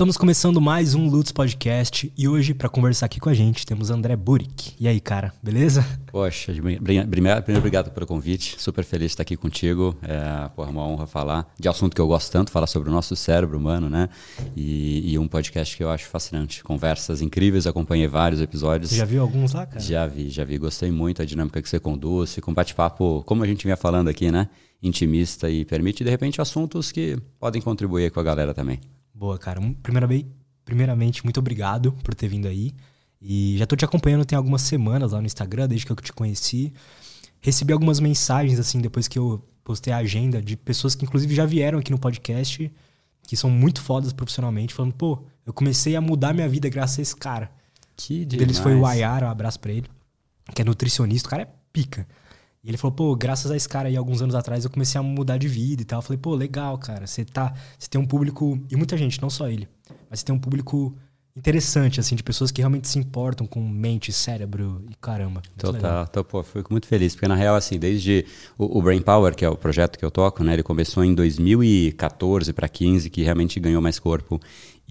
Estamos começando mais um Lutz Podcast e hoje, para conversar aqui com a gente, temos André Burick. E aí, cara, beleza? Poxa, primeiro, obrigado pelo convite. Super feliz de estar aqui contigo. É porra, uma honra falar de assunto que eu gosto tanto, falar sobre o nosso cérebro humano, né? E, e um podcast que eu acho fascinante. Conversas incríveis, acompanhei vários episódios. Você já viu alguns lá, cara? Já vi, já vi. Gostei muito da dinâmica que você conduz. Fica um bate-papo, como a gente vinha falando aqui, né? Intimista e permite, de repente, assuntos que podem contribuir com a galera também. Boa, cara. Primeiramente, primeiramente, muito obrigado por ter vindo aí. E já tô te acompanhando tem algumas semanas lá no Instagram, desde que eu te conheci. Recebi algumas mensagens, assim, depois que eu postei a agenda, de pessoas que inclusive já vieram aqui no podcast, que são muito fodas profissionalmente, falando, pô, eu comecei a mudar minha vida graças a esse cara. Que demais. Deles foi o Ayara, um abraço pra ele, que é nutricionista, o cara é pica. E ele falou, pô, graças a esse cara aí, alguns anos atrás, eu comecei a mudar de vida e tal. Eu falei, pô, legal, cara. Você tá. Você tem um público. E muita gente, não só ele. Mas você tem um público interessante, assim, de pessoas que realmente se importam com mente, cérebro e caramba. Total, tô, pô, fico muito feliz, porque na real, assim, desde o, o, Brain Power, que é o projeto que eu toco, né, ele começou em 2014 para 15, que realmente ganhou mais corpo.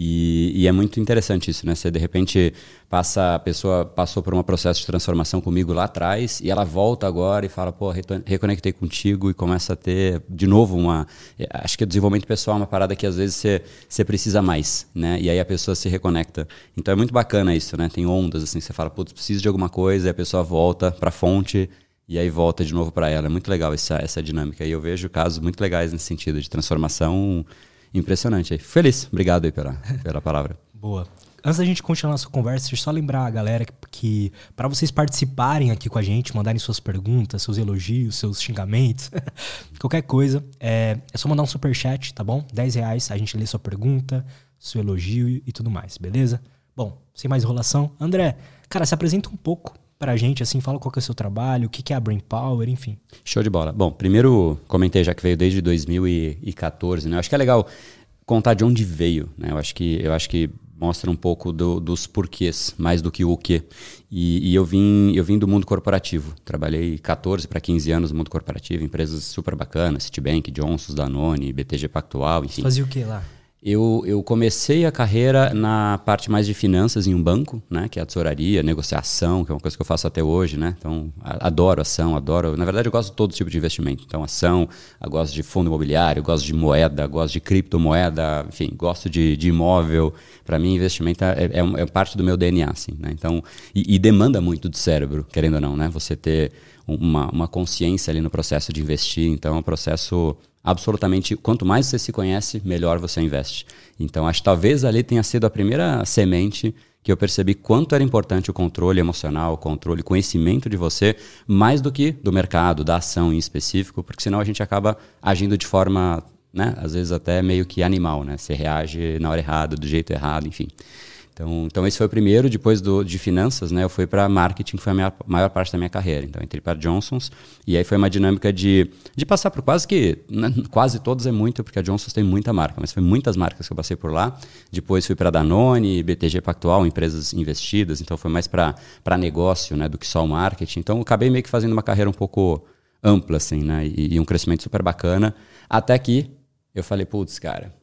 E, e, é muito interessante isso, né? Você de repente passa, a pessoa passou por um processo de transformação comigo lá atrás e ela volta agora e fala, pô, reconectei contigo e começa a ter de novo uma. É, acho que o desenvolvimento pessoal é uma parada que às vezes você, você precisa mais, né? E aí a pessoa se reconecta. Então é muito bacana isso, né? Tem ondas assim, você fala, putz, preciso de alguma coisa e a pessoa volta para a fonte e aí volta de novo para ela. É muito legal essa, essa dinâmica. E eu vejo casos muito legais nesse sentido de transformação impressionante aí. Feliz, obrigado aí pela, pela palavra. Boa. Antes da gente continuar nossa conversa, deixa eu só lembrar a galera que, que para vocês participarem aqui com a gente, mandarem suas perguntas, seus elogios, seus xingamentos, qualquer coisa, é, é só mandar um super chat, tá bom? 10 reais, a gente lê sua pergunta, seu elogio e tudo mais, beleza? Bom, sem mais enrolação, André, cara, se apresenta um pouco pra gente, assim, fala qual que é o seu trabalho, o que, que é a Brain Power, enfim. Show de bola. Bom, primeiro comentei já que veio desde 2014, né? Eu acho que é legal contar de onde veio, né? Eu acho que, eu acho que mostra um pouco do, dos porquês, mais do que o quê. E, e, eu, vim, eu vim do mundo corporativo. Trabalhei 14 para 15 anos no mundo corporativo, empresas super bacanas, Citibank, Johnson's, Danone, BTG Pactual, enfim. Fazia o que lá? Eu, eu comecei a carreira na parte mais de finanças em um banco, né, que é a tesouraria, negociação, que é uma coisa que eu faço até hoje, né? Então, adoro ação, adoro. Na verdade, eu gosto de todo tipo de investimento. Então, ação, eu gosto de fundo imobiliário, gosto de moeda, gosto de criptomoeda, enfim, gosto de, de imóvel. Para mim, investimento é, é, é, parte do meu DNA, assim, né? Então, e, e demanda muito do cérebro, querendo ou não, né? Você ter uma, uma consciência ali no processo de investir. Então, é um processo absolutamente, quanto mais você se conhece, melhor você investe. Então, acho que talvez ali tenha sido a primeira semente que eu percebi quanto era importante o controle emocional, o controle, conhecimento de você, mais do que do mercado, da ação em específico, porque senão a gente acaba agindo de forma, né, às vezes até meio que animal, né? Você reage na hora errada, do jeito errado, enfim. Então, então esse foi o primeiro. Depois do, de finanças, né, eu fui para marketing, que foi a minha, maior parte da minha carreira. Então, entrei para Johnson's e aí foi uma dinâmica de, de passar por quase que, né, quase todos é muito, porque a Johnson's tem muita marca, mas foi muitas marcas que eu passei por lá. Depois fui para Danone, BTG Pactual, empresas investidas. Então, foi mais para negócio né, do que só o marketing. Então, acabei meio que fazendo uma carreira um pouco ampla, assim, né, e, e um crescimento super bacana. Até que eu falei, putz, cara,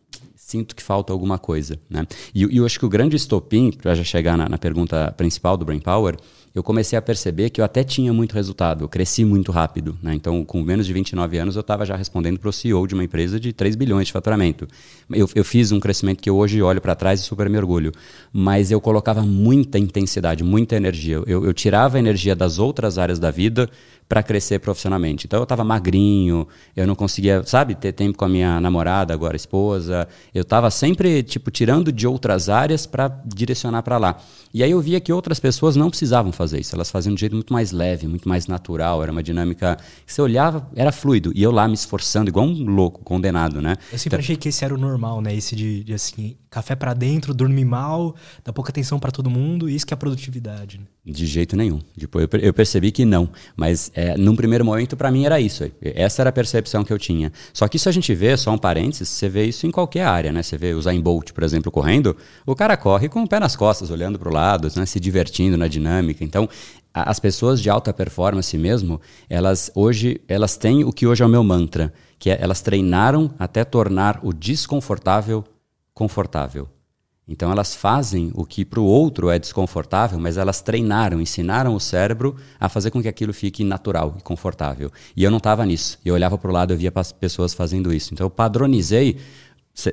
sinto que falta alguma coisa. Né? E, e eu acho que o grande estopim, para já chegar na, na, pergunta principal do Brain Power, eu comecei a perceber que eu até tinha muito resultado, eu cresci muito rápido. Né? Então, com menos de 29 anos, eu estava já respondendo para o CEO de uma empresa de 3 bilhões de faturamento. Eu, eu fiz um crescimento que eu hoje olho para trás e super me orgulho. Mas eu colocava muita intensidade, muita energia. Eu, eu tirava a energia das outras áreas da vida para crescer profissionalmente. Então eu estava magrinho, eu não conseguia, sabe, ter tempo com a minha namorada, agora esposa. Eu estava sempre tipo tirando de outras áreas para direcionar para lá. E aí eu via que outras pessoas não precisavam fazer isso, elas faziam de um jeito muito mais leve, muito mais natural, era uma dinâmica que você olhava, era fluido, e eu lá me esforçando igual um louco, condenado, né? Eu sempre então, achei que esse era o normal, né? Esse de, de assim, café para dentro, dormir mal, dá pouca atenção para todo mundo, isso que é produtividade. Né? De jeito nenhum. Depois eu percebi que não, mas é, num primeiro momento, para mim, era isso. Essa era a percepção que eu tinha. Só que isso a gente vê, só um parênteses, você vê isso em qualquer área, né? Você vê o Zayn Bolt, por exemplo, correndo, o cara corre com o pé nas costas, olhando para o lado, né? se divertindo na dinâmica. Então, as pessoas de alta performance mesmo, elas hoje, elas têm o que hoje é o meu mantra, que é elas treinaram até tornar o desconfortável confortável. Então elas fazem o que para o outro é desconfortável, mas elas treinaram, ensinaram o cérebro a fazer com que aquilo fique natural e confortável. E eu não estava nisso. Eu olhava para o lado, eu via pessoas fazendo isso. Então eu padronizei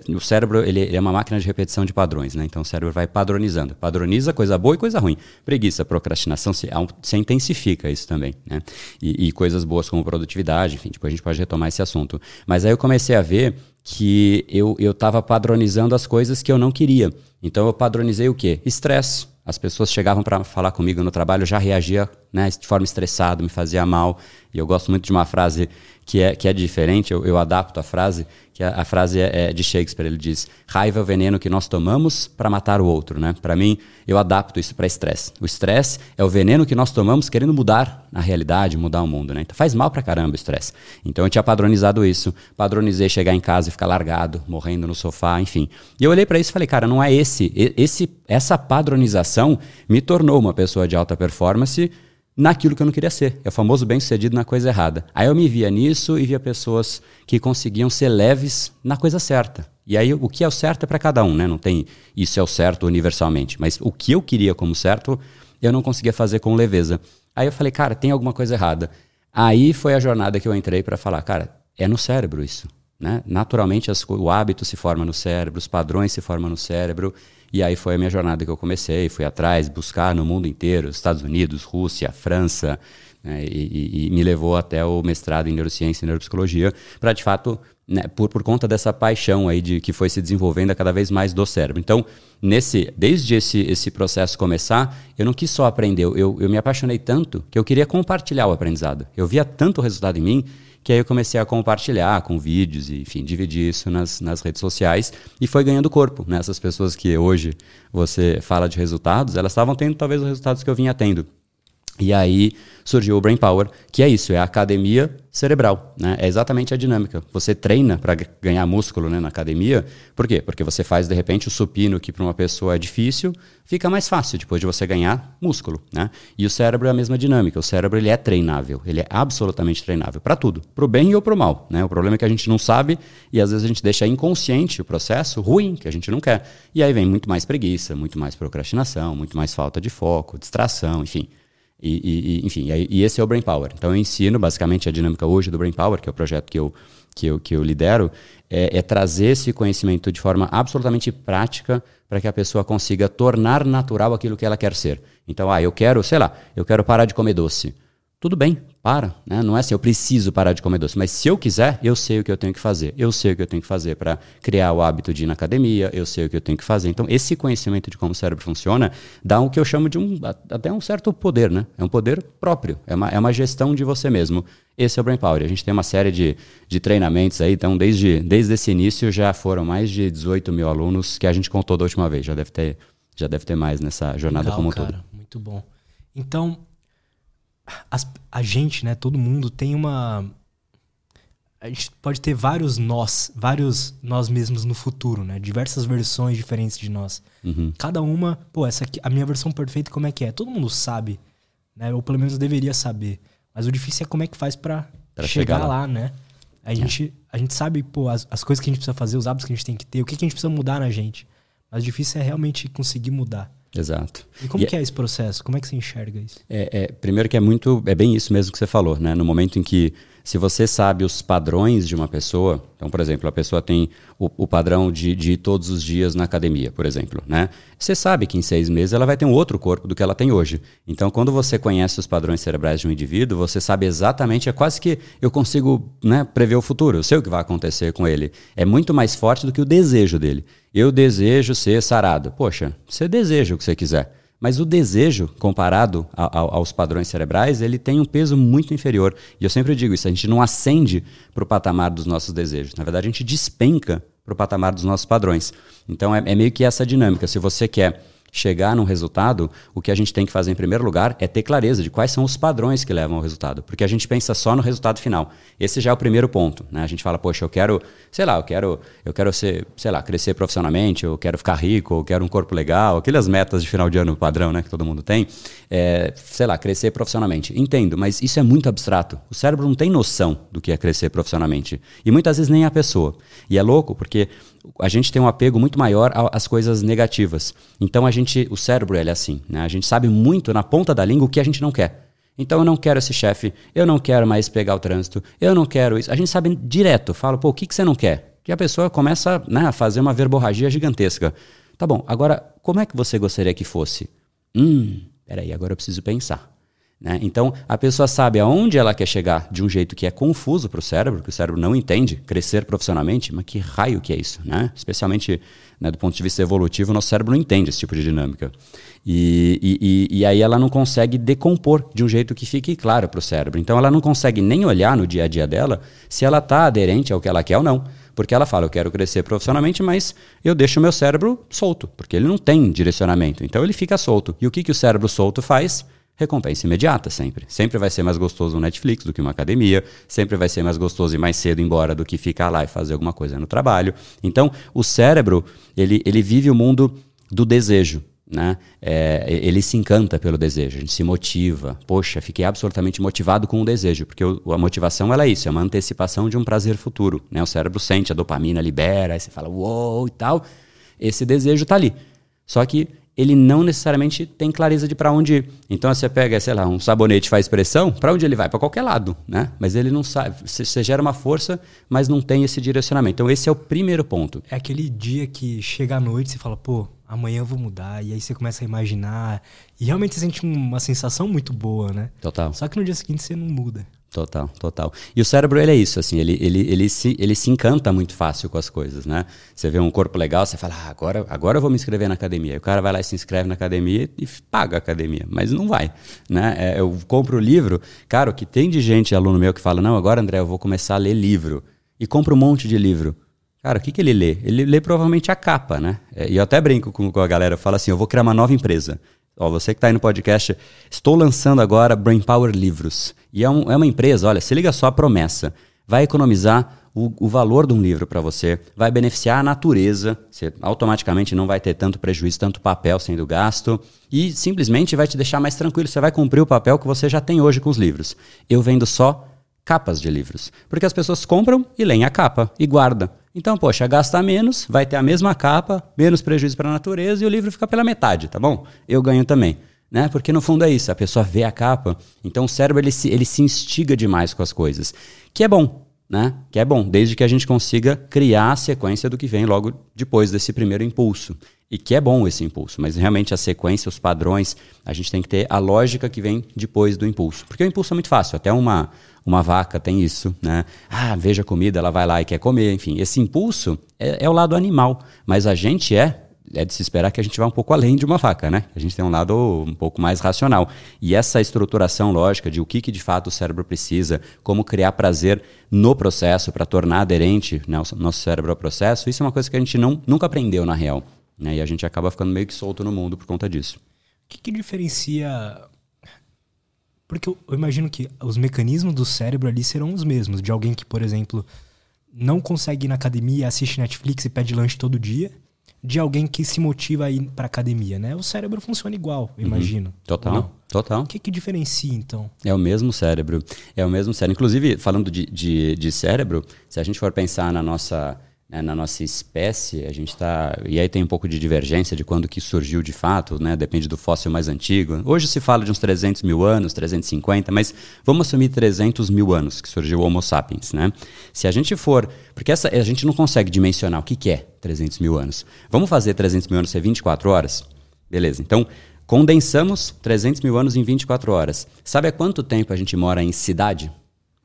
o cérebro ele, ele, é uma máquina de repetição de padrões, né? Então o cérebro vai padronizando. Padroniza coisa boa e coisa ruim. Preguiça, procrastinação, se, se intensifica isso também, né? E, e, coisas boas como produtividade, enfim, depois a gente pode retomar esse assunto. Mas aí eu comecei a ver que eu estava padronizando as coisas que eu não queria. Então eu padronizei o quê? Estresse. As pessoas chegavam para falar comigo no trabalho, eu já reagia né, de forma estressada, me fazia mal. E eu gosto muito de uma frase que é, que é diferente, eu, eu adapto a frase, que a, a frase é, é, de Shakespeare, ele diz, raiva é o veneno que nós tomamos para matar o outro, né? Para mim, eu adapto isso para estresse. O estresse é o veneno que nós tomamos querendo mudar a realidade, mudar o mundo, né? Então faz mal para caramba o estresse. Então eu tinha padronizado isso, padronizei chegar em casa e ficar largado, morrendo no sofá, enfim. E eu olhei para isso e falei, cara, não é esse, esse essa padronização me tornou uma pessoa de alta performance naquilo que eu não queria ser. É o famoso bem-sucedido na coisa errada. Aí eu me via nisso e via pessoas que conseguiam ser leves na coisa certa. E aí o que é o certo é para cada um, né? Não tem isso é o certo universalmente, mas o que eu queria como certo, eu não conseguia fazer com leveza. Aí eu falei, cara, tem alguma coisa errada. Aí foi a jornada que eu entrei para falar, cara, é no cérebro isso, né? Naturalmente as, o hábito se forma no cérebro, os padrões se formam no cérebro e aí foi a minha jornada que eu comecei, fui atrás, buscar no mundo inteiro, Estados Unidos, Rússia, França, né, e, e, me levou até o mestrado em neurociência e neuropsicologia, para de fato, né, por, por conta dessa paixão aí de que foi se desenvolvendo cada vez mais do cérebro. Então, nesse, desde esse, esse processo começar, eu não quis só aprender, eu, eu me apaixonei tanto que eu queria compartilhar o aprendizado. Eu via tanto resultado em mim que aí eu comecei a compartilhar com vídeos e, enfim, dividir isso nas, nas redes sociais e foi ganhando corpo. Né? Essas pessoas que hoje você fala de resultados, elas estavam tendo talvez os resultados que eu vinha tendo. E aí surgiu o Brain Power, que é isso, é a academia cerebral, né? É exatamente a dinâmica. Você treina para ganhar músculo né, na academia, por quê? Porque você faz de repente o supino que para uma pessoa é difícil, fica mais fácil depois de você ganhar músculo, né? E o cérebro é a mesma dinâmica. O cérebro ele é treinável, ele é absolutamente treinável para tudo, para o bem ou para o mal, né? O problema é que a gente não sabe e às vezes a gente deixa inconsciente o processo ruim que a gente não quer. E aí vem muito mais preguiça, muito mais procrastinação, muito mais falta de foco, distração, enfim. E, e, enfim, e, esse é o Brain Power. Então eu ensino basicamente a dinâmica hoje do Brain Power, que é o projeto que eu, que eu, que eu lidero, é, é trazer esse conhecimento de forma absolutamente prática para que a pessoa consiga tornar natural aquilo que ela quer ser. Então, ah, eu quero, sei lá, eu quero parar de comer doce. Tudo bem, para. Né? Não é assim, eu preciso parar de comer doce. Mas se eu quiser, eu sei o que eu tenho que fazer. Eu sei o que eu tenho que fazer para criar o hábito de ir na academia, eu sei o que eu tenho que fazer. Então, esse conhecimento de como o cérebro funciona dá o que eu chamo de um, até um certo poder, né? É um poder próprio, é uma, é uma gestão de você mesmo. Esse é o Brain Power. A gente tem uma série de, de treinamentos aí, então desde, desde esse início já foram mais de 18 mil alunos que a gente contou da última vez. Já deve ter, já deve ter mais nessa jornada Legal, como um cara, todo. Muito bom. Então, as, a gente, né, todo mundo tem uma. A gente pode ter vários nós, vários nós mesmos no futuro, né? Diversas versões diferentes de nós. Uhum. Cada uma, pô, essa aqui, a minha versão perfeita, como é que é? Todo mundo sabe, né? Ou pelo menos deveria saber. Mas o difícil é como é que faz para chegar, chegar lá. lá. né? A é. gente, a gente sabe, pô, as, as coisas que a gente precisa fazer, os hábitos que a gente tem que ter, o que, que a gente precisa mudar na gente. Mas o difícil é realmente conseguir mudar. Exato. E como e que é, é esse processo? Como é que você enxerga isso? É, é, primeiro que é muito, é bem isso mesmo que você falou, né? No momento em que se você sabe os padrões de uma pessoa, então, por exemplo, a pessoa tem o, o padrão de, de ir todos os dias na academia, por exemplo, né? Você sabe que em seis meses ela vai ter um outro corpo do que ela tem hoje. Então, quando você conhece os padrões cerebrais de um indivíduo, você sabe exatamente, é quase que eu consigo né, prever o futuro, eu sei o que vai acontecer com ele. É muito mais forte do que o desejo dele. Eu desejo ser sarado. Poxa, você deseja o que você quiser. Mas o desejo, comparado a, a, aos padrões cerebrais, ele tem um peso muito inferior. E eu sempre digo isso: a gente não ascende para o patamar dos nossos desejos. Na verdade, a gente despenca para o patamar dos nossos padrões. Então, é, é meio que essa dinâmica. Se você quer chegar num resultado, o que a gente tem que fazer em primeiro lugar é ter clareza de quais são os padrões que levam ao resultado, porque a gente pensa só no resultado final. Esse já é o primeiro ponto, né? A gente fala, poxa, eu quero, sei lá, eu quero, eu quero ser, sei lá, crescer profissionalmente, eu quero ficar rico, eu quero um corpo legal, aquelas metas de final de ano padrão, né, que todo mundo tem, é, sei lá, crescer profissionalmente. Entendo, mas isso é muito abstrato. O cérebro não tem noção do que é crescer profissionalmente e muitas vezes nem a pessoa. E é louco porque a gente tem um apego muito maior às coisas negativas. Então a gente, o cérebro ele é assim, né? A gente sabe muito na ponta da língua o que a gente não quer. Então eu não quero esse chefe, eu não quero mais pegar o trânsito, eu não quero isso. A gente sabe direto, fala, pô, o que, que você não quer? Que a pessoa começa né, a fazer uma verborragia gigantesca. Tá bom, agora, como é que você gostaria que fosse? Hum, peraí, agora eu preciso pensar. Né? Então, a pessoa sabe aonde ela quer chegar de um jeito que é confuso para o cérebro, que o cérebro não entende, crescer profissionalmente, mas que raio que é isso? Né? Especialmente né, do ponto de vista evolutivo, o nosso cérebro não entende esse tipo de dinâmica. E, e, e aí ela não consegue decompor de um jeito que fique claro para o cérebro. Então, ela não consegue nem olhar no dia a dia dela se ela está aderente ao que ela quer ou não. Porque ela fala, eu quero crescer profissionalmente, mas eu deixo o meu cérebro solto, porque ele não tem direcionamento. Então ele fica solto. E o que, que o cérebro solto faz? Recompensa imediata sempre. Sempre vai ser mais gostoso no Netflix do que uma academia, sempre vai ser mais gostoso ir mais cedo embora do que ficar lá e fazer alguma coisa no trabalho. Então, o cérebro, ele, ele vive o mundo do desejo. Né? É, ele se encanta pelo desejo, a gente se motiva. Poxa, fiquei absolutamente motivado com o desejo, porque o, a motivação ela é isso, é uma antecipação de um prazer futuro. Né? O cérebro sente, a dopamina libera, aí você fala, uou e tal. Esse desejo está ali. Só que ele não necessariamente tem clareza de para onde ir. Então você pega, sei lá, um sabonete faz pressão, para onde ele vai? Para qualquer lado, né? Mas ele não sabe. Você gera uma força, mas não tem esse direcionamento. Então esse é o primeiro ponto. É aquele dia que chega à noite e você fala, pô, amanhã eu vou mudar. E aí você começa a imaginar. E realmente você sente uma sensação muito boa, né? Total. Só que no dia seguinte você não muda. Total, total. E o cérebro, ele é isso, assim, ele, ele, ele, se, ele se encanta muito fácil com as coisas, né? Você vê um corpo legal, você fala, ah, agora, agora eu vou me inscrever na academia. o cara vai lá e se inscreve na academia e paga a academia, mas não vai, né? É, eu compro o livro, cara, o que tem de gente, aluno meu, que fala, não, agora, André, eu vou começar a ler livro. E compra um monte de livro. Cara, o que, que ele lê? Ele lê provavelmente a capa, né? É, e eu até brinco com, com a galera, eu falo assim, eu vou criar uma nova empresa. Ó, você que está aí no podcast, estou lançando agora Brain Power Livros. E é, um, é uma empresa, olha, se liga só a promessa. Vai economizar o, o valor de um livro para você, vai beneficiar a natureza, você automaticamente não vai ter tanto prejuízo, tanto papel sendo gasto, e simplesmente vai te deixar mais tranquilo. Você vai cumprir o papel que você já tem hoje com os livros. Eu vendo só capas de livros. Porque as pessoas compram e leem a capa e guardam. Então, poxa, gasta menos, vai ter a mesma capa, menos prejuízo para a natureza e o livro fica pela metade, tá bom? Eu ganho também. Né? Porque no fundo é isso, a pessoa vê a capa, então o cérebro ele se, ele se instiga demais com as coisas, que é bom, né? Que é bom, desde que a gente consiga criar a sequência do que vem logo depois desse primeiro impulso. E que é bom esse impulso, mas realmente a sequência, os padrões, a gente tem que ter a lógica que vem depois do impulso. Porque o impulso é muito fácil, até uma, uma vaca tem isso, né? Ah, veja a comida, ela vai lá e quer comer, enfim. Esse impulso é, é o lado animal, mas a gente é é de se esperar que a gente vá um pouco além de uma vaca, né? A gente tem um lado um pouco mais racional. E essa estruturação lógica de o que, que de fato o cérebro precisa, como criar prazer no processo para tornar aderente né, o nosso cérebro ao processo, isso é uma coisa que a gente não, nunca aprendeu na real. Né? E a gente acaba ficando meio que solto no mundo por conta disso. O que, que diferencia porque eu, eu, imagino que os mecanismos do cérebro ali serão os mesmos. De alguém que, por exemplo, não consegue ir na academia, assiste Netflix e pede lanche todo dia. De alguém que se motiva a ir pra academia, né? O cérebro funciona igual, eu uhum. imagino. Total, total. O que, que diferencia, então? É o mesmo cérebro. É o mesmo cérebro. Inclusive, falando de, de, de cérebro, se a gente for pensar na nossa né, na nossa espécie, a gente está. E aí tem um pouco de divergência de quando que surgiu de fato, né? Depende do fóssil mais antigo. Hoje se fala de uns 300 mil anos, 350, mas vamos assumir 300 mil anos que surgiu o Homo sapiens, né? Se a gente for. Porque essa, a gente não consegue dimensionar o que, que é 300 mil anos. Vamos fazer 300 mil anos ser 24 horas? Beleza. Então. Condensamos 300 mil anos em 24 horas. Sabe há quanto tempo a gente mora em cidade?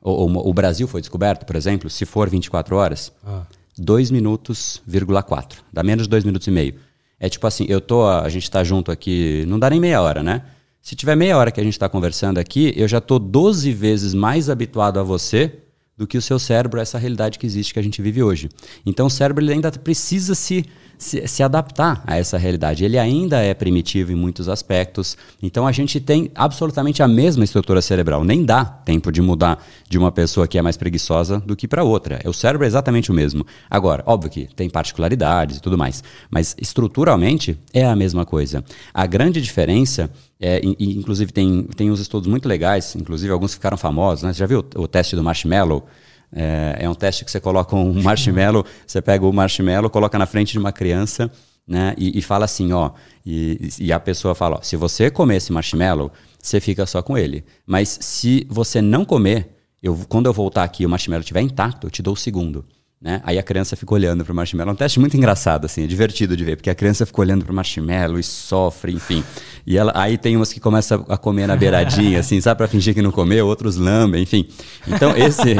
Ou, ou o Brasil foi descoberto, por exemplo, se for 24 horas? Ah. 2 minutos, 4. Dá menos de 2 minutos e meio. É tipo assim, eu tô, a gente está junto aqui, não dá nem meia hora, né? Se tiver meia hora que a gente está conversando aqui, eu já tô 12 vezes mais habituado a você do que o seu cérebro a essa realidade que existe que a gente vive hoje. Então o cérebro ainda precisa se se, se, adaptar a essa realidade. Ele ainda é primitivo em muitos aspectos. Então a gente tem absolutamente a mesma estrutura cerebral. Nem dá tempo de mudar de uma pessoa que é mais preguiçosa do que para outra. O cérebro é exatamente o mesmo. Agora, óbvio que tem particularidades e tudo mais, mas estruturalmente é a mesma coisa. A grande diferença é, inclusive tem, tem uns estudos muito legais, inclusive alguns ficaram famosos. Né? Você já viu o, o teste do marshmallow? É, é um teste que você coloca um marshmallow, você pega o marshmallow, coloca na frente de uma criança né, e, e fala assim, ó, e, e a pessoa fala, ó, se você comer esse marshmallow, você fica só com ele. Mas se você não comer, eu, quando eu voltar aqui e o marshmallow estiver intacto, eu te dou o segundo. Né? Aí a criança fica olhando para o marshmallow. É um teste muito engraçado, assim, é divertido de ver, porque a criança fica olhando para o marshmallow e sofre, enfim. E ela, aí tem umas que começam a comer na beiradinha, assim, sabe, para fingir que não comeu, outros lambem, enfim. Então, esse.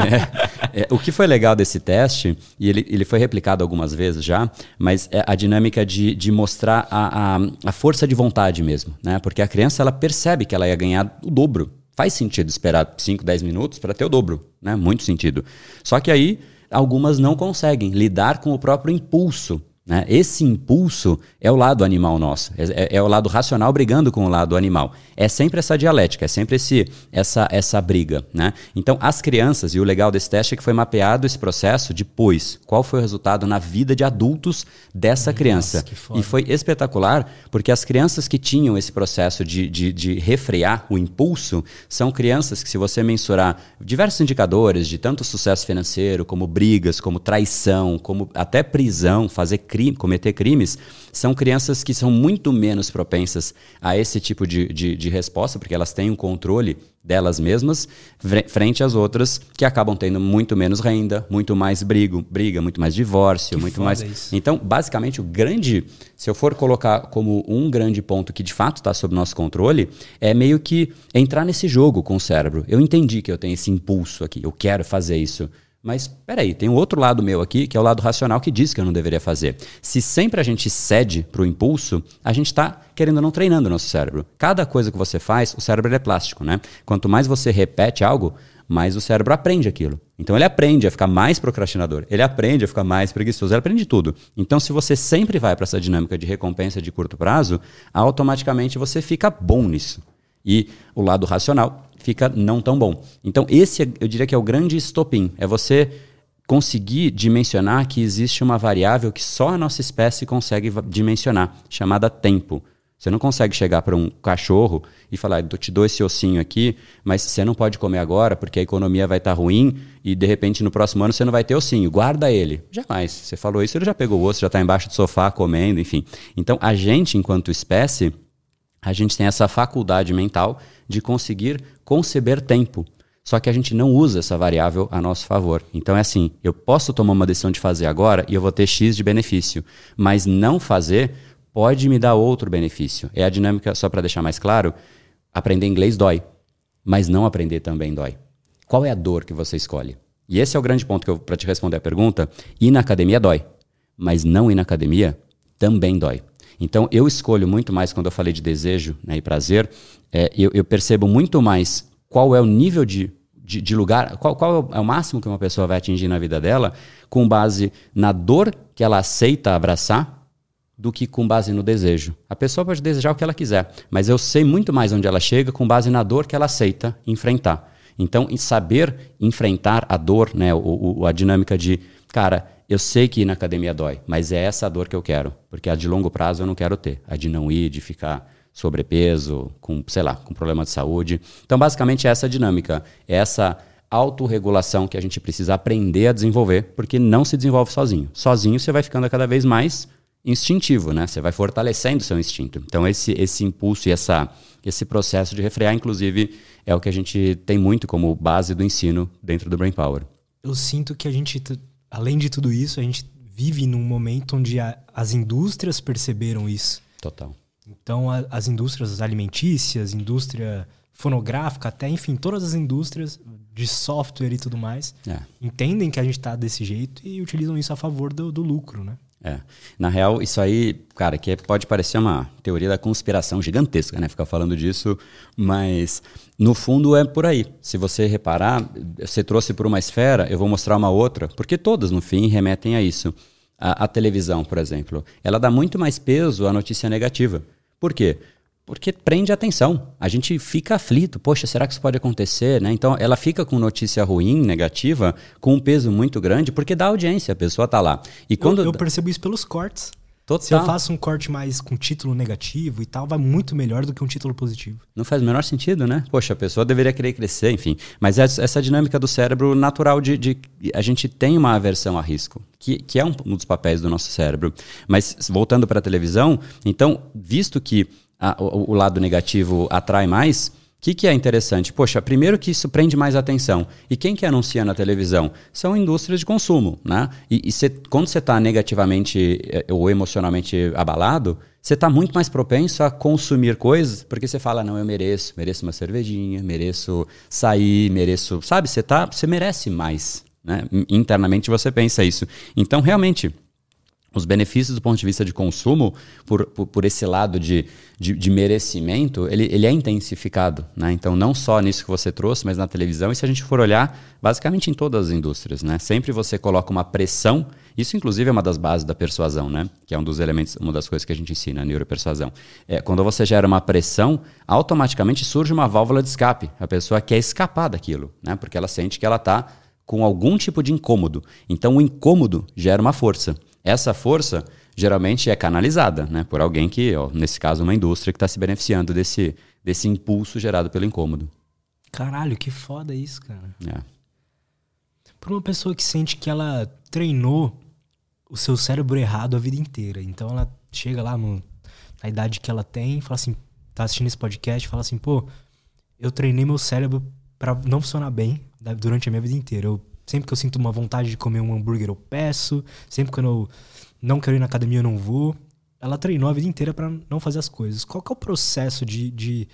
É, é, o que foi legal desse teste, e ele, ele foi replicado algumas vezes já, mas é a dinâmica de, de mostrar a, a, a força de vontade mesmo, né? Porque a criança, ela percebe que ela ia ganhar o dobro. Faz sentido esperar 5, 10 minutos para ter o dobro, né? Muito sentido. Só que aí algumas não conseguem lidar com o próprio impulso né? Esse impulso é o lado animal nosso, é, é, é, o lado racional brigando com o lado animal. É sempre essa dialética, é sempre esse, essa, essa briga. Né? Então, as crianças, e o legal desse teste é que foi mapeado esse processo depois. Qual foi o resultado na vida de adultos dessa Nossa, criança? E foi espetacular, porque as crianças que tinham esse processo de, de, de refrear o impulso são crianças que, se você mensurar diversos indicadores de tanto sucesso financeiro, como brigas, como traição, como até prisão, fazer crime, cometer crimes, são crianças que são muito menos propensas a esse tipo de, de, de resposta, porque elas têm um controle delas mesmas, frente às outras que acabam tendo muito menos renda, muito mais brigo, briga, muito mais divórcio, que muito mais. Isso. Então, basicamente, o grande, se eu for colocar como um grande ponto que de fato está sob nosso controle, é meio que entrar nesse jogo com o cérebro. Eu entendi que eu tenho esse impulso aqui, eu quero fazer isso. Mas peraí, tem um outro lado meu aqui, que é o lado racional, que diz que eu não deveria fazer. Se sempre a gente cede para o impulso, a gente está, querendo ou não, treinando o nosso cérebro. Cada coisa que você faz, o cérebro é plástico, né? Quanto mais você repete algo, mais o cérebro aprende aquilo. Então ele aprende a ficar mais procrastinador, ele aprende a ficar mais preguiçoso, ele aprende tudo. Então, se você sempre vai para essa dinâmica de recompensa de curto prazo, automaticamente você fica bom nisso. E o lado racional fica não tão bom. Então, esse eu diria que é o grande estopim. É você conseguir dimensionar que existe uma variável que só a nossa espécie consegue dimensionar, chamada tempo. Você não consegue chegar para um cachorro e falar, eu te dou esse ossinho aqui, mas você não pode comer agora porque a economia vai estar tá ruim e de repente no próximo ano você não vai ter ossinho. Guarda ele. Jamais. Você falou isso, ele já pegou o osso, já está embaixo do sofá comendo, enfim. Então a gente, enquanto espécie, a gente tem essa faculdade mental de conseguir conceber tempo. Só que a gente não usa essa variável a nosso favor. Então é assim: eu posso tomar uma decisão de fazer agora e eu vou ter X de benefício, mas não fazer pode me dar outro benefício. É a dinâmica, só para deixar mais claro: aprender inglês dói, mas não aprender também dói. Qual é a dor que você escolhe? E esse é o grande ponto que eu para te responder a pergunta. Ir na academia dói, mas não ir na academia também dói. Então, eu escolho muito mais, quando eu falei de desejo né, e prazer, é, eu, eu, percebo muito mais qual é o nível de, de, de, lugar, qual, qual é o máximo que uma pessoa vai atingir na vida dela, com base na dor que ela aceita abraçar, do que com base no desejo. A pessoa pode desejar o que ela quiser, mas eu sei muito mais onde ela chega com base na dor que ela aceita enfrentar. Então, saber enfrentar a dor, né, o, o, a dinâmica de, cara, eu sei que ir na academia dói, mas é essa dor que eu quero, porque a de longo prazo eu não quero ter, a de não ir, de ficar sobrepeso, com, sei lá, com problema de saúde. Então, basicamente, é essa dinâmica, é essa autorregulação que a gente precisa aprender a desenvolver, porque não se desenvolve sozinho. Sozinho você vai ficando cada vez mais instintivo, né? Você vai fortalecendo seu instinto. Então, esse, esse impulso e essa, esse processo de refrear, inclusive, é o que a gente tem muito como base do ensino dentro do Brain Power. Eu sinto que a gente além de tudo isso, a gente vive num momento onde a, as indústrias perceberam isso. Total. Então, a, as indústrias alimentícias, indústria fonográfica, até, enfim, todas as indústrias de software e tudo mais, é. entendem que a gente está desse jeito e utilizam isso a favor do, do lucro, né? É. Na real, isso aí, cara, que pode parecer uma teoria da conspiração gigantesca, né? Ficar falando disso, mas no fundo é por aí. Se você reparar, você trouxe por uma esfera, eu vou mostrar uma outra, porque todas, no fim, remetem a isso. A, a televisão, por exemplo, ela dá muito mais peso à notícia negativa. Por quê? Porque prende a atenção. A gente fica aflito. Poxa, será que isso pode acontecer? Né? Então, ela fica com notícia ruim, negativa, com um peso muito grande, porque dá audiência, a pessoa está lá. E quando... eu, eu percebo isso pelos cortes. Total. Se eu faço um corte mais com título negativo e tal, vai muito melhor do que um título positivo. Não faz o menor sentido, né? Poxa, a pessoa deveria querer crescer, enfim. Mas essa dinâmica do cérebro natural de, de a gente tem uma aversão a risco, que, que é um, um dos papéis do nosso cérebro. Mas voltando para a televisão, então, visto que a, o, o lado negativo atrai mais, o que, que, é interessante? Poxa, primeiro que isso prende mais atenção. E quem que anuncia na televisão? São indústrias de consumo, né? E, e cê, quando você está negativamente eh, ou emocionalmente abalado, você está muito mais propenso a consumir coisas, porque você fala, não, eu mereço, mereço uma cervejinha, mereço sair, mereço, sabe? Você tá, você merece mais, né? Internamente você pensa isso. Então, realmente, os benefícios do ponto de vista de consumo, por, por, por esse lado de, de, de, merecimento, ele, ele é intensificado. Né? Então, não só nisso que você trouxe, mas na televisão, e se a gente for olhar, basicamente em todas as indústrias. Né? Sempre você coloca uma pressão, isso inclusive é uma das bases da persuasão, né? que é um dos elementos, uma das coisas que a gente ensina, a neuropersuasão. É, quando você gera uma pressão, automaticamente surge uma válvula de escape. A pessoa quer escapar daquilo, né? porque ela sente que ela está com algum tipo de incômodo. Então, o incômodo gera uma força. Essa força geralmente é canalizada né, por alguém que, ó, nesse caso, uma indústria que está se beneficiando desse, desse impulso gerado pelo incômodo. Caralho, que foda isso, cara. É. Para uma pessoa que sente que ela treinou o seu cérebro errado a vida inteira. Então ela chega lá no, na idade que ela tem fala assim, tá assistindo esse podcast fala assim, pô, eu treinei meu cérebro para não funcionar bem durante a minha vida inteira. Eu Sempre que eu sinto uma vontade de comer um hambúrguer, eu peço. Sempre que eu não quero ir na academia, eu não vou. Ela treinou a vida inteira para não fazer as coisas. Qual que é o processo de, de...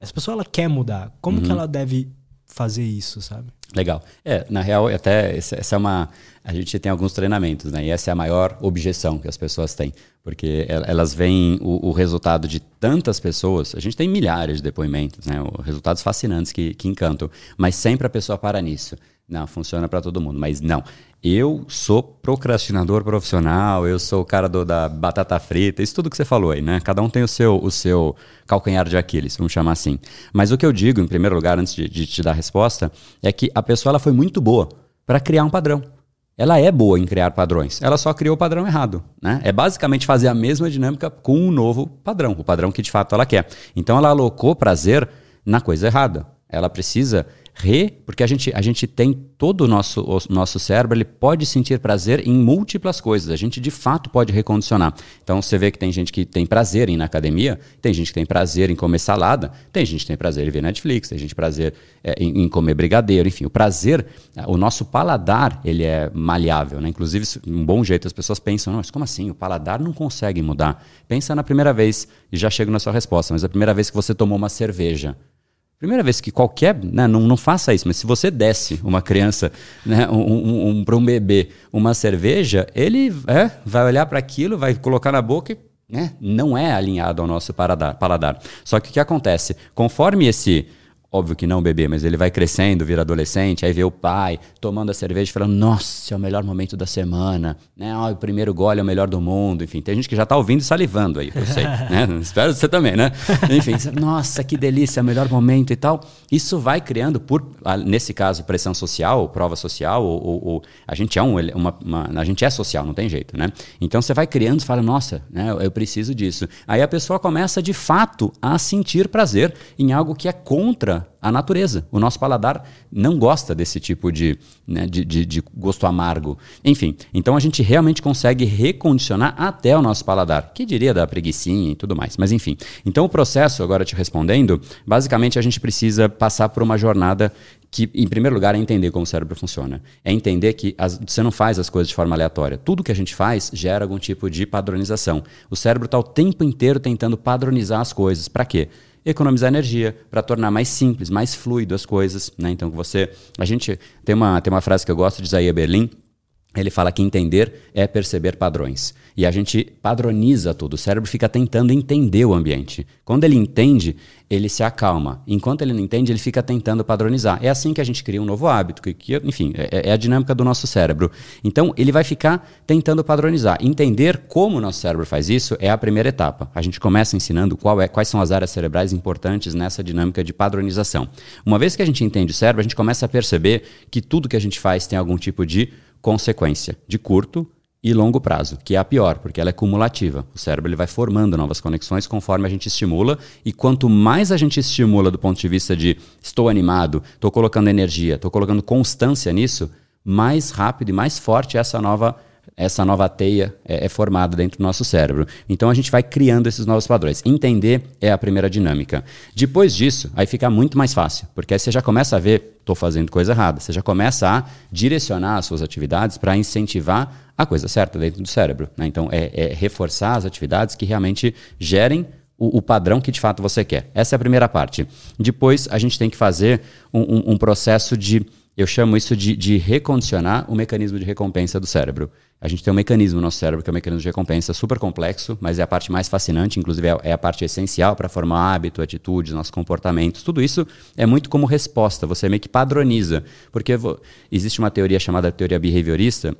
essa pessoa ela quer mudar? Como uhum. que ela deve fazer isso, sabe? Legal. É, na real, até essa é uma. A gente tem alguns treinamentos, né? E essa é a maior objeção que as pessoas têm. Porque elas veem o, o resultado de tantas pessoas. A gente tem milhares de depoimentos, né? Resultados fascinantes que, que encantam. Mas sempre a pessoa para nisso. Não, funciona para todo mundo. Mas não. Eu sou procrastinador profissional, eu sou o cara do, da batata frita, isso tudo que você falou aí, né? Cada um tem o seu, o seu calcanhar de Aquiles, vamos chamar assim. Mas o que eu digo, em primeiro lugar, antes de, de te dar a resposta, é que a pessoa ela foi muito boa para criar um padrão. Ela é boa em criar padrões, ela só criou o padrão errado. Né? É basicamente fazer a mesma dinâmica com um novo padrão, o padrão que de fato ela quer. Então ela alocou prazer na coisa errada. Ela precisa Re, porque a gente, a gente tem todo o nosso, o nosso cérebro, ele pode sentir prazer em múltiplas coisas. A gente de fato pode recondicionar. Então você vê que tem gente que tem prazer em ir na academia, tem gente que tem prazer em comer salada, tem gente que tem prazer em ver Netflix, tem gente prazer é, em, em, comer brigadeiro, enfim. O prazer, o nosso paladar, ele é maleável, né? Inclusive, um bom jeito as pessoas pensam, mas como assim? O paladar não consegue mudar. Pensa na primeira vez, e já chego na sua resposta, mas a primeira vez que você tomou uma cerveja. Primeira vez que qualquer. Né, não, não faça isso, mas se você desse uma criança, né, um, um, um para um bebê, uma cerveja, ele é, vai olhar para aquilo, vai colocar na boca e né, não é alinhado ao nosso paladar. paladar. Só que o que acontece? Conforme esse Óbvio que não bebê, mas ele vai crescendo, vira adolescente, aí vê o pai tomando a cerveja e falando, nossa, é o melhor momento da semana, né? Oh, o primeiro gole é o melhor do mundo, enfim. Tem gente que já está ouvindo e salivando aí, eu sei, né? Espero você também, né? Enfim, nossa, que delícia, é o melhor momento e tal. Isso vai criando, por nesse caso, pressão social, prova social, ou, ou, ou a gente é um, uma, uma, a gente é social, não tem jeito, né? Então você vai criando e fala, nossa, né, eu preciso disso. Aí a pessoa começa de fato a sentir prazer em algo que é contra a natureza. O nosso paladar não gosta desse tipo de, né, de, de, de, gosto amargo. Enfim, então a gente realmente consegue recondicionar até o nosso paladar. Que diria da preguiçinha e tudo mais. Mas enfim. Então o processo, agora te respondendo, basicamente a gente precisa passar por uma jornada que, em primeiro lugar, é entender como o cérebro funciona. É entender que as, você não faz as coisas de forma aleatória. Tudo que a gente faz gera algum tipo de padronização. O cérebro está o tempo inteiro tentando padronizar as coisas. Para quê? Economizar energia, para tornar mais simples, mais fluido as coisas. Né? Então, você. A gente tem uma, tem uma frase que eu gosto de Isaías Berlim, ele fala que entender é perceber padrões. E a gente padroniza tudo. O cérebro fica tentando entender o ambiente. Quando ele entende, ele se acalma. Enquanto ele não entende, ele fica tentando padronizar. É assim que a gente cria um novo hábito. Que, que enfim, é, é, a dinâmica do nosso cérebro. Então, ele vai ficar tentando padronizar. Entender como o nosso cérebro faz isso é a primeira etapa. A gente começa ensinando é, quais são as áreas cerebrais importantes nessa dinâmica de padronização. Uma vez que a gente entende o cérebro, a gente começa a perceber que tudo que a gente faz tem algum tipo de consequência de curto, e longo prazo, que é a pior, porque ela é cumulativa. O cérebro ele vai formando novas conexões conforme a gente estimula, e quanto mais a gente estimula do ponto de vista de estou animado, estou colocando energia, estou colocando constância nisso, mais rápido e mais forte essa nova essa nova teia é, é, formada dentro do nosso cérebro. Então a gente vai criando esses novos padrões. Entender é a primeira dinâmica. Depois disso, aí fica muito mais fácil, porque aí você já começa a ver, estou fazendo coisa errada. Você já começa a direcionar as suas atividades para incentivar a coisa certa dentro do cérebro. Né? Então é, é, reforçar as atividades que realmente gerem o, padrão que de fato você quer. Essa é a primeira parte. Depois a gente tem que fazer um, um, um processo de eu chamo isso de, de, recondicionar o mecanismo de recompensa do cérebro. A gente tem um mecanismo no nosso cérebro que é um mecanismo de recompensa super complexo, mas é a parte mais fascinante, inclusive é, é a parte essencial para formar hábito, atitudes, nossos comportamentos. Tudo isso é muito como resposta, você meio que padroniza. Porque existe uma teoria chamada teoria behaviorista,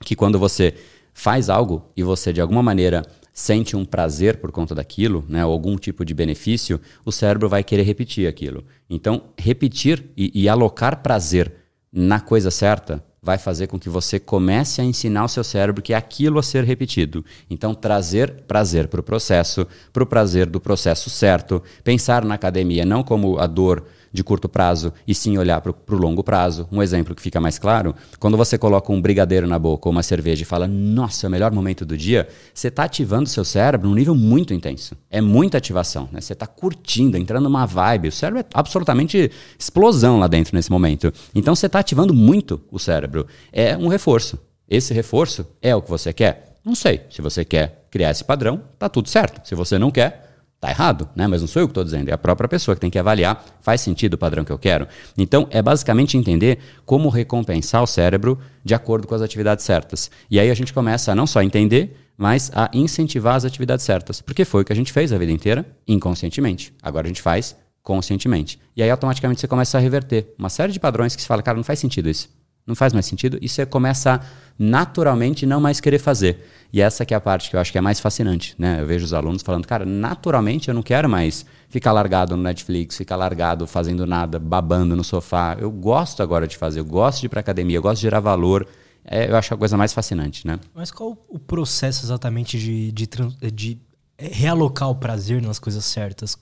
que quando você faz algo e você de alguma maneira sente um prazer por conta daquilo, né, ou algum tipo de benefício, o cérebro vai querer repetir aquilo. Então, repetir e, e alocar prazer na coisa certa vai fazer com que você comece a ensinar o seu cérebro que é aquilo a ser repetido. Então, trazer prazer para o processo, para o prazer do processo certo, pensar na academia não como a dor de curto prazo e sim olhar para o longo prazo. Um exemplo que fica mais claro, quando você coloca um brigadeiro na boca ou uma cerveja e fala, nossa, é o melhor momento do dia, você está ativando seu cérebro num nível muito intenso. É muita ativação. Né? Você está curtindo, entrando numa vibe. O cérebro é absolutamente explosão lá dentro nesse momento. Então você está ativando muito o cérebro. É um reforço. Esse reforço é o que você quer? Não sei. Se você quer criar esse padrão, tá tudo certo. Se você não quer, Tá errado, né? Mas não sou eu que estou dizendo, é a própria pessoa que tem que avaliar, faz sentido o padrão que eu quero. Então, é basicamente entender como recompensar o cérebro de acordo com as atividades certas. E aí a gente começa a não só entender, mas a incentivar as atividades certas. Porque foi o que a gente fez a vida inteira, inconscientemente. Agora a gente faz conscientemente. E aí automaticamente você começa a reverter uma série de padrões que você fala, cara, não faz sentido isso. Não faz mais sentido. E você começa a naturalmente não mais querer fazer. E essa que é a parte que eu acho que é mais fascinante. Né? Eu vejo os alunos falando, cara, naturalmente eu não quero mais ficar largado no Netflix, ficar largado fazendo nada, babando no sofá. Eu gosto agora de fazer, eu gosto de ir para academia, eu gosto de gerar valor. É, eu acho a coisa mais fascinante, né? Mas qual o processo exatamente de, de, de realocar o prazer nas coisas certas?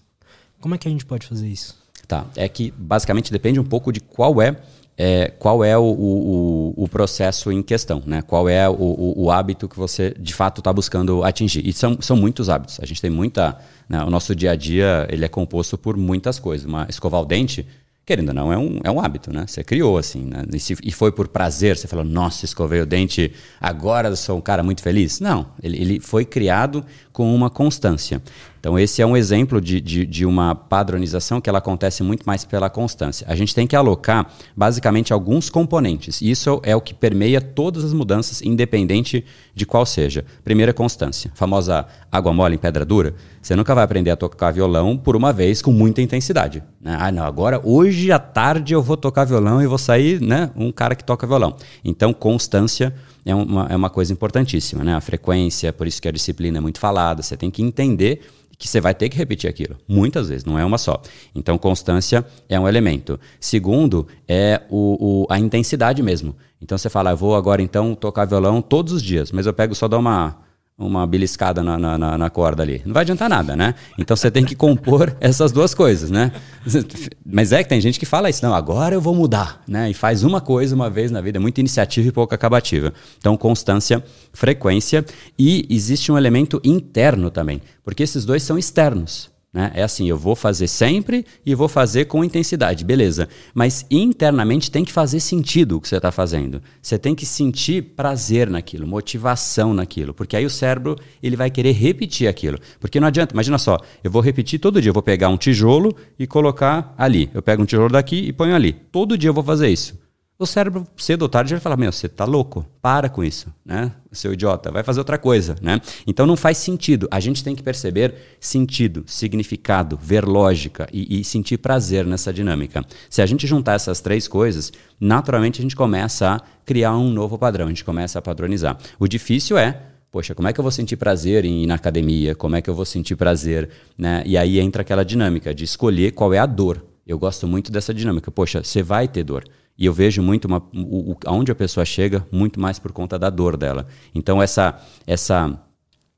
Como é que a gente pode fazer isso? Tá, é que basicamente depende um pouco de qual é é, qual é o, o, o, processo em questão, né? qual é o, o hábito que você de fato está buscando atingir. E são, são muitos hábitos. A gente tem muita. Né? O nosso dia a dia ele é composto por muitas coisas. Uma escovar o dente, querendo ou não, é um, é um hábito, né? Você criou assim, né? E, se, e foi por prazer, você falou, nossa, escovei o dente, agora sou um cara muito feliz. Não, ele, ele foi criado com uma constância. Então, esse é um exemplo de, de, de, uma padronização que ela acontece muito mais pela constância. A gente tem que alocar, basicamente, alguns componentes. Isso é o que permeia todas as mudanças, independente de qual seja. Primeira, constância. Famosa água mole em pedra dura. Você nunca vai aprender a tocar violão por uma vez com muita intensidade. Né? Ah, não, agora, hoje à tarde eu vou tocar violão e vou sair né, um cara que toca violão. Então, constância é uma, é uma coisa importantíssima. Né? A frequência, por isso que a disciplina é muito falada. Você tem que entender que você vai ter que repetir aquilo, muitas vezes, não é uma só. Então, constância é um elemento. Segundo, é o, o a intensidade mesmo. Então, você fala, eu vou agora então tocar violão todos os dias, mas eu pego só dar uma uma beliscada na, na, na, corda ali. Não vai adiantar nada, né? Então você tem que compor essas duas coisas, né? Mas é que tem gente que fala isso, não, agora eu vou mudar, né? E faz uma coisa uma vez na vida, é muita iniciativa e pouca acabativa. Então, constância, frequência e existe um elemento interno também, porque esses dois são externos. Né? É assim, eu vou fazer sempre e vou fazer com intensidade, beleza. Mas internamente tem que fazer sentido o que você está fazendo. Você tem que sentir prazer naquilo, motivação naquilo, porque aí o cérebro ele vai querer repetir aquilo. Porque não adianta, imagina só, eu vou repetir todo dia, eu vou pegar um tijolo e colocar ali. Eu pego um tijolo daqui e ponho ali. Todo dia eu vou fazer isso o cérebro, cedo ou tarde, vai falar: Meu, você tá louco, para com isso, né? Seu idiota, vai fazer outra coisa, né? Então não faz sentido. A gente tem que perceber sentido, significado, ver lógica e, e sentir prazer nessa dinâmica. Se a gente juntar essas três coisas, naturalmente a gente começa a criar um novo padrão, a gente começa a padronizar. O difícil é poxa, como é que eu vou sentir prazer em ir na academia? Como é que eu vou sentir prazer? Né? E aí entra aquela dinâmica de escolher qual é a dor. Eu gosto muito dessa dinâmica. Poxa, você vai ter dor. E eu vejo muito uma, o, o, aonde a pessoa chega, muito mais por conta da dor dela. Então, essa. essa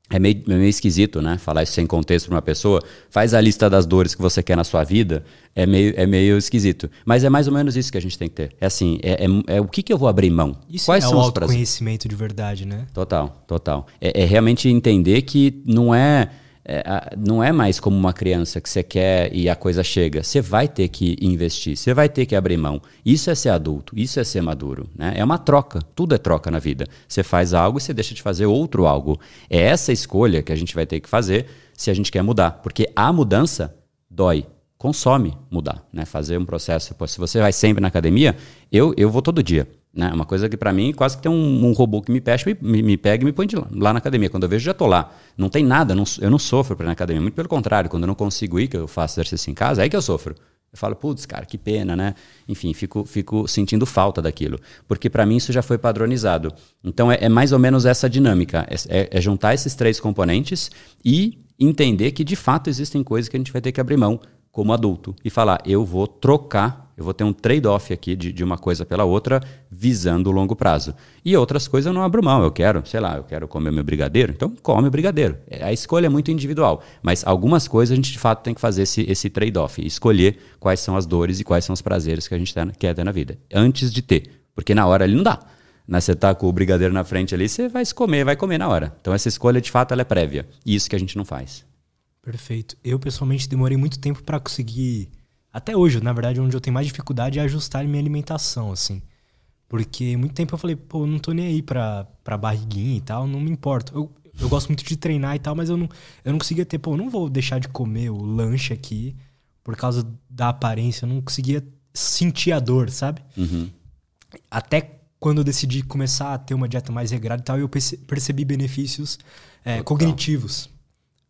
é meio, é meio esquisito, né? Falar isso sem contexto para uma pessoa. Faz a lista das dores que você quer na sua vida. É meio, é meio esquisito. Mas é mais ou menos isso que a gente tem que ter. É assim, é, é, é o que, que eu vou abrir mão? Isso Quais é são o autoconhecimento de verdade, né? Total, total. É, é realmente entender que não é é, não é mais como uma criança que você quer e a coisa chega. Você vai ter que investir, você vai ter que abrir mão. Isso é ser adulto, isso é ser maduro. Né? É uma troca, tudo é troca na vida. Você faz algo e você deixa de fazer outro algo. É essa escolha que a gente vai ter que fazer se a gente quer mudar. Porque a mudança dói, consome mudar. Né? Fazer um processo. Se você vai sempre na academia, eu, eu vou todo dia. Né? Uma coisa que para mim quase que tem um, um robô que me, me, me, pega e me põe lá, lá, na academia. Quando eu vejo, já estou lá. Não tem nada, não, eu não sofro para ir na academia. Muito pelo contrário, quando eu não consigo ir, que eu faço exercício em casa, é aí que eu sofro. Eu falo, putz, cara, que pena, né? Enfim, fico, fico sentindo falta daquilo. Porque para mim isso já foi padronizado. Então é, é mais ou menos essa dinâmica: é, é, é juntar esses três componentes e entender que de fato existem coisas que a gente vai ter que abrir mão como adulto e falar, eu vou trocar eu vou ter um trade-off aqui de, de uma coisa pela outra, visando o longo prazo. E outras coisas eu não abro mão. Eu quero, sei lá, eu quero comer meu brigadeiro, então come o brigadeiro. É, a escolha é muito individual. Mas algumas coisas a gente de fato tem que fazer esse, esse trade-off, escolher quais são as dores e quais são os prazeres que a gente quer ter na vida, antes de ter. Porque na hora ali não dá. Né, você tá com o brigadeiro na frente ali, você vai se comer, vai comer na hora. Então essa escolha de fato é prévia. E isso que a gente não faz. Perfeito. Eu pessoalmente demorei muito tempo para conseguir até hoje, na verdade, onde eu tenho mais dificuldade é ajustar minha alimentação, assim. Porque muito tempo eu falei, pô, não tô nem aí pra, pra barriguinha e tal, não me importa. Eu, eu gosto muito de treinar e tal, mas eu não, eu não conseguia ter, pô, eu não vou deixar de comer o lanche aqui por causa da aparência, eu não conseguia sentir a dor, sabe? Uhum. Até quando eu decidi começar a ter uma dieta mais regrada e tal, eu percebi benefícios é, cognitivos,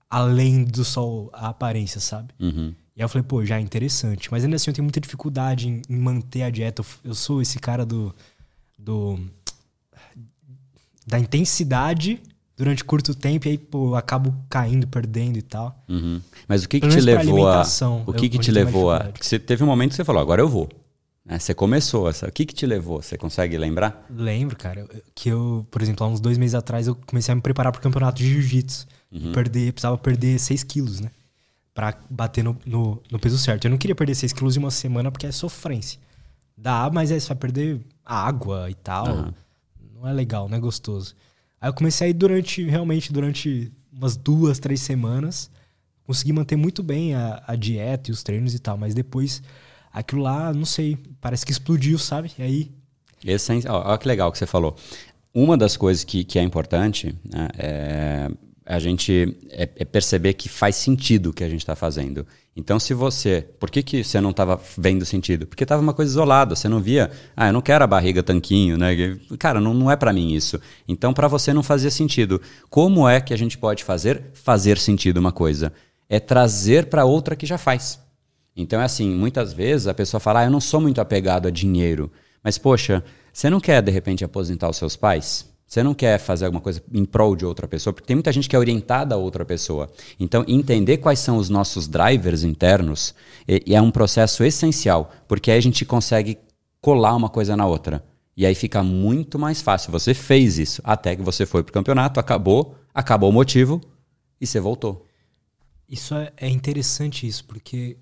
além do só a aparência, sabe? Uhum. E aí eu falei, pô, já é interessante. Mas ainda assim eu tenho muita dificuldade em, em manter a dieta. Eu sou esse cara do. do da intensidade durante curto tempo e aí, pô, eu acabo caindo, perdendo e tal. Uhum. Mas o que, que te levou a. O que, que te levou a. Você teve um momento que você falou, agora eu vou. Né? Você começou. O que, que te levou? Você consegue lembrar? Lembro, cara. Que eu, por exemplo, há uns dois meses atrás, eu comecei a me preparar para o campeonato de jiu-jitsu. Uhum. Perder, precisava perder 6 quilos, né? Para bater no, no, no, peso certo. Eu não queria perder 6 quilos em uma semana porque é sofrência. Dá, mas aí você vai perder água e tal. Uhum. Não é legal, não é gostoso. Aí eu comecei a ir durante, realmente, durante umas duas, três semanas. Consegui manter muito bem a, a dieta e os treinos e tal, mas depois aquilo lá, não sei, parece que explodiu, sabe? E aí. Esse, olha que legal que você falou. Uma das coisas que, que é importante né, é a gente é, é, perceber que faz sentido o que a gente está fazendo. Então, se você. Por que, que você não estava vendo sentido? Porque estava uma coisa isolada, você não via. Ah, eu não quero a barriga tanquinho, né? Cara, não, não é para mim isso. Então, para você não fazia sentido. Como é que a gente pode fazer fazer sentido uma coisa? É trazer para outra que já faz. Então, é assim: muitas vezes a pessoa fala, ah, eu não sou muito apegado a dinheiro. Mas, poxa, você não quer de repente aposentar os seus pais? Você não quer fazer alguma coisa em prol de outra pessoa, porque tem muita gente que é orientada a outra pessoa. Então, entender quais são os nossos drivers internos é, é um processo essencial, porque aí a gente consegue colar uma coisa na outra. E aí fica muito mais fácil. Você fez isso até que você foi para o campeonato, acabou, acabou o motivo e você voltou. Isso é, é interessante isso, porque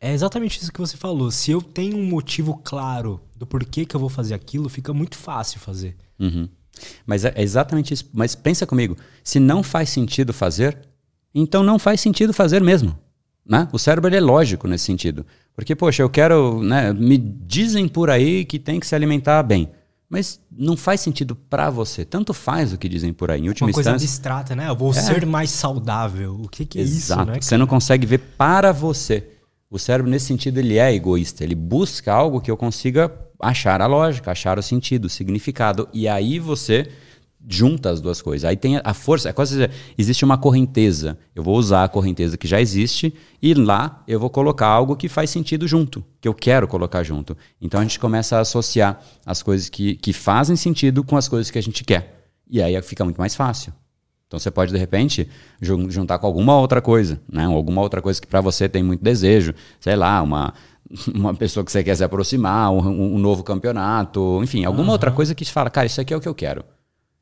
é exatamente isso que você falou. Se eu tenho um motivo claro do porquê que eu vou fazer aquilo, fica muito fácil fazer. Uhum. Mas é exatamente isso. Mas pensa comigo, se não faz sentido fazer, então não faz sentido fazer mesmo. Né? O cérebro é lógico nesse sentido. Porque, poxa, eu quero. Né, me dizem por aí que tem que se alimentar bem. Mas não faz sentido para você. Tanto faz o que dizem por aí. Em última Uma coisa instância, abstrata, né? Eu vou é. ser mais saudável. O que, que é Exato. isso, né? Você não consegue ver para você. O cérebro, nesse sentido, ele é egoísta. Ele busca algo que eu consiga achar a lógica, achar o sentido, o significado. E aí você junta as duas coisas. Aí tem a força, é quase existe uma correnteza. Eu vou usar a correnteza que já existe e lá eu vou colocar algo que faz sentido junto, que eu quero colocar junto. Então a gente começa a associar as coisas que, que fazem sentido com as coisas que a gente quer. E aí fica muito mais fácil. Então você pode de repente juntar com alguma outra coisa, né? Alguma outra coisa que para você tem muito desejo, sei lá, uma uma pessoa que você quer se aproximar, um, um novo campeonato, enfim, alguma uhum. outra coisa que te fala, cara, isso aqui é o que eu quero.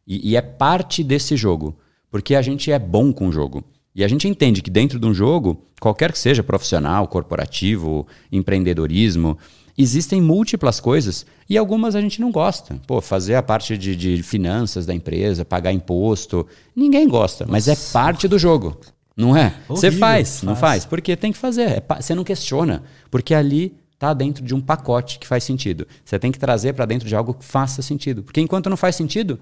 E, e, é parte desse jogo, porque a gente é bom com o jogo. E a gente entende que dentro de um jogo, qualquer que seja profissional, corporativo, empreendedorismo, existem múltiplas coisas e algumas a gente não gosta. Pô, fazer a parte de, de finanças da empresa, pagar imposto, ninguém gosta, Nossa. mas é parte do jogo. Não é? Você faz, faz, não faz? Porque tem que fazer. É, você não questiona. Porque ali está dentro de um pacote que faz sentido. Você tem que trazer para dentro de algo que faça sentido. Porque enquanto não faz sentido,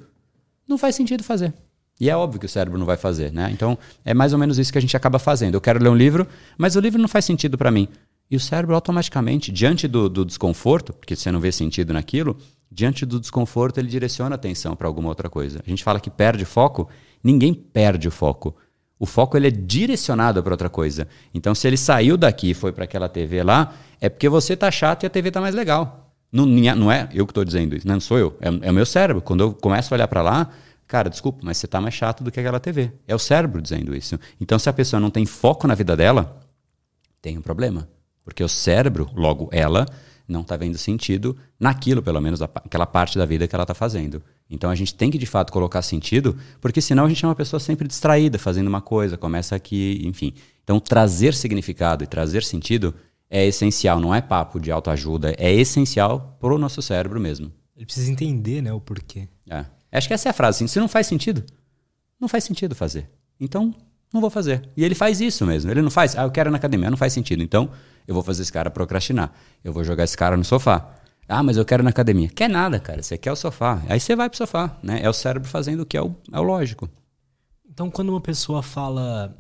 não faz sentido fazer. E é óbvio que o cérebro não vai fazer, né? Então, é mais ou menos isso que a gente acaba fazendo. Eu quero ler um livro, mas o livro não faz sentido para mim. E o cérebro automaticamente, diante do, do, desconforto, porque você não vê sentido naquilo, diante do desconforto ele direciona a atenção para alguma outra coisa. A gente fala que perde foco, ninguém perde o foco. O foco ele é direcionado para outra coisa. Então, se ele saiu daqui e foi para aquela TV lá, é porque você tá chato e a TV tá mais legal. Não, não é eu que estou dizendo isso, não sou eu. É, é, o meu cérebro. Quando eu começo a olhar para lá, cara, desculpa, mas você tá mais chato do que aquela TV. É o cérebro dizendo isso. Então, se a pessoa não tem foco na vida dela, tem um problema. Porque o cérebro, logo ela, não está vendo sentido naquilo, pelo menos, aquela parte da vida que ela está fazendo. Então a gente tem que de fato colocar sentido, porque senão a gente é uma pessoa sempre distraída, fazendo uma coisa, começa aqui, enfim. Então trazer significado e trazer sentido é essencial, não é papo de autoajuda, é essencial para o nosso cérebro mesmo. Ele precisa entender, né, o porquê. É. Acho que essa é a frase, assim, se não faz sentido, não faz sentido fazer. Então, não vou fazer. E ele faz isso mesmo. Ele não faz, ah, eu quero ir na academia, não faz sentido. Então, eu vou fazer esse cara procrastinar. Eu vou jogar esse cara no sofá. Ah, mas eu quero na academia. Quer nada, cara. Você quer o sofá. Aí você vai pro sofá, né? É o cérebro fazendo o que é o, é o lógico. Então, quando uma pessoa fala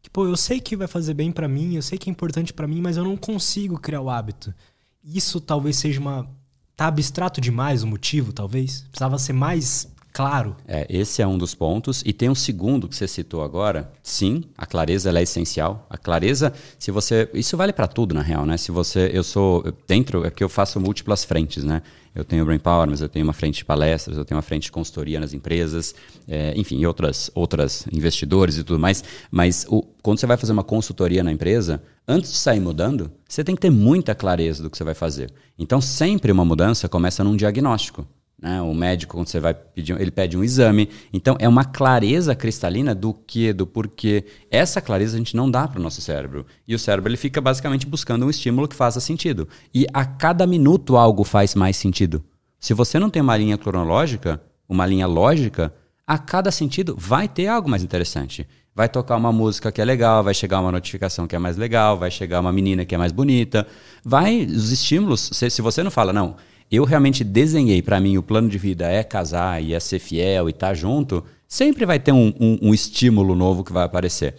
que, pô, eu sei que vai fazer bem para mim, eu sei que é importante para mim, mas eu não consigo criar o hábito. Isso talvez seja uma. Tá abstrato demais o motivo, talvez? Precisava ser mais claro. É, esse é um dos pontos. E tem um segundo que você citou agora. Sim, a clareza é essencial. A clareza, se você. Isso vale para tudo, na real, né? Se você. Eu sou. Dentro, é porque eu faço múltiplas frentes, né? Eu tenho Brain Power, mas eu tenho uma frente de palestras, eu tenho uma frente de consultoria nas empresas, é, enfim, outras, outras investidores e tudo mais. Mas o, quando você vai fazer uma consultoria na empresa, antes de sair mudando, você tem que ter muita clareza do que você vai fazer. Então, sempre uma mudança começa num diagnóstico. Né? O médico, quando você vai pedir, ele pede um exame. Então, é uma clareza cristalina do que, do porquê. Essa clareza a gente não dá para o nosso cérebro. E o cérebro ele fica basicamente buscando um estímulo que faça sentido. E a cada minuto algo faz mais sentido. Se você não tem uma linha cronológica, uma linha lógica, a cada sentido vai ter algo mais interessante. Vai tocar uma música que é legal, vai chegar uma notificação que é mais legal, vai chegar uma menina que é mais bonita. Vai, os estímulos, se, se você não fala, não, eu realmente desenhei para mim o plano de vida é casar e é ser fiel e estar tá junto, sempre vai ter um, um, um estímulo novo que vai aparecer.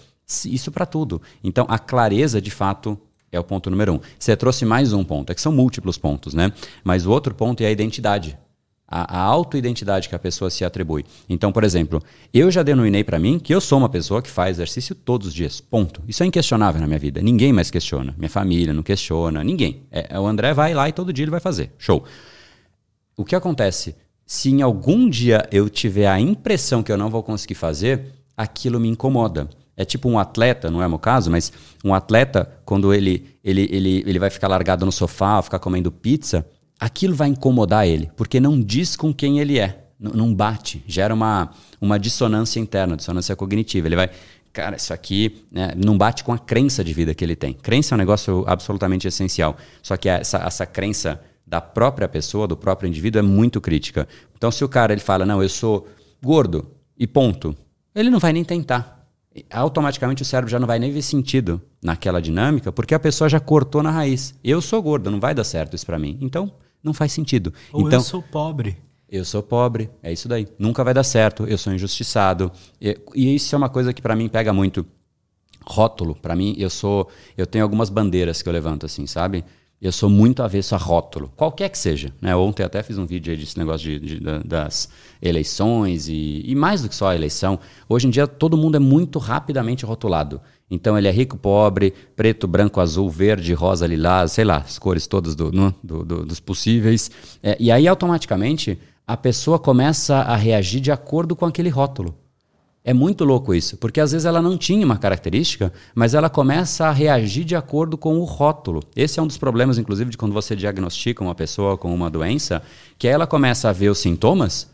Isso para tudo. Então, a clareza, de fato, é o ponto número um. Você trouxe mais um ponto, é que são múltiplos pontos, né? Mas o outro ponto é a identidade a, a autoidentidade que a pessoa se atribui. Então, por exemplo, eu já denominei para mim que eu sou uma pessoa que faz exercício todos os dias. Ponto. Isso é inquestionável na minha vida. Ninguém mais questiona. Minha família não questiona. Ninguém. É, é, o André vai lá e todo dia ele vai fazer. Show. O que acontece? Se em algum dia eu tiver a impressão que eu não vou conseguir fazer, aquilo me incomoda. É tipo um atleta, não é meu caso, mas um atleta, quando ele, ele, ele, ele vai ficar largado no sofá, ficar comendo pizza, aquilo vai incomodar ele, porque não diz com quem ele é, não bate, gera uma, uma dissonância interna, dissonância cognitiva. Ele vai, cara, isso aqui né, não bate com a crença de vida que ele tem. Crença é um negócio absolutamente essencial, só que essa, essa crença da própria pessoa, do próprio indivíduo, é muito crítica. Então, se o cara ele fala, não, eu sou gordo e ponto, ele não vai nem tentar. Automaticamente o cérebro já não vai nem ver sentido naquela dinâmica, porque a pessoa já cortou na raiz. Eu sou gordo, não vai dar certo isso para mim. Então, não faz sentido. Ou então, eu sou pobre. Eu sou pobre, é isso daí. Nunca vai dar certo, eu sou injustiçado. E, e isso é uma coisa que para mim pega muito. Rótulo, para mim, eu sou. Eu tenho algumas bandeiras que eu levanto assim, sabe? Eu sou muito avesso a rótulo, qualquer que seja. Né? Ontem até fiz um vídeo aí desse negócio de, de, das eleições e, e mais do que só a eleição. Hoje em dia todo mundo é muito rapidamente rotulado. Então ele é rico, pobre, preto, branco, azul, verde, rosa, lilás, sei lá, as cores todas do, no, do, do, dos possíveis. É, e aí automaticamente a pessoa começa a reagir de acordo com aquele rótulo. É muito louco isso, porque às vezes ela não tinha uma característica, mas ela começa a reagir de acordo com o rótulo. Esse é um dos problemas, inclusive, de quando você diagnostica uma pessoa com uma doença, que ela começa a ver os sintomas,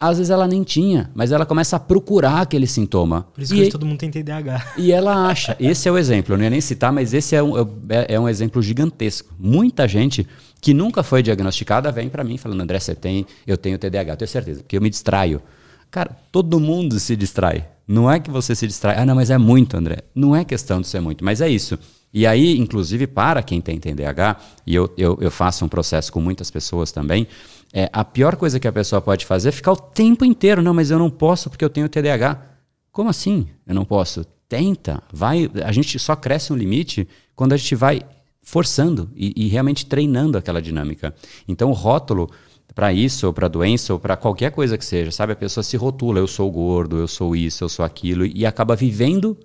às vezes ela nem tinha, mas ela começa a procurar aquele sintoma. Por isso que hoje todo mundo tem TDAH. E ela acha. Esse é o exemplo, eu não ia nem citar, mas esse é um, é, é um exemplo gigantesco. Muita gente que nunca foi diagnosticada vem para mim falando: André, você tem, eu tenho TDAH, eu tenho certeza, porque eu me distraio. Cara, todo mundo se distrai. Não é que você se distrai. Ah, não, mas é muito, André. Não é questão de ser muito, mas é isso. E aí, inclusive, para quem tem TDAH, e eu, eu, eu faço um processo com muitas pessoas também, é, a pior coisa que a pessoa pode fazer é ficar o tempo inteiro. Não, mas eu não posso porque eu tenho TDAH. Como assim? Eu não posso? Tenta, vai. A gente só cresce um limite quando a gente vai forçando e, e realmente treinando aquela dinâmica. Então, o rótulo para isso, ou para doença, ou para qualquer coisa que seja, sabe? A pessoa se rotula, eu sou gordo, eu sou isso, eu sou aquilo, e acaba vivendo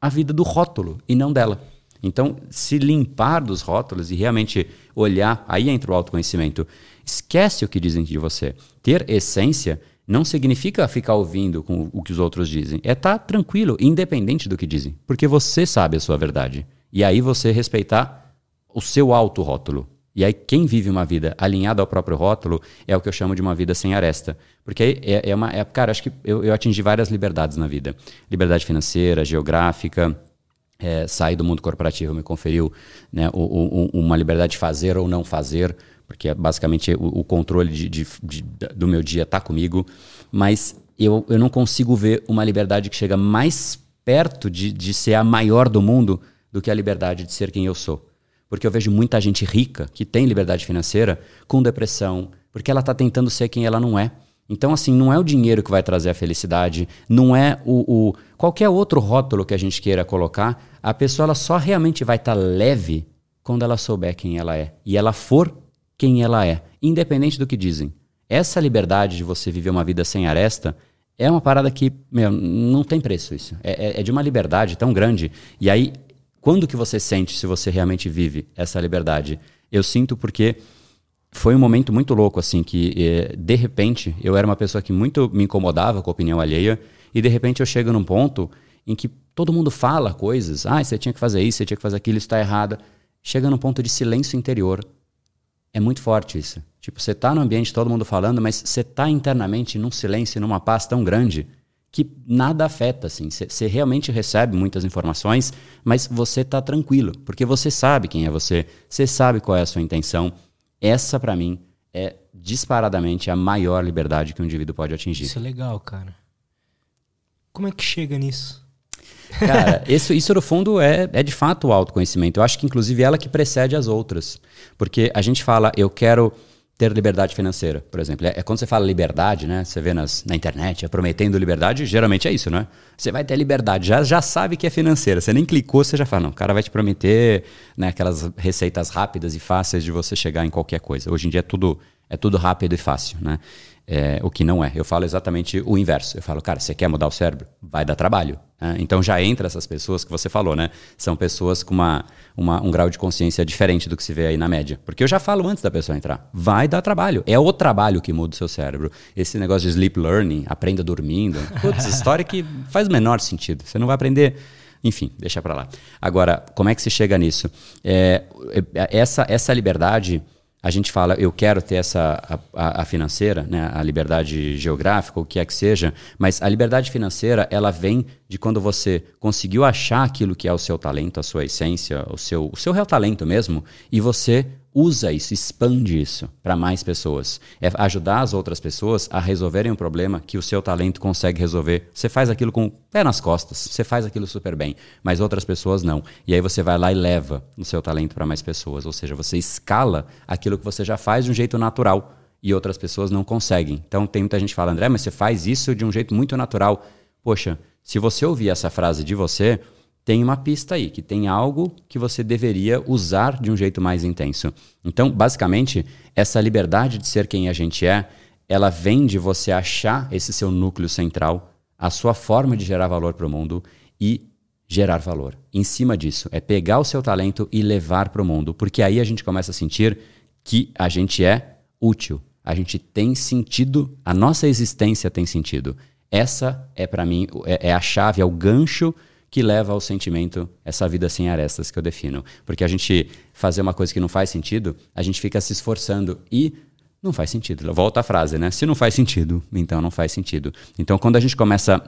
a vida do rótulo e não dela. Então, se limpar dos rótulos e realmente olhar, aí entra o autoconhecimento. Esquece o que dizem de você. Ter essência não significa ficar ouvindo com o que os outros dizem. É estar tá tranquilo, independente do que dizem. Porque você sabe a sua verdade. E aí você respeitar o seu auto-rótulo. E aí, quem vive uma vida alinhada ao próprio rótulo é o que eu chamo de uma vida sem aresta. Porque é, é uma. É, cara, acho que eu, eu, atingi várias liberdades na vida: liberdade financeira, geográfica. É, sair do mundo corporativo me conferiu né, uma liberdade de fazer ou não fazer, porque é basicamente o, o controle de, de, de, do meu dia está comigo. Mas eu, eu não consigo ver uma liberdade que chega mais perto de, de ser a maior do mundo do que a liberdade de ser quem eu sou. Porque eu vejo muita gente rica que tem liberdade financeira com depressão, porque ela está tentando ser quem ela não é. Então, assim, não é o dinheiro que vai trazer a felicidade, não é o, o qualquer outro rótulo que a gente queira colocar. A pessoa ela só realmente vai estar tá leve quando ela souber quem ela é e ela for quem ela é, independente do que dizem. Essa liberdade de você viver uma vida sem aresta é uma parada que, meu, não tem preço isso. É, é, é de uma liberdade tão grande. E aí quando que você sente se você realmente vive essa liberdade? Eu sinto porque foi um momento muito louco, assim, que eh, de repente eu era uma pessoa que muito me incomodava com a opinião alheia e de repente eu chego num ponto em que todo mundo fala coisas, ah, você tinha que fazer isso, você tinha que fazer aquilo, isso está errado. Chega num ponto de silêncio interior. É muito forte isso. Tipo, você está no ambiente, todo mundo falando, mas você está internamente num silêncio, numa paz tão grande que nada afeta, assim. Você realmente recebe muitas informações, mas você está tranquilo, porque você sabe quem é você, você sabe qual é a sua intenção. Essa, para mim, é disparadamente a maior liberdade que um indivíduo pode atingir. Isso é legal, cara. Como é que chega nisso? Cara, isso, isso no fundo é, é de fato o autoconhecimento. Eu acho que, inclusive, ela que precede as outras. Porque a gente fala, eu quero ter liberdade financeira, por exemplo. É, é, quando você fala liberdade, né? Você vê nas, na internet, é prometendo liberdade, geralmente é isso, né? Você vai ter liberdade, já, já sabe que é financeira. Você nem clicou, você já fala, não, o cara vai te prometer né, aquelas receitas rápidas e fáceis de você chegar em qualquer coisa. Hoje em dia é tudo, é tudo rápido e fácil, né? É, o que não é. Eu falo exatamente o inverso. Eu falo, cara, você quer mudar o cérebro? Vai dar trabalho. Né? Então já entra essas pessoas que você falou, né? São pessoas com uma, uma, um grau de consciência diferente do que se vê aí na média. Porque eu já falo antes da pessoa entrar. Vai dar trabalho. É o trabalho que muda o seu cérebro. Esse negócio de sleep learning, aprenda dormindo. Putz, história que faz o menor sentido. Você não vai aprender. Enfim, deixa para lá. Agora, como é que se chega nisso? É, é essa, essa liberdade a gente fala, eu quero ter essa a, a, financeira, né, a liberdade geográfica, o que é que seja, mas a liberdade financeira ela vem de quando você conseguiu achar aquilo que é o seu talento, a sua essência, o seu, o seu real talento mesmo, e você usa isso, expande isso para mais pessoas. É ajudar as outras pessoas a resolverem um problema que o seu talento consegue resolver. Você faz aquilo com o pé nas costas, você faz aquilo super bem, mas outras pessoas não. E aí você vai lá e leva o seu talento para mais pessoas, ou seja, você escala aquilo que você já faz de um jeito natural e outras pessoas não conseguem. Então tem muita gente que fala, André, mas você faz isso de um jeito muito natural. Poxa, se você ouvir essa frase de você, tem uma pista aí, que tem algo que você deveria usar de um jeito mais intenso. Então, basicamente, essa liberdade de ser quem a gente é, ela vem de você achar esse seu núcleo central, a sua forma de gerar valor para o mundo e gerar valor. Em cima disso, é pegar o seu talento e levar para o mundo, porque aí a gente começa a sentir que a gente é útil, a gente tem sentido, a nossa existência tem sentido. Essa é para mim é, é a chave, é o gancho que leva ao sentimento, essa vida sem arestas que eu defino. Porque a gente fazer uma coisa que não faz sentido, a gente fica se esforçando e não faz sentido. Volta a frase, né? Se não faz sentido, então não faz sentido. Então quando a gente começa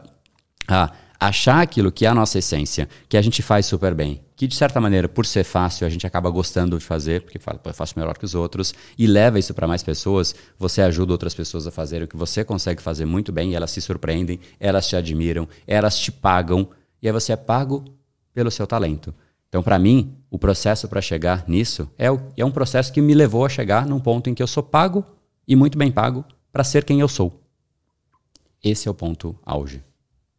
a achar aquilo que é a nossa essência, que a gente faz super bem, que de certa maneira, por ser fácil, a gente acaba gostando de fazer, porque fala, eu faço melhor que os outros, e leva isso para mais pessoas, você ajuda outras pessoas a fazerem o que você consegue fazer muito bem, e elas se surpreendem, elas te admiram, elas te pagam, e aí você é pago pelo seu talento. Então, para mim, o processo para chegar nisso é, é um processo que me levou a chegar num ponto em que eu sou pago e muito bem pago para ser quem eu sou. Esse é o ponto auge.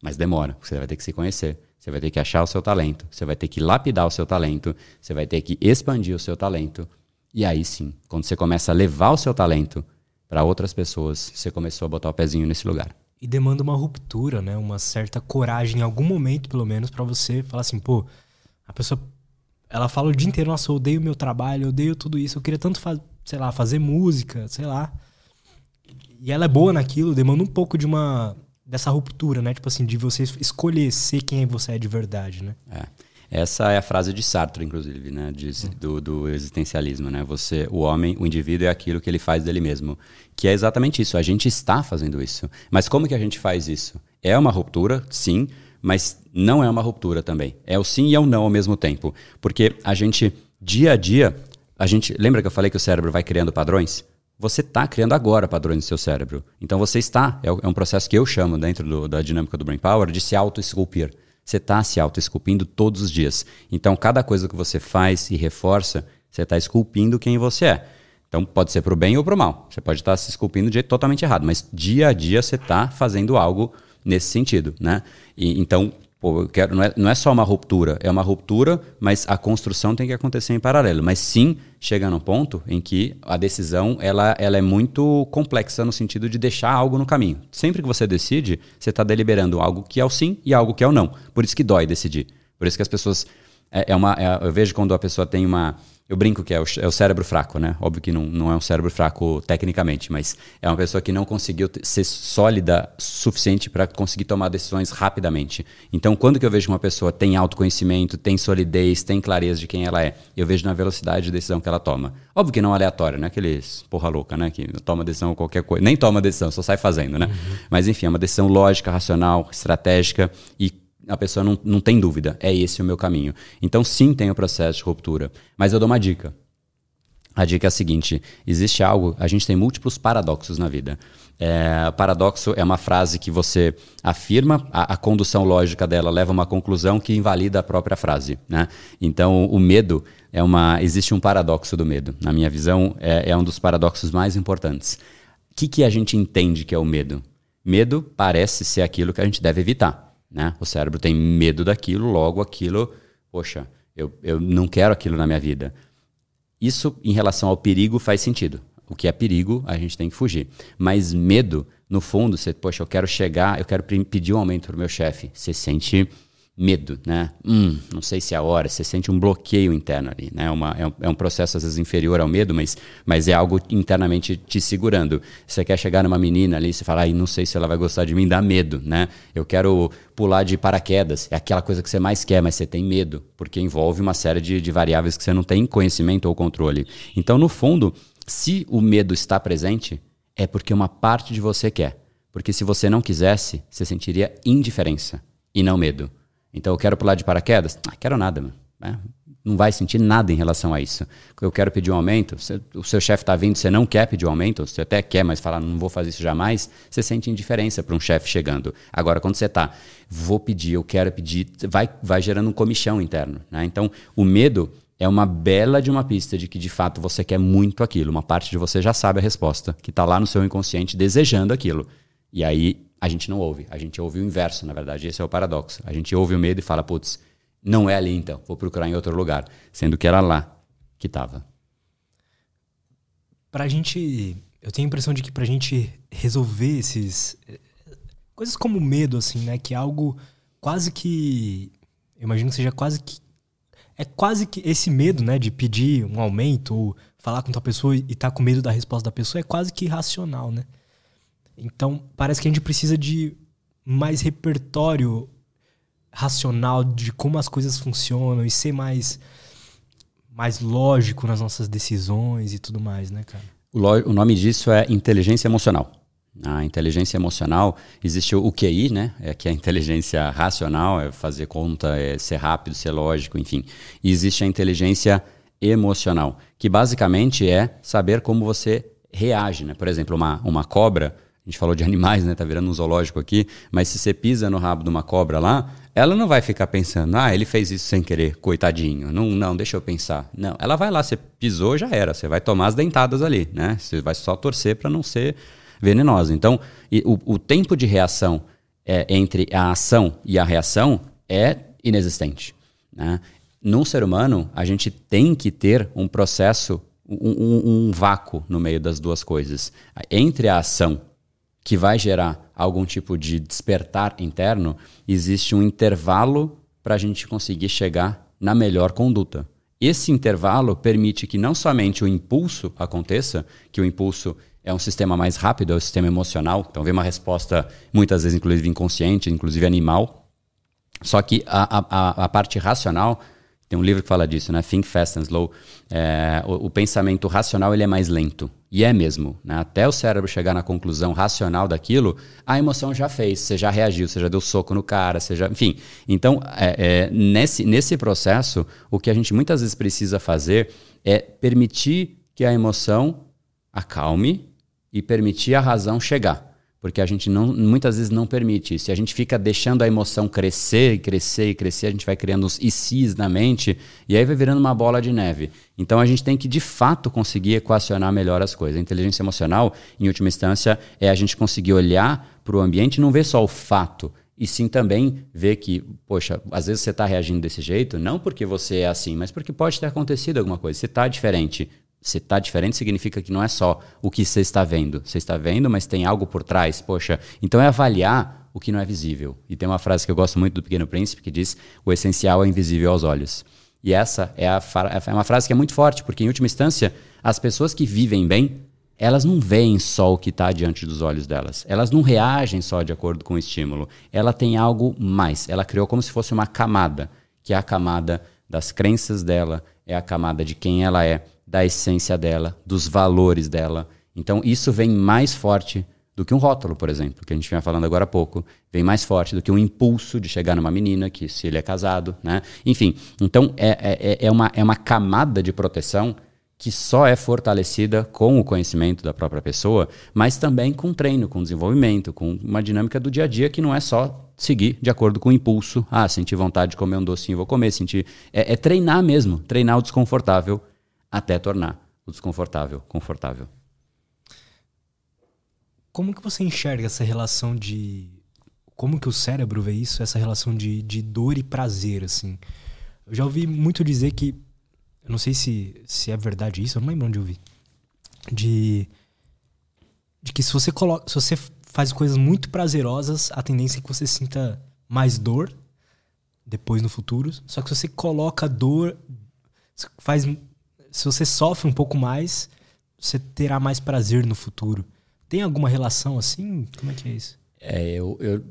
Mas demora, você vai ter que se conhecer, você vai ter que achar o seu talento, você vai ter que lapidar o seu talento, você vai ter que expandir o seu talento. E aí sim, quando você começa a levar o seu talento para outras pessoas, você começou a botar o pezinho nesse lugar. E demanda uma ruptura, né? Uma certa coragem em algum momento, pelo menos, para você falar assim, pô, a pessoa ela fala o dia inteiro, nossa, eu odeio meu trabalho, eu odeio tudo isso, eu queria tanto, sei lá, fazer música, sei lá. E ela é boa naquilo, demanda um pouco de uma dessa ruptura, né? Tipo assim, de você escolher ser quem você é de verdade, né? É. Essa é a frase de Sartre, inclusive, né? De, do, do, existencialismo, né? Você, o homem, o indivíduo é aquilo que ele faz dele mesmo. Que é exatamente isso. A gente está fazendo isso. Mas como que a gente faz isso? É uma ruptura, sim, mas não é uma ruptura também. É o sim e é o não ao mesmo tempo. Porque a gente, dia a dia, a gente. Lembra que eu falei que o cérebro vai criando padrões? você está criando agora padrões no seu cérebro. Então você está, é, é um processo que eu chamo dentro do, da dinâmica do Brain Power de se auto-esculpir. Você está se auto-esculpindo todos os dias. Então cada coisa que você faz e reforça, você está esculpindo quem você é. Então pode ser para o bem ou para o mal. Você pode estar tá se esculpindo de jeito totalmente errado, mas dia a dia você está fazendo algo nesse sentido, né? E, então Pô, eu quero, não, é, não é só uma ruptura, é uma ruptura, mas a construção tem que acontecer em paralelo. Mas sim, chega num ponto em que a decisão ela, ela é muito complexa no sentido de deixar algo no caminho. Sempre que você decide, você está deliberando algo que é o sim e algo que é o não. Por isso que dói decidir. Por isso que as pessoas. É, é uma, é, eu vejo quando a pessoa tem uma eu brinco que é o, é o, cérebro fraco, né? Óbvio que não, não é um cérebro fraco tecnicamente, mas é uma pessoa que não conseguiu ser sólida suficiente para conseguir tomar decisões rapidamente. Então, quando que eu vejo uma pessoa tem autoconhecimento, tem solidez, tem clareza de quem ela é, eu vejo na velocidade de decisão que ela toma. Óbvio que não aleatório, não é aqueles porra louca, né? Que toma decisão qualquer coisa. Nem toma decisão, só sai fazendo, né? Uhum. Mas enfim, é uma decisão lógica, racional, estratégica e a pessoa não, não tem dúvida, é esse o meu caminho. Então, sim, tem o processo de ruptura. Mas eu dou uma dica. A dica é a seguinte: existe algo, a gente tem múltiplos paradoxos na vida. É, paradoxo é uma frase que você afirma, a, a, condução lógica dela leva a uma conclusão que invalida a própria frase. Né? Então, o medo é uma. Existe um paradoxo do medo. Na minha visão, é, é um dos paradoxos mais importantes. O que, que a gente entende que é o medo? Medo parece ser aquilo que a gente deve evitar. Né? O cérebro tem medo daquilo, logo aquilo, poxa, eu, eu não quero aquilo na minha vida. Isso, em relação ao perigo, faz sentido. O que é perigo, a gente tem que fugir. Mas medo, no fundo, você, poxa, eu quero chegar, eu quero pedir um aumento para o meu chefe. Você sente medo, né? Hum, não sei se é a hora, você sente um bloqueio interno ali, né? Uma, é, um, é um processo às vezes inferior ao medo, mas, mas é algo internamente te segurando. Você quer chegar numa menina ali, você fala, ai, não sei se ela vai gostar de mim, dá medo, né? Eu quero pular de paraquedas, é aquela coisa que você mais quer, mas você tem medo, porque envolve uma série de, de variáveis que você não tem conhecimento ou controle. Então, no fundo, se o medo está presente, é porque uma parte de você quer. Porque se você não quisesse, você sentiria indiferença e não medo. Então eu quero pular de paraquedas? Ah, quero nada, mano. É, não vai sentir nada em relação a isso. Eu quero pedir um aumento, você, o seu chefe está vindo, você não quer pedir um aumento, você até quer, mas fala, não vou fazer isso jamais, você sente indiferença para um chefe chegando. Agora, quando você está, vou pedir, eu quero pedir, vai, vai gerando um comichão interno. Né? Então, o medo é uma bela de uma pista de que de fato você quer muito aquilo. Uma parte de você já sabe a resposta, que está lá no seu inconsciente desejando aquilo. E aí a gente não ouve. A gente ouve o inverso, na verdade. Esse é o paradoxo. A gente ouve o medo e fala, putz, não é ali então, vou procurar em outro lugar. Sendo que era lá que estava. Pra gente. Eu tenho a impressão de que pra gente resolver esses. Coisas como medo, assim, né? Que é algo quase que. Eu imagino que seja quase que. É quase que esse medo, né? De pedir um aumento ou falar com outra pessoa e estar tá com medo da resposta da pessoa é quase que irracional, né? Então, parece que a gente precisa de mais repertório racional de como as coisas funcionam e ser mais mais lógico nas nossas decisões e tudo mais, né, cara? O, o nome disso é inteligência emocional. A inteligência emocional, existe o QI, né? É que a inteligência racional, é fazer conta, é ser rápido, ser lógico, enfim. E existe a inteligência emocional, que basicamente é saber como você reage, né? Por exemplo, uma, uma cobra, a gente falou de animais, né? Tá virando um zoológico aqui, mas se você pisa no rabo de uma cobra lá, ela não vai ficar pensando, ah, ele fez isso sem querer, coitadinho. Não, não, deixa eu pensar. Não, ela vai lá, você pisou, já era. Você vai tomar as dentadas ali, né? Você vai só torcer para não ser venenosa. Então, o, o tempo de reação é, entre a ação e a reação é inexistente. Né? No ser humano, a gente tem que ter um processo, um, um, um vácuo no meio das duas coisas. Entre a ação que vai gerar algum tipo de despertar interno, existe um intervalo para a gente conseguir chegar na melhor conduta. Esse intervalo permite que não somente o impulso aconteça, que o impulso é um sistema mais rápido, é o sistema emocional, então vem uma resposta muitas vezes inclusive inconsciente, inclusive animal. Só que a, a, a parte racional tem um livro que fala disso, né? Think Fast and Slow. É, o, o, pensamento racional ele é mais lento. E é mesmo. Né? Até o cérebro chegar na conclusão racional daquilo, a emoção já fez, você já reagiu, você já deu soco no cara, você já. Enfim. Então, é, é, nesse, nesse processo, o que a gente muitas vezes precisa fazer é permitir que a emoção acalme e permitir a razão chegar porque a gente não, muitas vezes não permite isso. E a gente fica deixando a emoção crescer, crescer e crescer, a gente vai criando os ICs na mente e aí vai virando uma bola de neve. Então a gente tem que de fato conseguir equacionar melhor as coisas. A inteligência emocional, em última instância, é a gente conseguir olhar para o ambiente e não ver só o fato, e sim também ver que, poxa, às vezes você está reagindo desse jeito, não porque você é assim, mas porque pode ter acontecido alguma coisa. Você está diferente se está diferente, significa que não é só o que você está vendo. Você está vendo, mas tem algo por trás. Poxa, então é avaliar o que não é visível. E tem uma frase que eu gosto muito do Pequeno Príncipe que diz: o essencial é invisível aos olhos. E essa é, a, é uma frase que é muito forte, porque em última instância, as pessoas que vivem bem, elas não veem só o que está diante dos olhos delas. Elas não reagem só de acordo com o estímulo. Ela tem algo mais. Ela criou como se fosse uma camada, que é a camada das crenças dela, é a camada de quem ela é, da essência dela, dos valores dela. Então isso vem mais forte do que um rótulo, por exemplo, que a gente vinha falando agora há pouco, vem mais forte do que um impulso de chegar numa menina, que se ele é casado, né? Enfim, então é, é, é, é uma, é uma camada de proteção que só é fortalecida com o conhecimento da própria pessoa, mas também com treino, com desenvolvimento, com uma dinâmica do dia a dia que não é só seguir de acordo com o impulso. Ah, senti vontade de comer um docinho, vou comer. Sentir... É, é treinar mesmo, treinar o desconfortável até tornar o desconfortável confortável. Como que você enxerga essa relação de. Como que o cérebro vê isso, essa relação de, de dor e prazer, assim? Eu já ouvi muito dizer que. Eu não sei se, se é verdade isso, eu não lembro onde eu vi. De. De que se você coloca. Se você faz coisas muito prazerosas, a tendência é que você sinta mais dor depois no futuro. Só que se você coloca dor. Faz se você sofre um pouco mais, você terá mais prazer no futuro. Tem alguma relação assim? Como é que é isso? É, eu, eu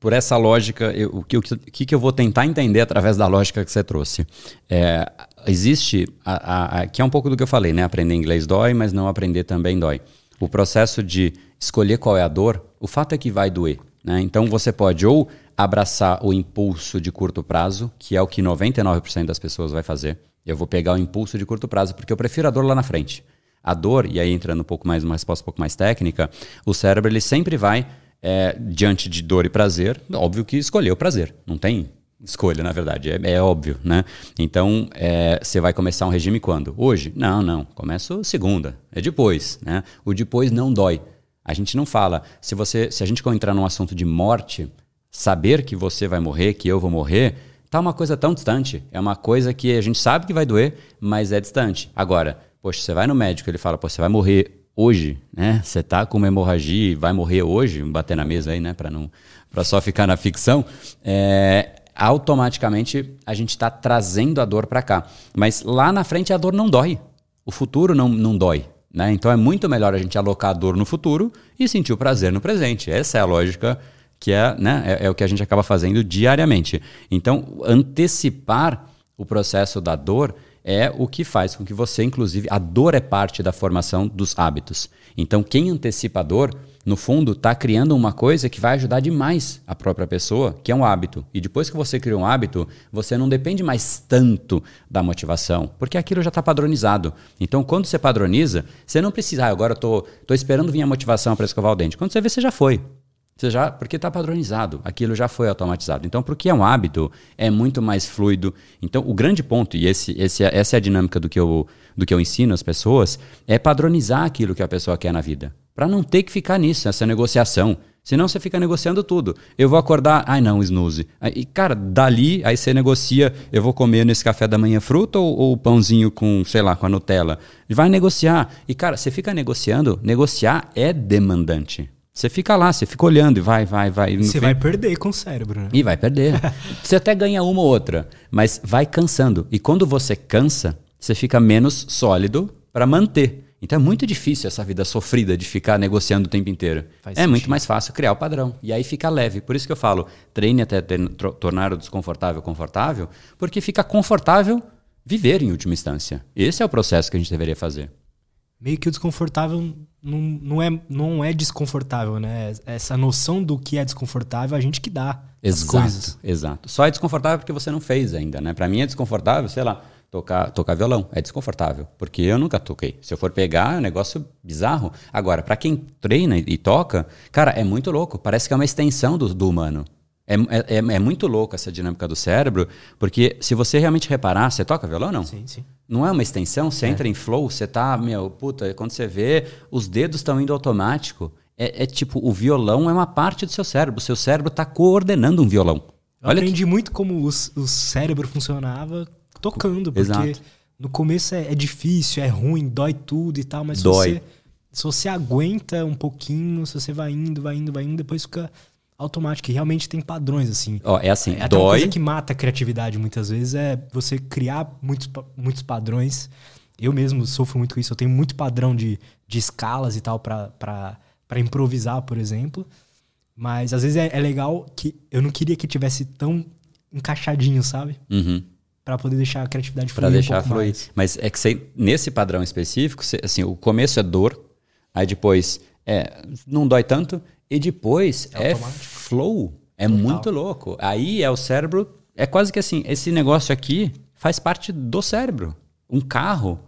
por essa lógica, eu, o, que, o que, que eu vou tentar entender através da lógica que você trouxe? É, existe, a, a, que é um pouco do que eu falei, né? Aprender inglês dói, mas não aprender também dói. O processo de escolher qual é a dor, o fato é que vai doer. Né? Então você pode ou abraçar o impulso de curto prazo, que é o que 99% das pessoas vai fazer. Eu vou pegar o impulso de curto prazo, porque eu prefiro a dor lá na frente. A dor, e aí entrando um pouco mais, uma resposta um pouco mais técnica, o cérebro ele sempre vai, é, diante de dor e prazer, óbvio que escolher o prazer. Não tem escolha, na verdade, é, é óbvio, né? Então, é, você vai começar um regime quando? Hoje? Não, não. Começo segunda. É depois, né? O depois não dói. A gente não fala. Se você, se a gente entrar num assunto de morte, saber que você vai morrer, que eu vou morrer, tá uma coisa tão distante. É uma coisa que a gente sabe que vai doer, mas é distante. Agora, poxa, você vai no médico, ele fala, pô, você vai morrer hoje, né? Você tá com uma hemorragia e vai morrer hoje, bater na mesa aí, né, para não para só ficar na ficção, é, automaticamente a gente está trazendo a dor para cá. Mas lá na frente a dor não dói. O futuro não, não dói. Né? Então é muito melhor a gente alocar a dor no futuro e sentir o prazer no presente. Essa é a lógica que é, né, é, é o que a gente acaba fazendo diariamente. Então, antecipar o processo da dor é o que faz com que você, inclusive, a dor é parte da formação dos hábitos. Então, quem antecipa a dor, no fundo, está criando uma coisa que vai ajudar demais a própria pessoa, que é um hábito. E depois que você cria um hábito, você não depende mais tanto da motivação, porque aquilo já está padronizado. Então, quando você padroniza, você não precisa, ah, agora eu tô, tô esperando vir a motivação para escovar o dente. Quando você vê, você já foi. Você já, porque está padronizado, aquilo já foi automatizado. Então, porque é um hábito, é muito mais fluido. Então, o grande ponto, e esse, esse, essa é a dinâmica do que, eu, do que eu ensino às pessoas, é padronizar aquilo que a pessoa quer na vida. Para não ter que ficar nisso, essa negociação. Senão você fica negociando tudo. Eu vou acordar, ai não, snooze. E cara, dali, aí você negocia, eu vou comer nesse café da manhã fruta ou, ou pãozinho com, sei lá, com a Nutella. Vai negociar. E cara, você fica negociando, negociar é demandante. Você fica lá, você fica olhando e vai, vai, vai. Você vai perder com o cérebro, né? E vai perder. você até ganha uma ou outra, mas vai cansando. E quando você cansa, você fica menos sólido para manter. Então é muito difícil essa vida sofrida de ficar negociando o tempo inteiro. Faz é sentido. muito mais fácil criar o padrão. E aí fica leve. Por isso que eu falo, treine até ter, tornar o desconfortável confortável, porque fica confortável viver em última instância. Esse é o processo que a gente deveria fazer meio que o desconfortável não, não, é, não é desconfortável, né? Essa noção do que é desconfortável a gente que dá exato, as coisas. Exato. Só é desconfortável porque você não fez ainda, né? Para mim é desconfortável, sei lá, tocar, tocar violão. É desconfortável, porque eu nunca toquei. Se eu for pegar, é um negócio bizarro. Agora, para quem treina e toca, cara, é muito louco. Parece que é uma extensão do, do humano. É, é, é, é muito louco essa dinâmica do cérebro, porque se você realmente reparar, você toca violão ou não? Sim, sim. Não é uma extensão, você é. entra em flow, você tá, meu, puta, quando você vê, os dedos estão indo automático. É, é, tipo, o violão é uma parte do seu cérebro, o seu cérebro está coordenando um violão. Eu Olha aprendi que... muito como o, o, cérebro funcionava tocando, porque Exato. no começo é, é, difícil, é ruim, dói tudo e tal, mas dói. Se, você, se você aguenta um pouquinho, se você vai indo, vai indo, vai indo, depois fica automática. E realmente tem padrões, assim. Ó, é assim, é dói... uma coisa que mata a criatividade muitas vezes é você criar muitos, muitos padrões. Eu mesmo sofro muito com isso. Eu tenho muito padrão de, de escalas e tal para improvisar, por exemplo. Mas às vezes é, é, legal que eu não queria que tivesse tão encaixadinho, sabe? Uhum. Para poder deixar a criatividade fluir. Para deixar um fluir. Mais. Mas é que você, nesse padrão específico, você, assim, o começo é dor, aí depois é, não dói tanto, e depois é, é flow. É Total. muito louco. Aí é o cérebro. É quase que assim: esse negócio aqui faz parte do cérebro. Um carro.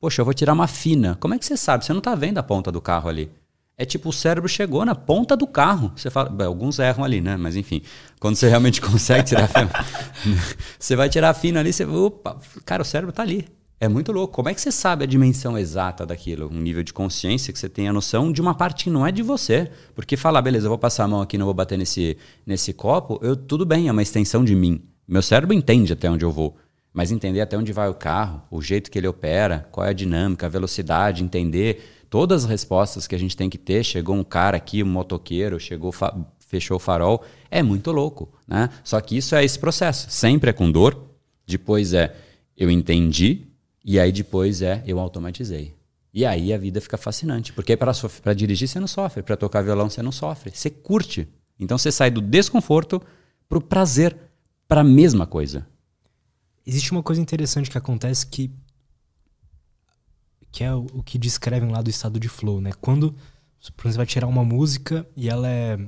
Poxa, eu vou tirar uma fina. Como é que você sabe? Você não está vendo a ponta do carro ali. É tipo, o cérebro chegou na ponta do carro. Você fala, bem, alguns erram ali, né? Mas enfim, quando você realmente consegue tirar a fina, você vai tirar a fina ali, você, opa, cara, o cérebro está ali. É muito louco. Como é que você sabe a dimensão exata daquilo? Um nível de consciência que você tem a noção de uma parte que não é de você. Porque falar, beleza, eu vou passar a mão aqui, não vou bater nesse, nesse copo, eu, tudo bem, é uma extensão de mim. Meu cérebro entende até onde eu vou. Mas entender até onde vai o carro, o jeito que ele opera, qual é a dinâmica, a velocidade, entender todas as respostas que a gente tem que ter. Chegou um cara aqui, um motoqueiro, chegou, fechou o farol. É muito louco, né? Só que isso é esse processo. Sempre é com dor. Depois é eu entendi, e aí depois é, eu automatizei. E aí a vida fica fascinante. Porque para dirigir você não sofre, para tocar violão você não sofre. Você curte. Então você sai do desconforto para o prazer, para a mesma coisa. Existe uma coisa interessante que acontece que que é o, que descrevem lá do estado de flow, né? Quando você vai tirar uma música e ela é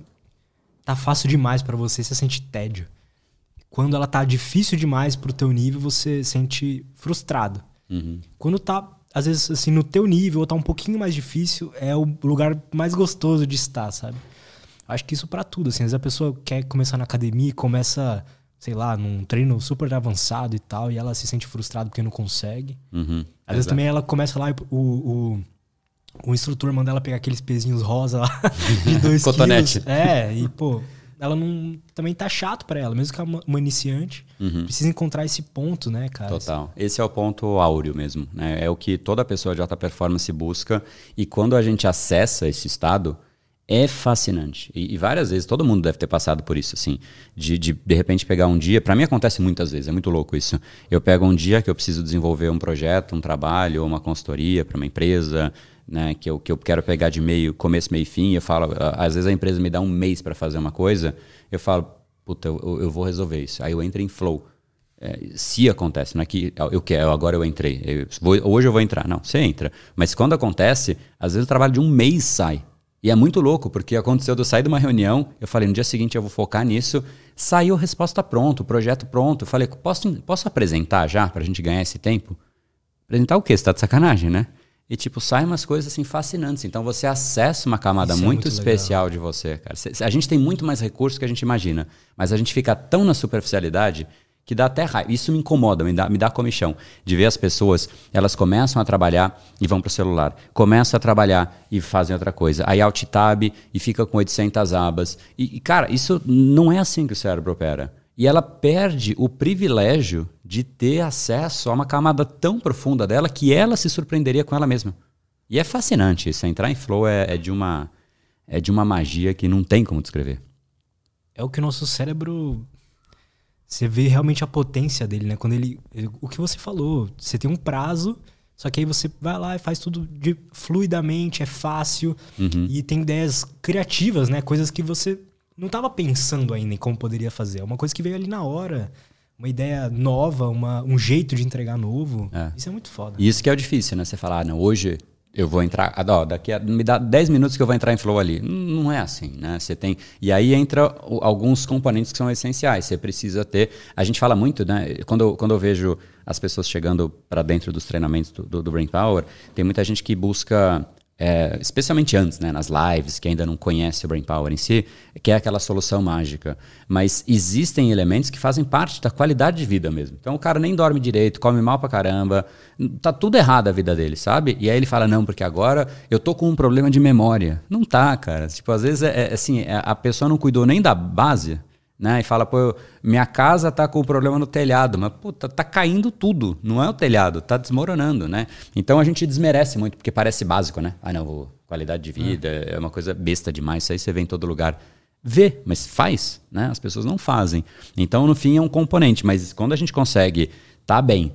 tá fácil demais para você, você sente tédio. Quando ela tá difícil demais pro teu nível, você sente frustrado. Uhum. Quando tá, às vezes, assim, no teu nível, ou tá um pouquinho mais difícil, é o lugar mais gostoso de estar, sabe? Acho que isso para tudo, assim. Às vezes a pessoa quer começar na academia e começa, sei lá, num treino super avançado e tal, e ela se sente frustrada porque não consegue. Uhum. Às vezes também ela começa lá e o, o, o instrutor manda ela pegar aqueles pezinhos rosa lá de dois Cotonete. quilos. É, e pô, ela não também tá chato para ela, mesmo que é uma, uma iniciante, uhum. precisa encontrar esse ponto, né, cara? Total. Esse é o ponto áureo mesmo, né? É o que toda pessoa de alta performance busca e quando a gente acessa esse estado, é fascinante. E, e, várias vezes, todo mundo deve ter passado por isso, assim, de de, de repente pegar um dia. Para mim acontece muitas vezes, é muito louco isso. Eu pego um dia que eu preciso desenvolver um projeto, um trabalho, uma consultoria para uma empresa, né, que eu, que eu quero pegar de meio, começo, meio e fim, eu falo, às vezes a empresa me dá um mês para fazer uma coisa, eu falo, puta, eu, eu, vou resolver isso. Aí eu entro em flow. É, se acontece, não é que eu quero, agora eu entrei, eu vou, hoje eu vou entrar. Não, você entra. Mas quando acontece, às vezes o trabalho de um mês sai. E é muito louco, porque aconteceu de eu sair de uma reunião, eu falei, no dia seguinte eu vou focar nisso, saiu a resposta pronta, o projeto pronto. Eu falei, posso, posso apresentar já, para a gente ganhar esse tempo? Apresentar o quê? Você tá de sacanagem, né? E, tipo, saem umas coisas, assim, fascinantes. Então, você acessa uma camada muito, é muito, especial legal. de você, cara. A gente tem muito mais recursos que a gente imagina, mas a gente fica tão na superficialidade que dá até raiva. Isso me incomoda, me dá, me dá comichão de ver as pessoas, elas começam a trabalhar e vão para o celular, começam a trabalhar e fazem outra coisa. Aí alt tab e fica com 800 abas. E, e, cara, isso não é assim que o cérebro opera. E ela perde o privilégio de ter acesso a uma camada tão profunda dela que ela se surpreenderia com ela mesma. E é fascinante isso. Entrar em flow é, é de uma é de uma magia que não tem como descrever. É o que o nosso cérebro você vê realmente a potência dele, né? Quando ele, ele, o que você falou, você tem um prazo, só que aí você vai lá e faz tudo de, fluidamente, é fácil uhum. e tem ideias criativas, né? Coisas que você não estava pensando ainda em como poderia fazer. É uma coisa que veio ali na hora. Uma ideia nova, uma, um jeito de entregar novo. É. Isso é muito foda. Isso que é o difícil, né? Você falar, ah, não, hoje eu vou entrar, ah, ó, daqui a, me dá 10 minutos que eu vou entrar em flow ali. Não é assim, né? Você tem e aí entra alguns componentes que são essenciais. Você precisa ter. A gente fala muito, né? Quando eu, quando eu vejo as pessoas chegando para dentro dos treinamentos do, do, do Brain Power, tem muita gente que busca é, especialmente antes, né, nas lives, que ainda não conhece o Brain Power em si, que é aquela solução mágica. Mas existem elementos que fazem parte da qualidade de vida mesmo. Então o cara nem dorme direito, come mal pra caramba, tá tudo errado a vida dele, sabe? E aí ele fala, não, porque agora eu tô com um problema de memória. Não tá, cara. Tipo, às vezes é, é assim, é, a pessoa não cuidou nem da base, né? E fala, pô, minha casa tá com problema no telhado, mas puta, tá, caindo tudo, não é o telhado, tá desmoronando, né? Então a gente desmerece muito, porque parece básico, né? Ah, não, qualidade de vida é. é uma coisa besta demais, isso aí você vê em todo lugar. Vê, mas faz, né? As pessoas não fazem. Então, no fim, é um componente, mas quando a gente consegue tá bem,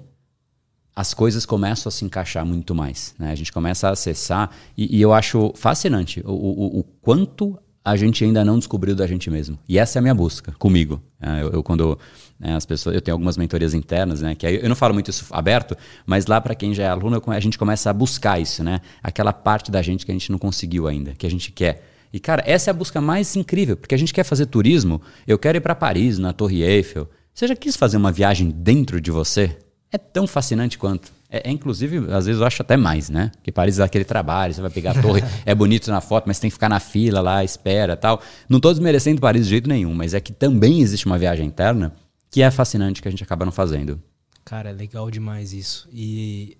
as coisas começam a se encaixar muito mais. Né? A gente começa a acessar, e, e eu acho fascinante o, o, o, quanto a gente ainda não descobriu da gente mesmo. E essa é a minha busca comigo. É, eu, eu, quando né, as pessoas, eu tenho algumas mentorias internas, né, que eu não falo muito isso aberto, mas lá para quem já é aluno, a gente começa a buscar isso, né? Aquela parte da gente que a gente não conseguiu ainda, que a gente quer. E cara, essa é a busca mais incrível, porque a gente quer fazer turismo. Eu quero ir para Paris, na Torre Eiffel. Você já quis fazer uma viagem dentro de você? É tão fascinante quanto. É, é, inclusive, às vezes eu acho até mais, né? Porque Paris é aquele trabalho, você vai pegar a torre, é bonito na foto, mas tem que ficar na fila lá, espera tal. Não estou desmerecendo Paris de jeito nenhum, mas é que também existe uma viagem interna que é fascinante que a gente acaba não fazendo. Cara, é legal demais isso. E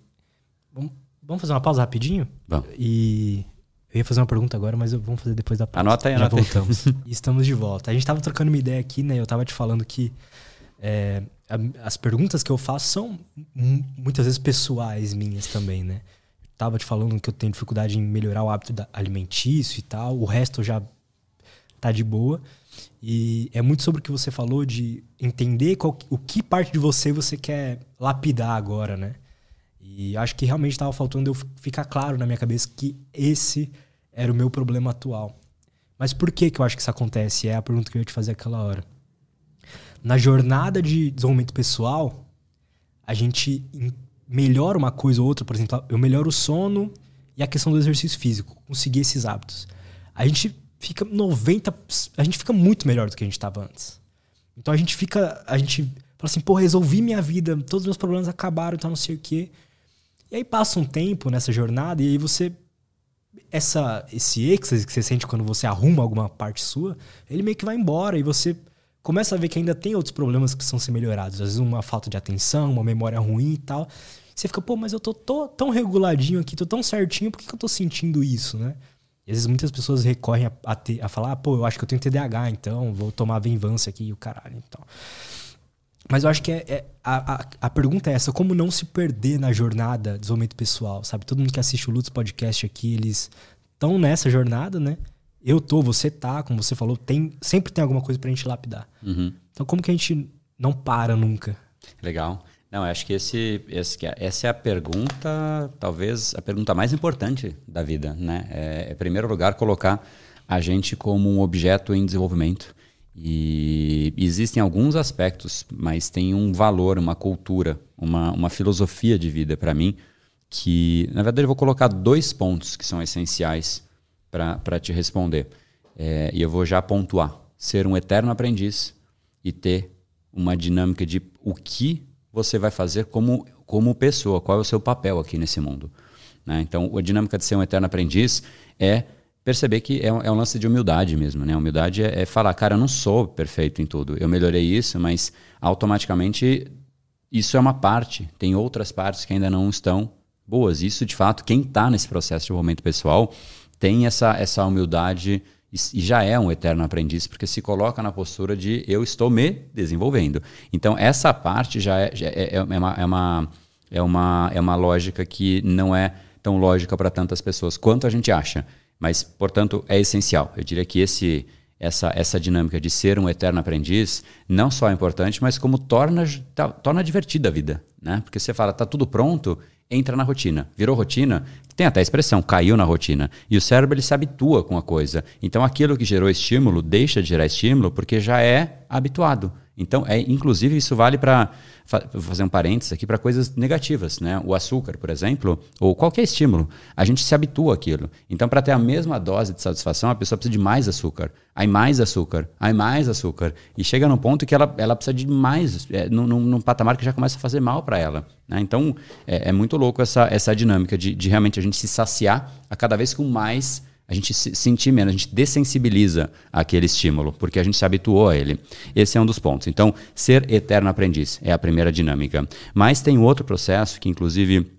vamos fazer uma pausa rapidinho? Vamos. E eu ia fazer uma pergunta agora, mas vamos fazer depois da pausa. Anota aí, Já anota voltamos. e estamos de volta. A gente estava trocando uma ideia aqui, né? Eu estava te falando que é, as perguntas que eu faço são muitas vezes pessoais minhas também, né? tava te falando que eu tenho dificuldade em melhorar o hábito alimentício e tal, o resto já tá de boa. E é muito sobre o que você falou de entender qual, o que parte de você você quer lapidar agora, né? E acho que realmente estava faltando eu ficar claro na minha cabeça que esse era o meu problema atual. Mas por que que eu acho que isso acontece? É a pergunta que eu ia te fazer aquela hora na jornada de desenvolvimento pessoal, a gente melhora uma coisa ou outra, por exemplo, eu melhoro o sono e a questão do exercício físico, conseguir esses hábitos. A gente fica 90, a gente fica muito melhor do que a gente estava antes. Então a gente fica, a gente fala assim, pô, resolvi minha vida, todos os meus problemas acabaram, então não sei o quê. E aí passa um tempo nessa jornada e aí você essa esse êxtase que você sente quando você arruma alguma parte sua, ele meio que vai embora e você começa a ver que ainda tem outros problemas que precisam ser melhorados. Às vezes uma falta de atenção, uma memória ruim e tal. Você fica, pô, mas eu tô, tô tão reguladinho aqui, tô tão certinho, por que, que eu tô sentindo isso, né? E às vezes muitas pessoas recorrem a, a, ter, a falar, ah, pô, eu acho que eu tenho TDAH, então vou tomar Venvance aqui e o caralho. Então. Mas eu acho que é, é a, a, a, pergunta é essa: como não se perder na jornada de desenvolvimento pessoal? Sabe? Todo mundo que assiste o Lutz Podcast aqui, eles estão nessa jornada, né? Eu tô, você tá, como você falou, tem, sempre tem alguma coisa pra gente lapidar. Uhum. Então, como que a gente não para nunca? Legal. Não, acho que esse, esse, essa é a pergunta, talvez a pergunta mais importante da vida, né? É, em primeiro lugar, colocar a gente como um objeto em desenvolvimento. E existem alguns aspectos, mas tem um valor, uma cultura, uma, uma filosofia de vida para mim, que, na verdade, eu vou colocar dois pontos que são essenciais para te responder. É, e eu vou já pontuar: ser um eterno aprendiz e ter uma dinâmica de o que você vai fazer como, como pessoa, qual é o seu papel aqui nesse mundo. Né? Então, a dinâmica de ser um eterno aprendiz é perceber que é um, é um lance de humildade mesmo. Né? Humildade é, é, falar, cara, eu não sou perfeito em tudo, eu melhorei isso, mas automaticamente isso é uma parte, tem outras partes que ainda não estão boas. Isso, de fato, quem está nesse processo de desenvolvimento pessoal tem essa, essa humildade e já é um eterno aprendiz, porque se coloca na postura de eu estou me desenvolvendo. Então, essa parte já é, já é, é, uma, é, uma, é, uma, é uma lógica que não é tão lógica para tantas pessoas quanto a gente acha. Mas, portanto, é essencial. Eu diria que esse, essa, essa dinâmica de ser um eterno aprendiz não só é importante, mas como torna, torna divertida a vida. Né? Porque você fala, está tudo pronto, entra na rotina. Virou rotina, tem até a expressão, caiu na rotina. E o cérebro ele se habitua com a coisa. Então aquilo que gerou estímulo deixa de gerar estímulo porque já é habituado. Então, é, inclusive, isso vale para fazer um parênteses aqui para coisas negativas, né? O açúcar, por exemplo, ou qualquer estímulo, a gente se habitua àquilo. Então, para ter a mesma dose de satisfação, a pessoa precisa de mais açúcar, aí mais açúcar, aí mais açúcar, e chega num ponto que ela, ela precisa de mais, é, num, num patamar que já começa a fazer mal para ela. Né? Então, é, é, muito louco essa, essa dinâmica de, de realmente a gente se saciar a cada vez com mais a gente se sentir menos, a gente dessensibiliza aquele estímulo, porque a gente se habituou a ele. Esse é um dos pontos. Então, ser eterno aprendiz é a primeira dinâmica. Mas tem outro processo que, inclusive,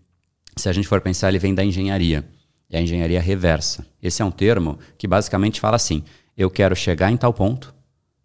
se a gente for pensar, ele vem da engenharia. É a engenharia reversa. Esse é um termo que basicamente fala assim: eu quero chegar em tal ponto,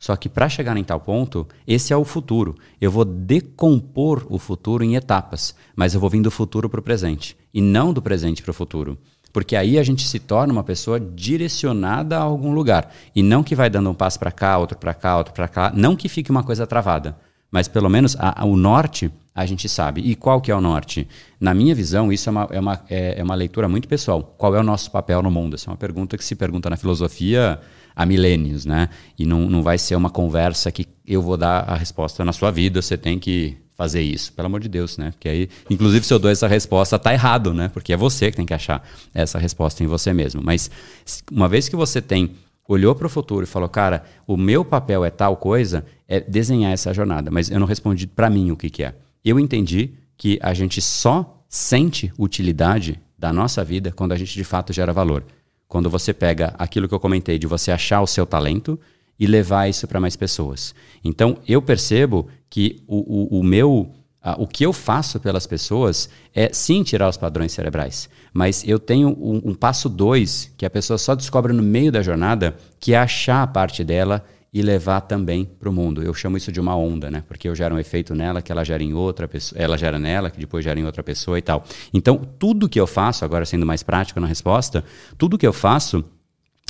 só que para chegar em tal ponto, esse é o futuro. Eu vou decompor o futuro em etapas, mas eu vou vir do futuro para o presente e não do presente para o futuro. Porque aí a gente se torna uma pessoa direcionada a algum lugar. E não que vai dando um passo para cá, outro para cá, outro para cá. Não que fique uma coisa travada. Mas pelo menos a, a, o norte a gente sabe. E qual que é o norte? Na minha visão, isso é uma, é, uma, é, é uma leitura muito pessoal. Qual é o nosso papel no mundo? Essa é uma pergunta que se pergunta na filosofia há milênios, né? E não, não vai ser uma conversa que eu vou dar a resposta na sua vida, você tem que fazer isso. Pelo amor de Deus, né? Porque aí, inclusive, se eu dou essa resposta, tá errado, né? Porque é você que tem que achar essa resposta em você mesmo. Mas uma vez que você tem olhou para o futuro e falou, cara, o meu papel é tal coisa, é desenhar essa jornada. Mas eu não respondi para mim o que, que é. Eu entendi que a gente só sente utilidade da nossa vida quando a gente de fato gera valor. Quando você pega aquilo que eu comentei de você achar o seu talento e levar isso para mais pessoas. Então, eu percebo que o, o, o meu. o que eu faço pelas pessoas é sim tirar os padrões cerebrais, mas eu tenho um, um passo dois que a pessoa só descobre no meio da jornada, que é achar a parte dela e levar também para o mundo. Eu chamo isso de uma onda, né? Porque eu gero um efeito nela, que ela gera em outra pessoa, ela gera nela, que depois gera em outra pessoa e tal. Então, tudo que eu faço, agora sendo mais prático na resposta, tudo que eu faço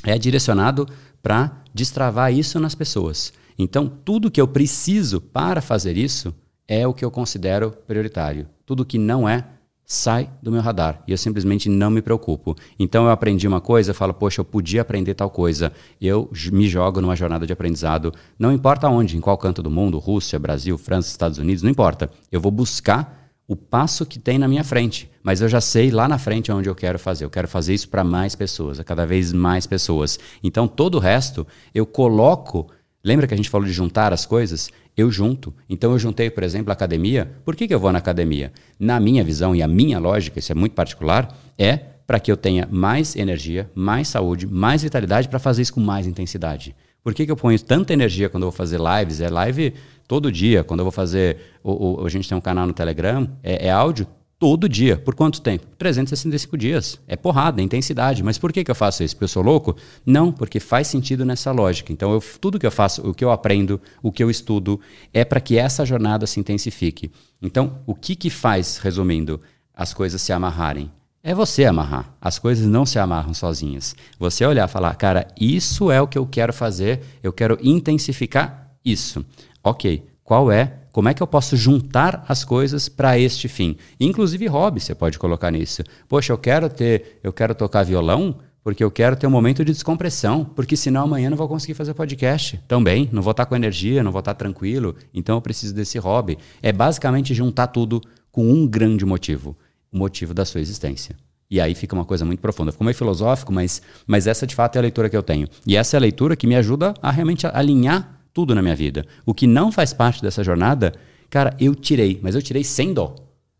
é direcionado para destravar isso nas pessoas. Então, tudo que eu preciso para fazer isso é o que eu considero prioritário. Tudo que não é, sai do meu radar e eu simplesmente não me preocupo. Então, eu aprendi uma coisa, falo, poxa, eu podia aprender tal coisa. Eu me jogo numa jornada de aprendizado, não importa onde, em qual canto do mundo, Rússia, Brasil, França, Estados Unidos, não importa. Eu vou buscar o passo que tem na minha frente, mas eu já sei lá na frente onde eu quero fazer. Eu quero fazer isso para mais pessoas, a cada vez mais pessoas. Então todo o resto eu coloco. Lembra que a gente falou de juntar as coisas? Eu junto. Então eu juntei, por exemplo, a academia. Por que, que eu vou na academia? Na minha visão e a minha lógica, isso é muito particular, é para que eu tenha mais energia, mais saúde, mais vitalidade para fazer isso com mais intensidade. Por que, que eu ponho tanta energia quando eu vou fazer lives? É live todo dia. Quando eu vou fazer. O, o, a gente tem um canal no Telegram, é, é, áudio todo dia. Por quanto tempo? 365 dias. É porrada, é intensidade. Mas por que, que eu faço isso? Porque eu sou louco? Não, porque faz sentido nessa lógica. Então, eu, tudo que eu faço, o que eu aprendo, o que eu estudo, é para que essa jornada se intensifique. Então, o que, que faz, resumindo, as coisas se amarrarem? É você amarrar. As coisas não se amarram sozinhas. Você olhar e falar, cara, isso é o que eu quero fazer, eu quero intensificar isso. Ok, qual é como é que eu posso juntar as coisas para este fim. Inclusive hobby você pode colocar nisso. Poxa, eu quero ter, eu quero tocar violão porque eu quero ter um momento de descompressão, porque senão amanhã não vou conseguir fazer podcast também, não vou estar com energia, não vou estar tranquilo, então eu preciso desse hobby. É basicamente juntar tudo com um grande motivo, o motivo da sua existência. E aí fica uma coisa muito profunda. Ficou meio filosófico, mas, mas essa de fato é a leitura que eu tenho. E essa é a leitura que me ajuda a realmente alinhar tudo na minha vida. O que não faz parte dessa jornada, cara, eu tirei, mas eu tirei sem dó.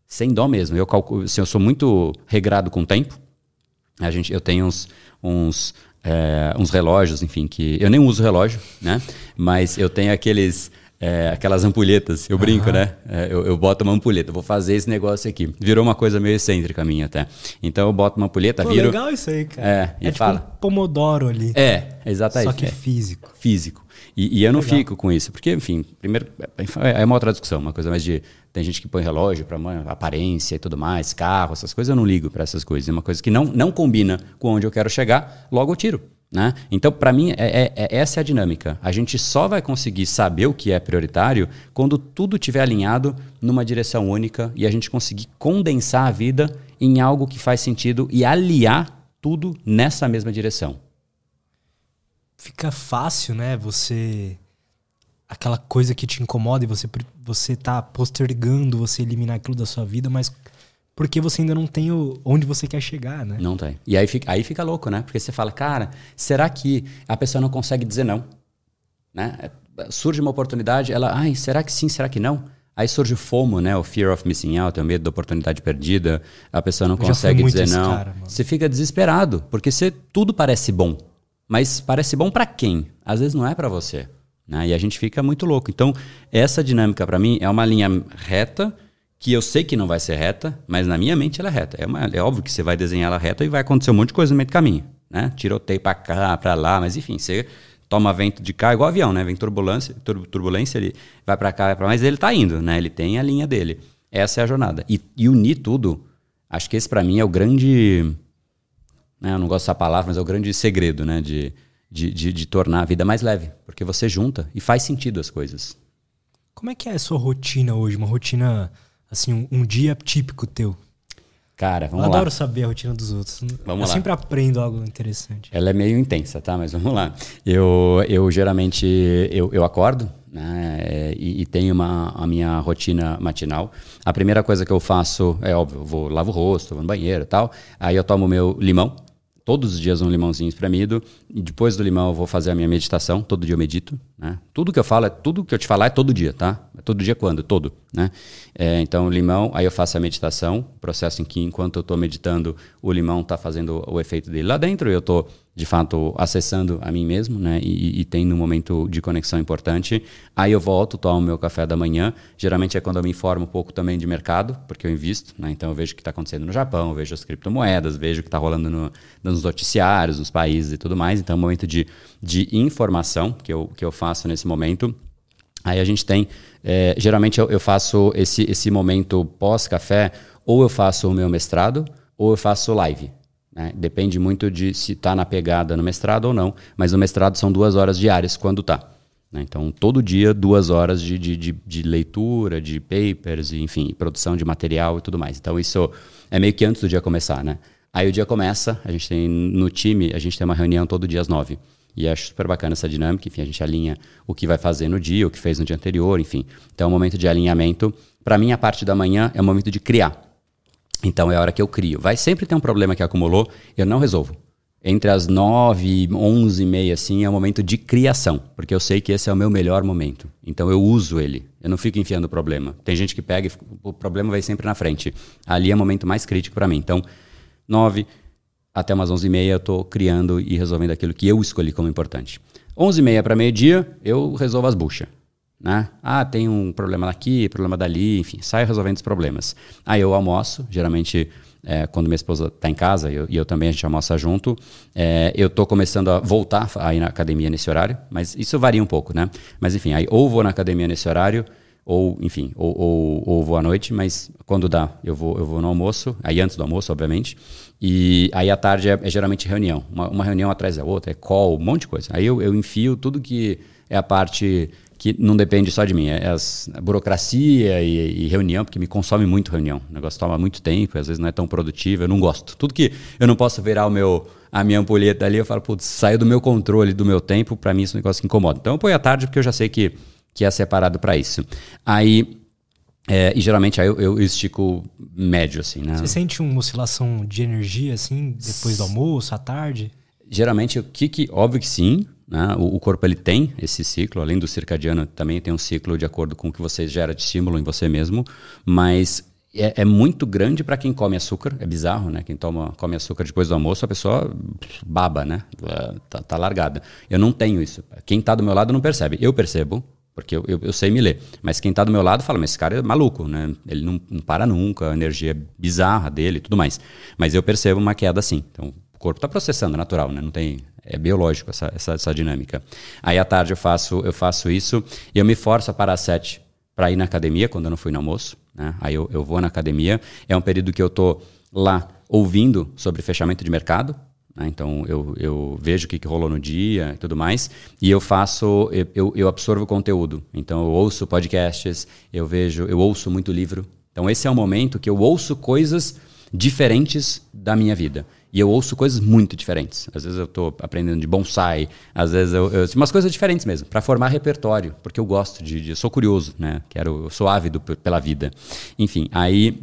Sem dó mesmo. Eu, calculo, assim, eu sou muito regrado com o tempo. A gente, eu tenho uns, uns, é, uns relógios, enfim, que eu nem uso relógio, né? Mas eu tenho aqueles é, aquelas ampulhetas, eu brinco, uhum. né? É, eu, eu, boto uma ampulheta, vou fazer esse negócio aqui. Virou uma coisa meio excêntrica minha até. Então eu boto uma ampulheta, Pô, viro. legal isso aí, cara. É, é tipo fala. um pomodoro ali. É, exatamente. Só que é. físico. Físico. E, e eu não legal. fico com isso, porque, enfim, primeiro, é, é uma outra discussão, uma coisa mais de. Tem gente que põe relógio para aparência e tudo mais, carro, essas coisas, eu não ligo para essas coisas. É uma coisa que não, não combina com onde eu quero chegar, logo eu tiro. Né? Então, para mim, é, é, é, essa é a dinâmica. A gente só vai conseguir saber o que é prioritário quando tudo estiver alinhado numa direção única e a gente conseguir condensar a vida em algo que faz sentido e aliar tudo nessa mesma direção. Fica fácil, né? Você. Aquela coisa que te incomoda e você, você tá postergando você eliminar aquilo da sua vida, mas porque você ainda não tem o, onde você quer chegar, né? Não tem. E aí fica, aí fica louco, né? Porque você fala, cara, será que a pessoa não consegue dizer não? Né? É, surge uma oportunidade, ela, ai, será que sim, será que não? Aí surge o FOMO, né? O Fear of Missing Out, é o medo da oportunidade perdida. A pessoa não consegue dizer não. Cara, você fica desesperado, porque você, tudo parece bom. Mas parece bom para quem? Às vezes não é para você. Né? E a gente fica muito louco. Então, essa dinâmica para mim é uma linha reta que eu sei que não vai ser reta, mas na minha mente ela é reta. É, uma, é óbvio que você vai desenhar ela reta e vai acontecer um monte de coisa no meio do caminho, né? Tiroteio para cá, para lá, mas enfim, você toma vento de cá, igual avião, né? Vem turbulência, tur turbulência, ele vai para cá, vai para mas ele está indo, né? Ele tem a linha dele. Essa é a jornada. E, e unir tudo, acho que esse para mim é o grande, né? eu não gosto dessa palavra, mas é o grande segredo, né? De, de, de, de tornar a vida mais leve, porque você junta e faz sentido as coisas. Como é que é a sua rotina hoje? Uma rotina assim, um, um dia típico teu? Cara, vamos eu lá. adoro saber a rotina dos outros. Vamos eu lá. sempre aprendo algo interessante. Ela é meio intensa, tá? Mas vamos lá. Eu, eu geralmente eu, eu acordo né? E, e, tenho uma, a minha rotina matinal. A primeira coisa que eu faço é óbvio, eu vou lavo o rosto, vou no banheiro e tal. Aí eu tomo meu limão. Todos os dias um limãozinho espremido. E depois do limão eu vou fazer a minha meditação. Todo dia eu medito. Né? Tudo que eu falo, é tudo que eu te falar é todo dia, tá? Todo dia quando? Todo, né? É, então, limão, aí eu faço a meditação, processo em que enquanto eu estou meditando, o limão está fazendo o efeito dele lá dentro, eu estou de fato acessando a mim mesmo, né? E, e tendo um momento de conexão importante. Aí eu volto, tomo meu café da manhã. Geralmente é quando eu me informo um pouco também de mercado, porque eu invisto, né? Então eu vejo o que está acontecendo no Japão, vejo as criptomoedas, vejo o que está rolando no, nos noticiários, nos países e tudo mais. Então é um momento de, de informação que eu, que eu faço nesse momento. Aí a gente tem, é, geralmente eu, eu, faço esse, esse momento pós-café, ou eu faço o meu mestrado, ou eu faço live. Né? Depende muito de se está na pegada no mestrado ou não, mas no mestrado são duas horas diárias quando está. Né? Então, todo dia, duas horas de, de, de, de, leitura, de papers, enfim, produção de material e tudo mais. Então, isso é meio que antes do dia começar, né? Aí o dia começa, a gente tem no time, a gente tem uma reunião todo dia às nove. E acho super bacana essa dinâmica, enfim, a gente alinha o que vai fazer no dia, o que fez no dia anterior, enfim. Então é um momento de alinhamento. Para mim, a parte da manhã é o momento de criar. Então é a hora que eu crio. Vai sempre ter um problema que acumulou, eu não resolvo. Entre as 9 e 11 e meia, assim, é o momento de criação, porque eu sei que esse é o meu melhor momento. Então eu uso ele, eu não fico enfiando o problema. Tem gente que pega e o problema vai sempre na frente. Ali é o momento mais crítico para mim. Então, 9 até umas 11 e meia eu estou criando e resolvendo aquilo que eu escolhi como importante. 11 e meia para meio-dia, eu resolvo as buchas. Né? Ah, tem um problema aqui, problema dali, enfim, saio resolvendo os problemas. Aí eu almoço, geralmente é, quando minha esposa está em casa eu, e eu também a gente almoça junto, é, eu estou começando a voltar a ir na academia nesse horário, mas isso varia um pouco, né? Mas enfim, aí ou vou na academia nesse horário, ou enfim, ou, ou, ou, vou à noite, mas quando dá, eu vou, eu vou no almoço, aí antes do almoço, obviamente, e aí à tarde é, é geralmente reunião, uma, uma, reunião atrás da outra, é call, um monte de coisa. Aí eu, eu enfio tudo que é a parte que não depende só de mim. É as, a burocracia e, e, reunião, porque me consome muito reunião. O negócio toma muito tempo, às vezes não é tão produtivo, eu não gosto. Tudo que eu não posso virar o meu, a minha ampulheta ali, eu falo, putz, saiu do meu controle, do meu tempo, para mim isso é um negócio que incomoda. Então eu ponho à tarde porque eu já sei que, que é separado para isso. Aí é, e geralmente aí eu, eu, estico médio, assim, né? Você sente uma oscilação de energia, assim, depois do almoço, à tarde? Geralmente, o que, que óbvio que sim, né? O, o, corpo ele tem esse ciclo, além do circadiano, também tem um ciclo de acordo com o que você gera de estímulo em você mesmo, mas é, é muito grande para quem come açúcar, é bizarro, né? Quem toma, come açúcar depois do almoço, a pessoa baba, né? Tá, tá largada. Eu não tenho isso. Quem está do meu lado não percebe. Eu percebo, porque eu, eu, eu, sei me ler. Mas quem está do meu lado fala, mas esse cara é maluco, né? Ele não, não para nunca, a energia bizarra dele e tudo mais. Mas eu percebo uma queda assim. Então, corpo está processando, é natural, né? Não tem, é biológico essa, essa, essa, dinâmica. Aí à tarde eu faço, eu faço isso e eu me forço a parar às sete para ir na academia, quando eu não fui no almoço. Né? Aí eu, eu vou na academia. É um período que eu tô lá ouvindo sobre fechamento de mercado, né? Então eu, eu vejo o que, que rolou no dia e tudo mais, e eu faço, eu, eu absorvo conteúdo. Então eu ouço podcasts, eu vejo, eu ouço muito livro. Então esse é o momento que eu ouço coisas diferentes da minha vida. E eu ouço coisas muito diferentes. Às vezes eu estou aprendendo de bonsai, às vezes eu, eu umas coisas diferentes mesmo, para formar repertório, porque eu gosto de, de, eu sou curioso, né? Quero, eu sou ávido pela vida. Enfim, aí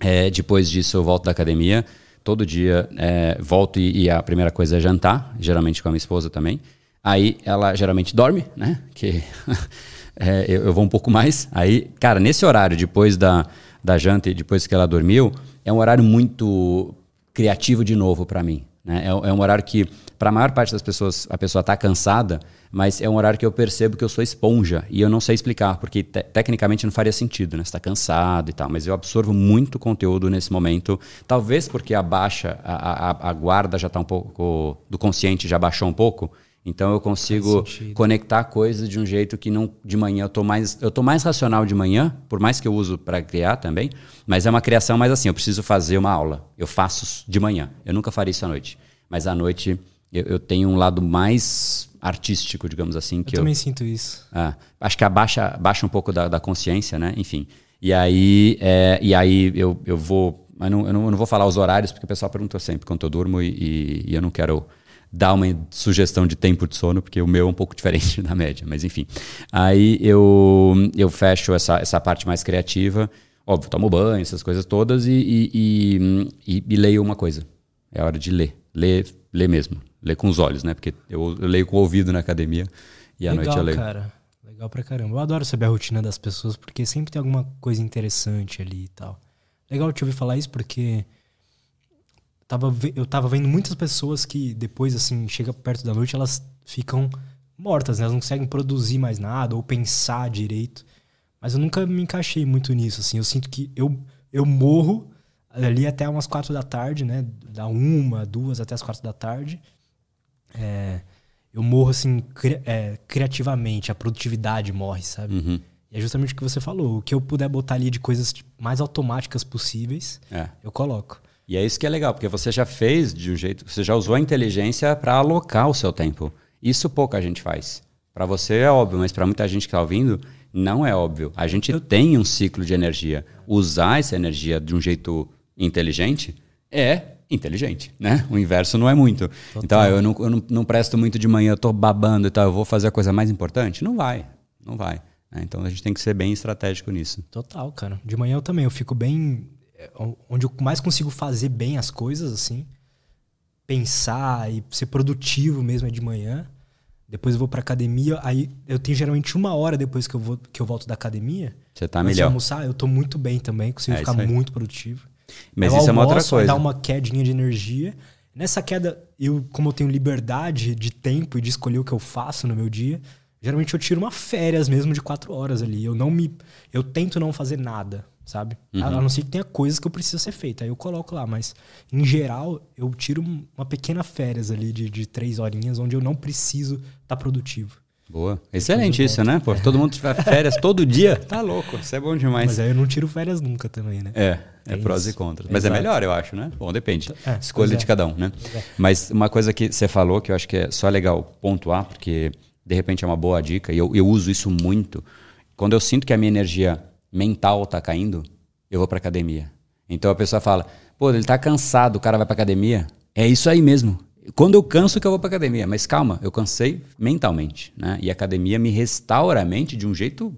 é, depois disso eu volto da academia, todo dia é, volto e, e, a primeira coisa é jantar, geralmente com a minha esposa também. Aí ela geralmente dorme, né? Que é, eu, eu, vou um pouco mais. Aí, cara, nesse horário, depois da, da janta e depois que ela dormiu, é um horário muito criativo de novo para mim. Né? É, é um horário que, para a maior parte das pessoas, a pessoa está cansada, mas é um horário que eu percebo que eu sou esponja e eu não sei explicar, porque te tecnicamente não faria sentido, né? Você está cansado e tal, mas eu absorvo muito conteúdo nesse momento, talvez porque a baixa, a, a, a guarda já está um pouco, do consciente já baixou um pouco, então eu consigo conectar coisas de um jeito que não de manhã eu tô mais eu tô mais racional de manhã, por mais que eu uso para criar também, mas é uma criação mais assim, eu preciso fazer uma aula. Eu faço de manhã. Eu nunca faria isso à noite, mas à noite eu, eu tenho um lado mais artístico, digamos assim. Que eu também sinto isso. É, acho que abaixa, baixa um pouco da, da consciência, né? Enfim. E aí, é, e aí eu, eu vou. Mas não, eu, não, eu não vou falar os horários, porque o pessoal pergunta sempre quanto eu durmo e, e, e eu não quero dar uma sugestão de tempo de sono, porque o meu é um pouco diferente da média, mas enfim. Aí eu, eu fecho essa, essa parte mais criativa. Óbvio, tomo banho, essas coisas todas, e, e, e, e leio uma coisa. É hora de ler. Ler, ler mesmo ler com os olhos, né? Porque eu, eu leio com o ouvido na academia e à noite eu leio. cara. Legal pra caramba. Eu adoro saber a rotina das pessoas, porque sempre tem alguma coisa interessante ali e tal. Legal te ouvir falar isso, porque tava, eu tava vendo muitas pessoas que depois, assim, chega perto da noite, elas ficam mortas, né? Elas não conseguem produzir mais nada ou pensar direito. Mas eu nunca me encaixei muito nisso, assim. Eu sinto que eu, eu morro ali até umas quatro da tarde, né? Da uma, duas até as quatro da tarde é, eu morro assim cri é, criativamente, a produtividade morre, sabe? Uhum. E é justamente o que você falou. O que eu puder botar ali de coisas mais automáticas possíveis, é. eu coloco. E é isso que é legal, porque você já fez de um jeito, você já usou a inteligência para alocar o seu tempo. Isso pouca gente faz. Para você é óbvio, mas para muita gente que está ouvindo, não é óbvio. A gente tem um ciclo de energia. Usar essa energia de um jeito inteligente é inteligente, né? O inverso não é muito. Total. Então, eu, não, eu não, não, presto muito de manhã, eu tô babando e tal, eu vou fazer a coisa mais importante? Não vai, não vai. Né? Então, a gente tem que ser bem estratégico nisso. Total, cara. De manhã eu também, eu fico bem... É, onde eu mais consigo fazer bem as coisas, assim, pensar e ser produtivo mesmo é de manhã. Depois eu vou pra academia, aí eu tenho geralmente uma hora depois que eu, vou, que eu volto da academia. Você tá melhor. Se almoçar, eu tô muito bem também, consigo é ficar muito produtivo. Mas isso é uma outra coisa. Dá uma quedinha de energia. Nessa queda, eu, como eu tenho liberdade de tempo e de escolher o que eu faço no meu dia, geralmente eu tiro uma férias mesmo de quatro horas ali. Eu não me. Eu tento não fazer nada, sabe? Uhum. A, não ser que tenha coisas que eu preciso ser feita. Aí eu coloco lá. Mas, em geral, eu tiro uma pequena férias ali de, de três horinhas onde eu não preciso estar tá produtivo. Boa. Excelente isso, né? Pô, todo mundo tiver férias todo dia, tá louco. Isso é bom demais. Mas aí eu não tiro férias nunca também, né? É, é, é prós e contras. Mas é Exato. é melhor, eu acho, né? Bom, depende. É, Escolha é. de cada um, né? É. Mas uma coisa que você falou que eu acho que é só legal pontuar, porque de repente é uma boa dica, e eu, eu uso isso muito. Quando eu sinto que a minha energia mental está caindo, eu vou para academia. Então a pessoa fala, pô, ele está cansado, o cara vai para academia. É isso aí mesmo. Quando eu canso que eu vou para academia, mas calma, eu cansei mentalmente, né? E a academia me restaura a mente de um jeito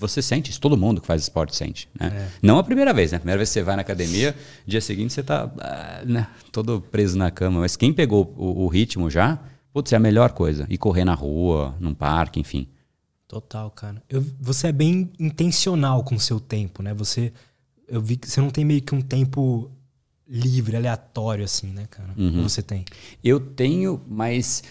você sente isso, todo mundo que faz esporte sente. Né? É. Não a primeira vez, né? A primeira vez que você vai na academia, dia seguinte você tá ah, né, todo preso na cama. Mas quem pegou o, o, ritmo já, putz, é a melhor coisa. Ir correr na rua, num parque, enfim. Total, cara. Eu, você é bem intencional com o seu tempo, né? Você. Eu vi que você não tem meio que um tempo livre, aleatório, assim, né, cara? Uhum. Você tem? Eu tenho, mas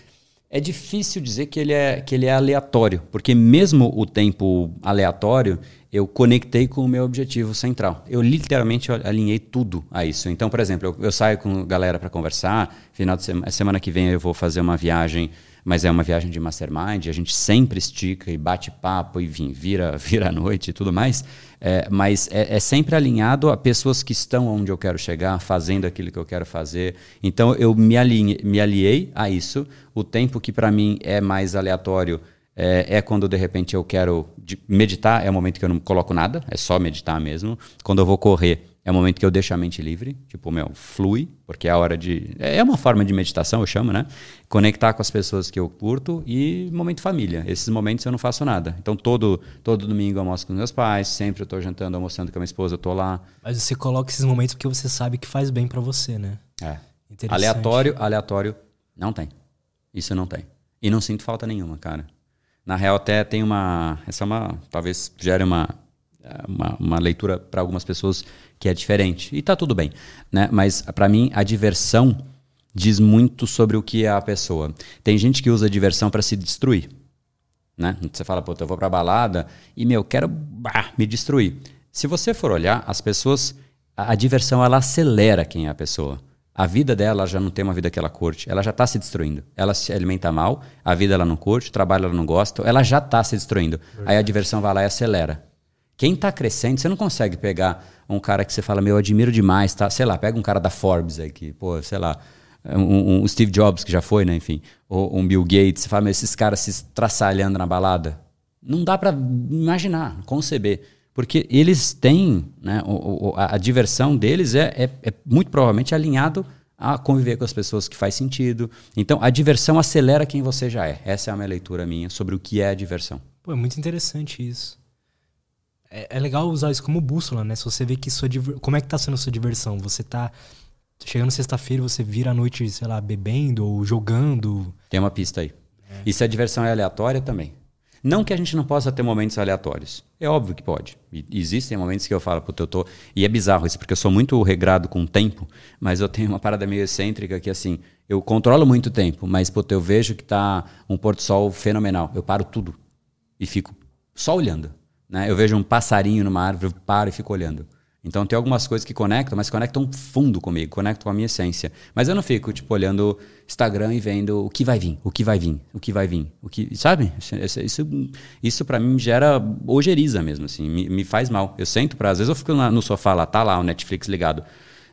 é difícil dizer que ele é, que ele é aleatório, porque mesmo o tempo aleatório, eu conectei com o meu objetivo central. Eu literalmente alinhei tudo a isso. Então, por exemplo, eu, eu saio com galera para conversar, final de semana, semana que vem eu vou fazer uma viagem mas é uma viagem de mastermind, a gente sempre estica e bate papo e vim, vira, vira a noite e tudo mais, é, mas é, é, sempre alinhado a pessoas que estão onde eu quero chegar, fazendo aquilo que eu quero fazer. Então eu me, alinhe, me aliei a isso. O tempo que para mim é mais aleatório é, é, quando de repente eu quero meditar, é o momento que eu não coloco nada, é só meditar mesmo. Quando eu vou correr, é o momento que eu deixo a mente livre, tipo, meu, flui, porque é a hora de. É uma forma de meditação, eu chamo, né? Conectar com as pessoas que eu curto e momento família. Esses momentos eu não faço nada. Então, todo, todo domingo eu almoço com meus pais, sempre eu tô jantando, almoçando com a minha esposa, eu tô lá. Mas você coloca esses momentos porque você sabe que faz bem para você, né? É. Aleatório, aleatório, não tem. Isso não tem. E não sinto falta nenhuma, cara. Na real, até tem uma. Essa é uma. Talvez gere uma uma, uma leitura para algumas pessoas que é diferente. E tá tudo bem. Né? Mas para mim, a diversão diz muito sobre o que é a pessoa. Tem gente que usa a diversão para se destruir. Né? Você fala, pô, eu vou pra balada e, meu, quero bah, me destruir. Se você for olhar, as pessoas. A, a, diversão ela acelera quem é a pessoa. A vida dela já não tem uma vida que ela curte, ela já está se destruindo. Ela se alimenta mal, a vida ela não curte, o trabalho ela não gosta, ela já está se destruindo. Verdade. Aí a diversão vai lá e acelera. Quem está crescendo, você não consegue pegar um cara que você fala, meu, eu admiro demais, tá? Sei lá, pega um cara da Forbes aí, que, pô, sei lá, um, um Steve Jobs, que já foi, né, enfim, ou um Bill Gates, você fala, meu, esses caras se traçalhando na balada. Não dá para imaginar, conceber. Porque eles têm, né, o, o, a, a, diversão deles é, é, é muito provavelmente alinhado a conviver com as pessoas que faz sentido. Então, a diversão acelera quem você já é. Essa é a minha leitura minha sobre o que é a diversão. Pô, é muito interessante isso. É, é, legal usar isso como bússola, né? Se você vê que sua como é que tá sendo a sua diversão, você tá chegando sexta-feira, você vira a noite, sei lá, bebendo ou jogando. Tem uma pista aí. É. E se a diversão é aleatória também. Não que a gente não possa ter momentos aleatórios. É óbvio que pode. E existem momentos que eu falo, puta, eu tô. E é bizarro isso, porque eu sou muito regrado com o tempo, mas eu tenho uma parada meio excêntrica que, assim, eu controlo muito o tempo, mas, puta, eu vejo que tá um pôr-do-sol fenomenal. Eu paro tudo e fico só olhando. Né? Eu vejo um passarinho numa árvore, eu paro e fico olhando. Então tem algumas coisas que conectam, mas conectam fundo comigo, conectam com a minha essência. Mas eu não fico, tipo, olhando Instagram e vendo o que vai vir, o que vai vir, o que vai vir. O que, sabe? Isso, isso, isso para mim gera ojeriza mesmo, assim, me, me faz mal. Eu sento pra. Às vezes eu fico no sofá lá, tá lá o Netflix ligado.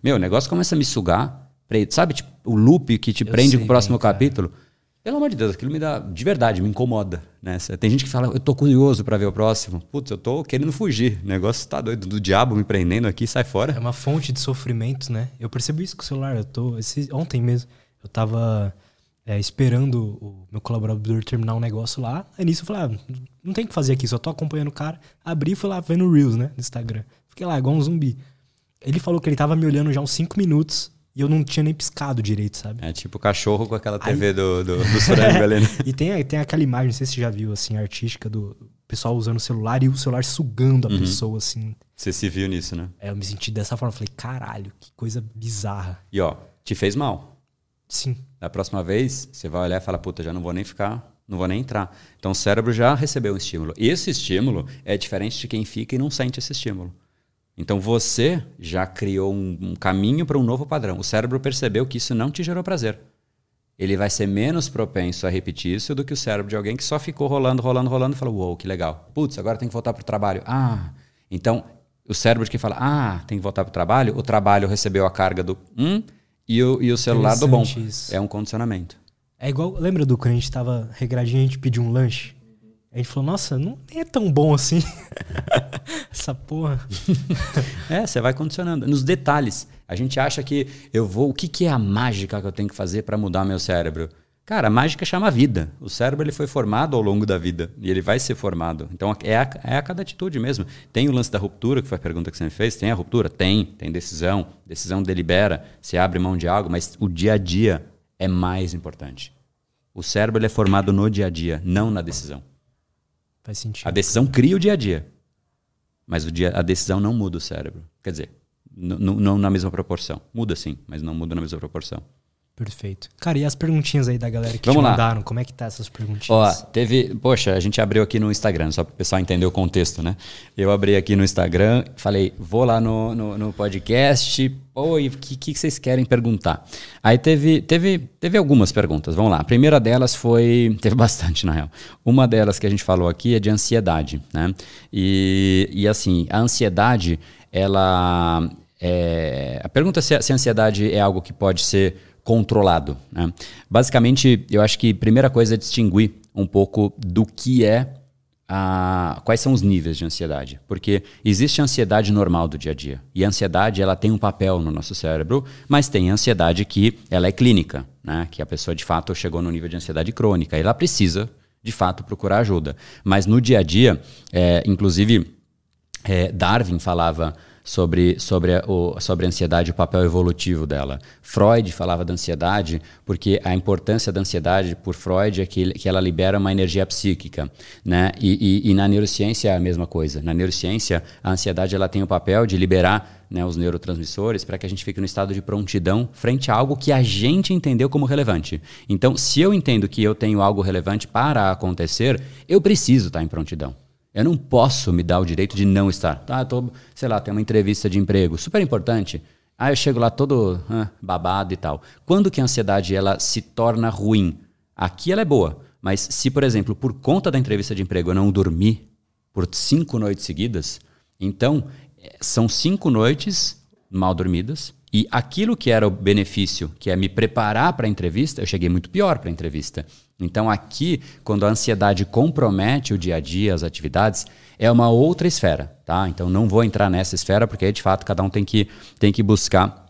Meu, o negócio começa a me sugar. Sabe, tipo, o loop que te eu prende com o próximo bem, capítulo. Pelo amor de Deus, aquilo me dá, de verdade, me incomoda. Né? Tem gente que fala, eu tô curioso para ver o próximo. Putz, eu tô querendo fugir. O negócio tá doido, do diabo me prendendo aqui, sai fora. É uma fonte de sofrimento, né? Eu percebi isso com o celular. Eu tô, esse, ontem mesmo, eu tava é, esperando o meu colaborador terminar um negócio lá. Aí nisso eu falei, ah, não tem o que fazer aqui, só tô acompanhando o cara. Abri e fui lá vendo Reels, né? No Instagram. Fiquei lá, igual um zumbi. Ele falou que ele tava me olhando já uns 5 minutos e eu não tinha nem piscado direito, sabe? É tipo o cachorro com aquela TV Aí... do, do, do né? e tem, tem aquela imagem, não sei se você já viu, assim, artística do pessoal usando o celular e o celular sugando a uhum. pessoa, assim. Você se viu nisso, né? É, eu me senti dessa forma. Falei, caralho, que coisa bizarra. E ó, te fez mal. Sim. Da próxima vez, você vai olhar e falar, puta, já não vou nem ficar, não vou nem entrar. Então o cérebro já recebeu um estímulo. E esse estímulo é diferente de quem fica e não sente esse estímulo. Então você já criou um, um caminho para um novo padrão. O cérebro percebeu que isso não te gerou prazer. Ele vai ser menos propenso a repetir isso do que o cérebro de alguém que só ficou rolando, rolando, rolando e falou: Uou, que legal. Putz, agora tem que voltar para o trabalho. Ah, então o cérebro de quem fala: Ah, tem que voltar para o trabalho, o trabalho recebeu a carga do hum e o, e o celular do bom. Isso. É um condicionamento. É igual, lembra do quando a gente tava regradinho, a gente pediu um lanche? A gente falou, nossa, não é tão bom assim. Essa porra. é, você vai condicionando. Nos detalhes. A gente acha que eu vou. O que, que é a mágica que eu tenho que fazer para mudar meu cérebro? Cara, a mágica chama vida. O cérebro ele foi formado ao longo da vida e ele vai ser formado. Então é a, é a cada atitude mesmo. Tem o lance da ruptura, que foi a pergunta que você me fez. Tem a ruptura? Tem. Tem decisão. Decisão delibera. Se abre mão de algo, mas o dia a dia é mais importante. O cérebro ele é formado no dia a dia, não na decisão. Faz sentido. A decisão cria o dia a dia. Mas o dia, a decisão não muda o cérebro. Quer dizer, não na mesma proporção. Muda sim, mas não muda na mesma proporção. Perfeito. Cara, e as perguntinhas aí da galera que Vamos te lá. mandaram? Como é que tá essas perguntinhas? Ó, teve. Poxa, a gente abriu aqui no Instagram, só para o pessoal entender o contexto, né? Eu abri aqui no Instagram, falei, vou lá no, no, no podcast, e o que, que vocês querem perguntar? Aí teve, teve, teve algumas perguntas, vamos lá. A primeira delas foi. Teve bastante, na real. Uma delas que a gente falou aqui é de ansiedade, né? E, e assim, a ansiedade, ela. É, a pergunta é se se a ansiedade é algo que pode ser controlado. Né? Basicamente, eu acho que a primeira coisa é distinguir um pouco do que é a, quais são os níveis de ansiedade, porque existe a ansiedade normal do dia a dia e a ansiedade ela tem um papel no nosso cérebro, mas tem a ansiedade que ela é clínica, né? que a pessoa de fato chegou no nível de ansiedade crônica, e ela precisa de fato procurar ajuda, mas no dia a dia, é, inclusive é, Darwin falava sobre, sobre, a, o, sobre a ansiedade o papel evolutivo dela. Freud falava da ansiedade porque a importância da ansiedade, por Freud, é que, que ela libera uma energia psíquica. Né? E, e, e na neurociência é a mesma coisa. Na neurociência, a ansiedade ela tem o papel de liberar né, os neurotransmissores para que a gente fique no estado de prontidão frente a algo que a gente entendeu como relevante. Então, se eu entendo que eu tenho algo relevante para acontecer, eu preciso estar em prontidão. Eu não posso me dar o direito de não estar. Ah, tô, sei lá, tem uma entrevista de emprego, super importante. Ah, eu chego lá todo ah, babado e tal. Quando que a ansiedade ela se torna ruim? Aqui ela é boa, mas se, por exemplo, por conta da entrevista de emprego eu não dormi por cinco noites seguidas, então eh, são cinco noites mal dormidas e aquilo que era o benefício, que é me preparar para a entrevista, eu cheguei muito pior para a entrevista. Então, aqui, quando a ansiedade compromete o dia a dia, as atividades, é uma outra esfera, tá? Então, não vou entrar nessa esfera, porque aí, de fato, cada um tem que, tem que buscar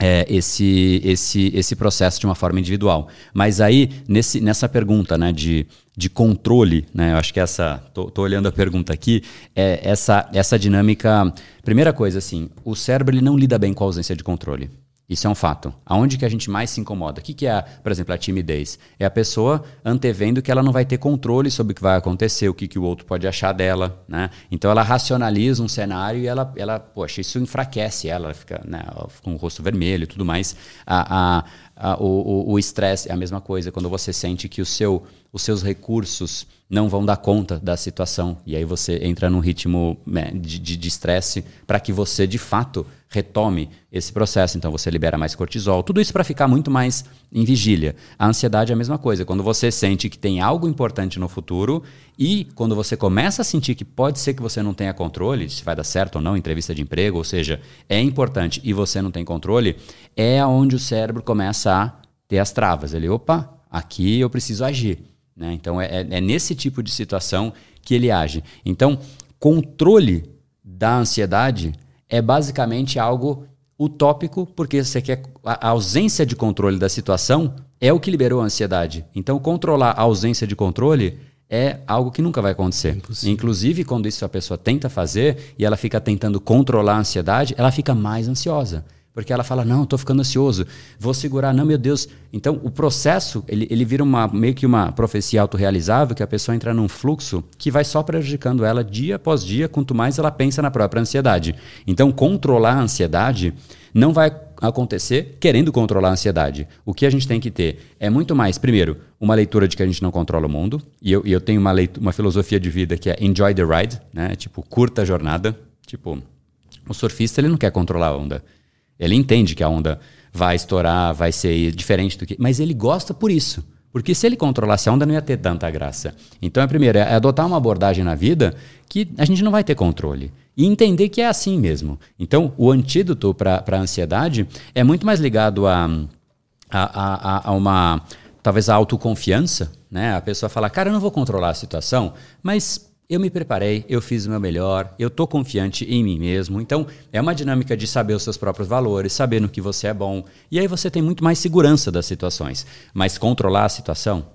é, esse, esse, esse processo de uma forma individual. Mas aí, nesse, nessa pergunta né, de, de controle, né, eu acho que essa. Tô, tô olhando a pergunta aqui, é essa, essa dinâmica. Primeira coisa, assim, o cérebro ele não lida bem com a ausência de controle. Isso é um fato. Aonde que a gente mais se incomoda? O que, que é, por exemplo, a timidez? É a pessoa antevendo que ela não vai ter controle sobre o que vai acontecer, o que, que o outro pode achar dela. Né? Então ela racionaliza um cenário e ela, ela poxa, isso enfraquece ela, ela fica né, com o rosto vermelho e tudo mais. A, a, a, o estresse é a mesma coisa, quando você sente que o seu, os seus recursos não vão dar conta da situação. E aí você entra num ritmo né, de estresse para que você, de fato, retome esse processo. Então você libera mais cortisol. Tudo isso para ficar muito mais em vigília. A ansiedade é a mesma coisa. Quando você sente que tem algo importante no futuro e quando você começa a sentir que pode ser que você não tenha controle, se vai dar certo ou não, entrevista de emprego, ou seja, é importante e você não tem controle, é onde o cérebro começa a ter as travas. Ele, opa, aqui eu preciso agir. Né? Então, é, é, é nesse tipo de situação que ele age. Então, controle da ansiedade é basicamente algo utópico, porque você quer a ausência de controle da situação é o que liberou a ansiedade. Então, controlar a ausência de controle é algo que nunca vai acontecer. Impossível. Inclusive, quando isso a pessoa tenta fazer e ela fica tentando controlar a ansiedade, ela fica mais ansiosa. Porque ela fala, não, estou ficando ansioso, vou segurar, não, meu Deus. Então, o processo, ele, ele vira uma, meio que uma profecia autorrealizável, que a pessoa entra num fluxo que vai só prejudicando ela dia após dia, quanto mais ela pensa na própria ansiedade. Então, controlar a ansiedade não vai acontecer querendo controlar a ansiedade. O que a gente tem que ter é muito mais, primeiro, uma leitura de que a gente não controla o mundo, e eu, e eu tenho uma, leitura, uma filosofia de vida que é enjoy the ride, né? tipo, curta a jornada. Tipo, o surfista ele não quer controlar a onda ele entende que a onda vai estourar, vai ser diferente do que. Mas ele gosta por isso. Porque se ele controlasse a onda, não ia ter tanta graça. Então, é primeiro, é adotar uma abordagem na vida que a gente não vai ter controle. E entender que é assim mesmo. Então, o antídoto para a ansiedade é muito mais ligado a, a, a, a uma talvez a autoconfiança, né? A pessoa fala, cara, eu não vou controlar a situação, mas eu me preparei, eu fiz o meu melhor, eu estou confiante em mim mesmo. Então, é uma dinâmica de saber os seus próprios valores, saber no que você é bom. E aí você tem muito mais segurança das situações. Mas controlar a situação,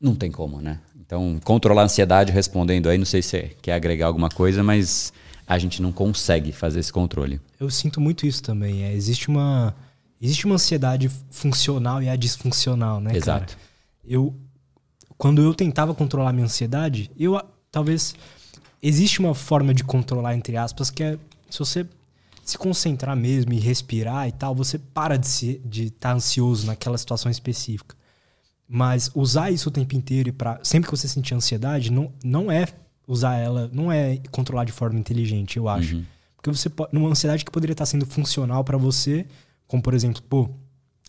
não tem como, né? Então, controlar a ansiedade, respondendo aí, não sei se você quer agregar alguma coisa, mas a gente não consegue fazer esse controle. Eu sinto muito isso também. É, existe uma existe uma ansiedade funcional e a disfuncional, né, Exato. cara? Eu quando eu tentava controlar minha ansiedade, eu talvez existe uma forma de controlar entre aspas que é se você se concentrar mesmo e respirar e tal, você para de estar de tá ansioso naquela situação específica. Mas usar isso o tempo inteiro e para sempre que você sentir ansiedade, não, não é usar ela, não é controlar de forma inteligente, eu acho. Uhum. Porque você pode, numa ansiedade que poderia estar sendo funcional para você, como por exemplo, pô,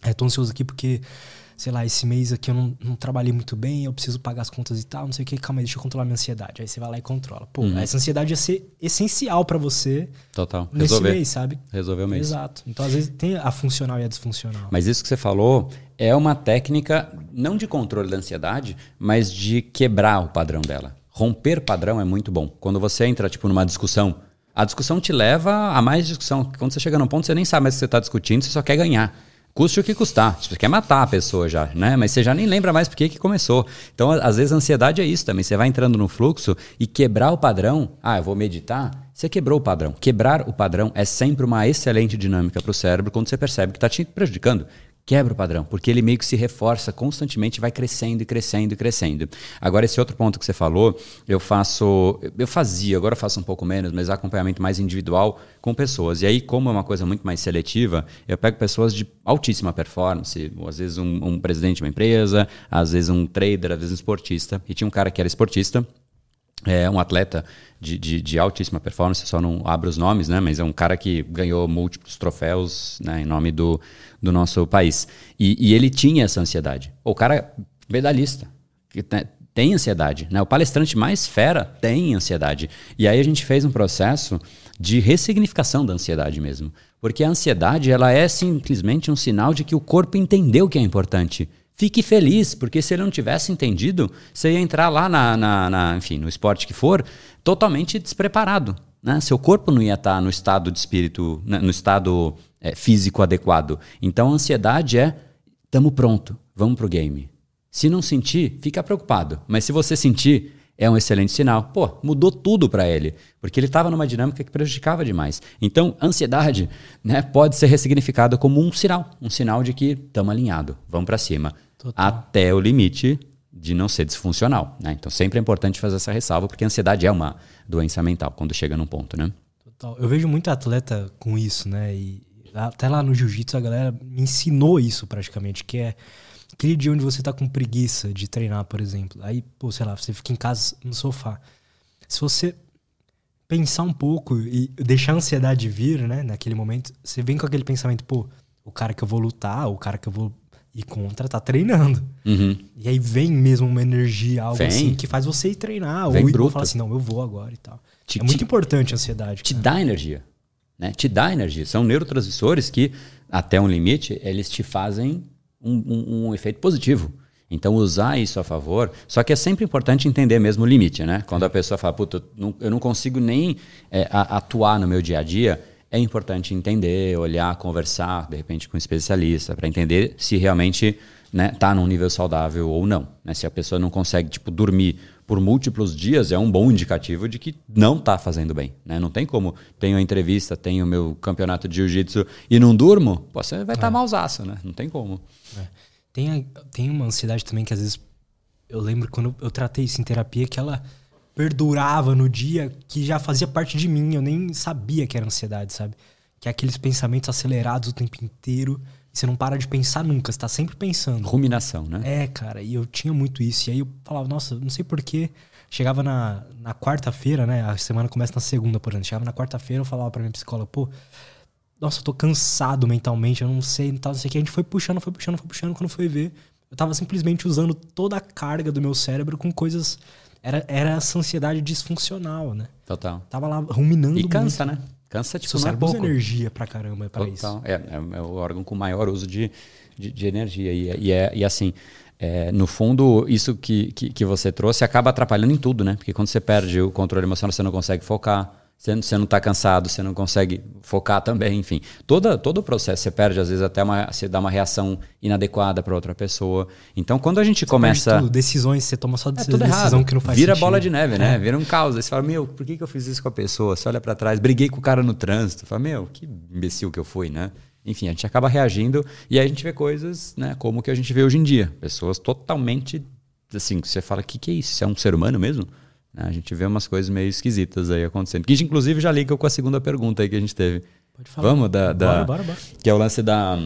eu tô ansioso aqui porque sei lá, esse mês aqui eu não, não, trabalhei muito bem, eu preciso pagar as contas e tal, não sei o que, calma aí, deixa eu controlar minha ansiedade. Aí você vai lá e controla. Pô, uhum. essa ansiedade ia ser essencial para você Total. nesse Resolver. mês, sabe? Resolver o mês. Exato. Então, às vezes, tem a funcional e a disfuncional. Mas isso que você falou é uma técnica, não de controle da ansiedade, mas de quebrar o padrão dela. Romper padrão é muito bom. Quando você entra, tipo, numa discussão, a discussão te leva a mais discussão. Quando você chega num ponto, você nem sabe mais o que você está discutindo, você só quer ganhar. Custe o que custar. Você quer matar a pessoa já, né? Mas você já nem lembra mais por que começou. Então, às vezes, a ansiedade é isso também. Você vai entrando no fluxo e quebrar o padrão. Ah, eu vou meditar. Você quebrou o padrão. Quebrar o padrão é sempre uma excelente dinâmica para o cérebro quando você percebe que está te prejudicando quebra o padrão, porque ele meio que se reforça constantemente, vai crescendo e crescendo e crescendo. Agora esse outro ponto que você falou, eu faço, eu fazia, agora faço um pouco menos, mas acompanhamento mais individual com pessoas. E aí, como é uma coisa muito mais seletiva, eu pego pessoas de altíssima performance, às vezes um, um presidente de uma empresa, às vezes um trader, às vezes um esportista. E tinha um cara que era esportista, é um atleta de, de, de, altíssima performance, só não abro os nomes, né? Mas é um cara que ganhou múltiplos troféus né, em nome do, do nosso país. E, e ele tinha essa ansiedade. O cara medalhista, que tem ansiedade. Né? O palestrante mais fera tem ansiedade. E aí a gente fez um processo de ressignificação da ansiedade mesmo. Porque a ansiedade ela é simplesmente um sinal de que o corpo entendeu que é importante. Fique feliz, porque se ele não tivesse entendido, você ia entrar lá na, na, na enfim, no esporte que for, totalmente despreparado. Né? Seu corpo não ia estar no estado de espírito, né? no estado é, físico adequado. Então a ansiedade é: estamos pronto, vamos pro game. Se não sentir, fica preocupado. Mas se você sentir, é um excelente sinal. Pô, mudou tudo para ele, porque ele estava numa dinâmica que prejudicava demais. Então, ansiedade né, pode ser ressignificada como um sinal, um sinal de que estamos alinhados, vamos para cima, Total. até o limite de não ser disfuncional. Né? Então, sempre é importante fazer essa ressalva, porque a ansiedade é uma doença mental quando chega num ponto, né? Total. Eu vejo muito atleta com isso, né? E até lá no jiu-jitsu a galera me ensinou isso praticamente, que é Aquele dia onde você tá com preguiça de treinar, por exemplo. Aí, pô, sei lá, você fica em casa no sofá. Se você pensar um pouco e deixar a ansiedade vir, né, naquele momento, você vem com aquele pensamento, pô, o cara que eu vou lutar, o cara que eu vou ir contra, tá treinando. Uhum. E aí vem mesmo uma energia, algo vem. assim, que faz você ir treinar. Vem ou ir falar assim, não, eu vou agora e tal. Te, é muito te, importante a ansiedade. Te dá energia. Né? Te dá energia. São neurotransmissores que, até um limite, eles te fazem um, um, um efeito positivo. Então, usar isso a favor. Só que é sempre importante entender mesmo o limite, né? Quando a pessoa fala, puta, eu não consigo nem é, atuar no meu dia a dia, é importante entender, olhar, conversar, de repente, com um especialista, para entender se realmente né, tá num nível saudável ou não. Né? Se a pessoa não consegue, tipo, dormir por múltiplos dias, é um bom indicativo de que não está fazendo bem. Né? Não tem como, tenho a entrevista, tenho o meu campeonato de jiu-jitsu e não durmo, pô, você vai estar tá é. malzaço, né? Não tem como. É. Tem, a, tem uma ansiedade também que às vezes eu lembro quando eu tratei isso em terapia que ela perdurava no dia que já fazia parte de mim, eu nem sabia que era ansiedade, sabe? Que é aqueles pensamentos acelerados o tempo inteiro você não para de pensar nunca, você tá sempre pensando. Ruminação, né? É, cara, e eu tinha muito isso. E aí eu falava, nossa, não sei porquê. Chegava na, na quarta-feira, né? A semana começa na segunda, por exemplo. Chegava na quarta-feira, eu falava pra minha psicóloga, pô, nossa, eu tô cansado mentalmente, eu não sei, não, tá, não sei o que. A gente foi puxando, foi puxando, foi puxando. Quando foi ver, eu tava simplesmente usando toda a carga do meu cérebro com coisas. Era, era essa ansiedade disfuncional, né? Total. Tava lá ruminando. E cansa, muito. né? Cansa, tipo, Seu não é pouco. energia pra caramba pra isso. Total. É, é, é o órgão com maior uso de, de, de energia. E, é- e, é, e assim, é, no fundo, isso que, que, que você trouxe acaba atrapalhando em tudo, né? Porque quando você perde o controle emocional, você não consegue focar. Você, você não está cansado, você não consegue focar também, enfim. Toda, todo o processo você perde, às vezes até uma, você dá uma reação inadequada para outra pessoa. Então, quando a gente Perde começa... tudo, decisões, você toma só É decisão, tudo decisão errado. que não faz Vira sentido. bola de neve, né? É. Vira um caos. Aí você fala, meu, por que, que eu fiz isso com a pessoa? Você olha pra trás, briguei com o cara no trânsito. Fala, meu, que imbecil que eu fui, né? Enfim, a gente acaba reagindo e aí a gente vê coisas, né, como o que a gente vê hoje em dia. Pessoas totalmente, assim, você fala, o que, que é isso? Isso é um ser humano mesmo? Né, A gente vê umas coisas meio esquisitas aí acontecendo. Que inclusive já liga com a segunda pergunta aí que a gente teve. Pode falar. Vamos da, da Bora, bora, bora. que é o lance da.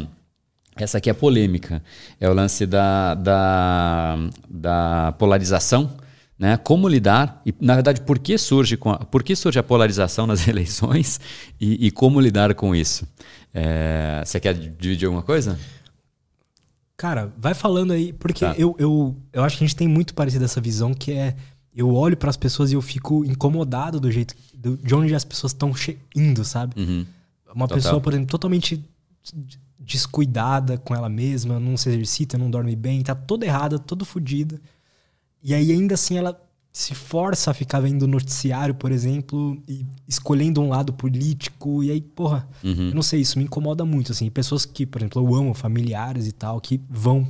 Essa aqui é polêmica. É o lance da, da, da polarização. Né? Como lidar, e na verdade, por que surge, a, por que surge a polarização nas eleições e, e como lidar com isso? É, você quer dividir alguma coisa? Cara, vai falando aí, porque Tá. eu, eu, eu acho que a gente tem muito parecido essa visão que é. Eu olho para as pessoas e eu fico incomodado do jeito de onde as pessoas estão indo, sabe? Uhum. Uma Total. pessoa, por exemplo, totalmente descuidada com ela mesma, não se exercita, não dorme bem, tá toda errada, toda fodida. E aí, ainda assim, ela se força a ficar vendo noticiário, por exemplo, e escolhendo um lado político. E aí, porra, Uhum. eu não sei, isso me incomoda muito, assim. Pessoas que, por exemplo, eu amo, familiares e tal, que vão,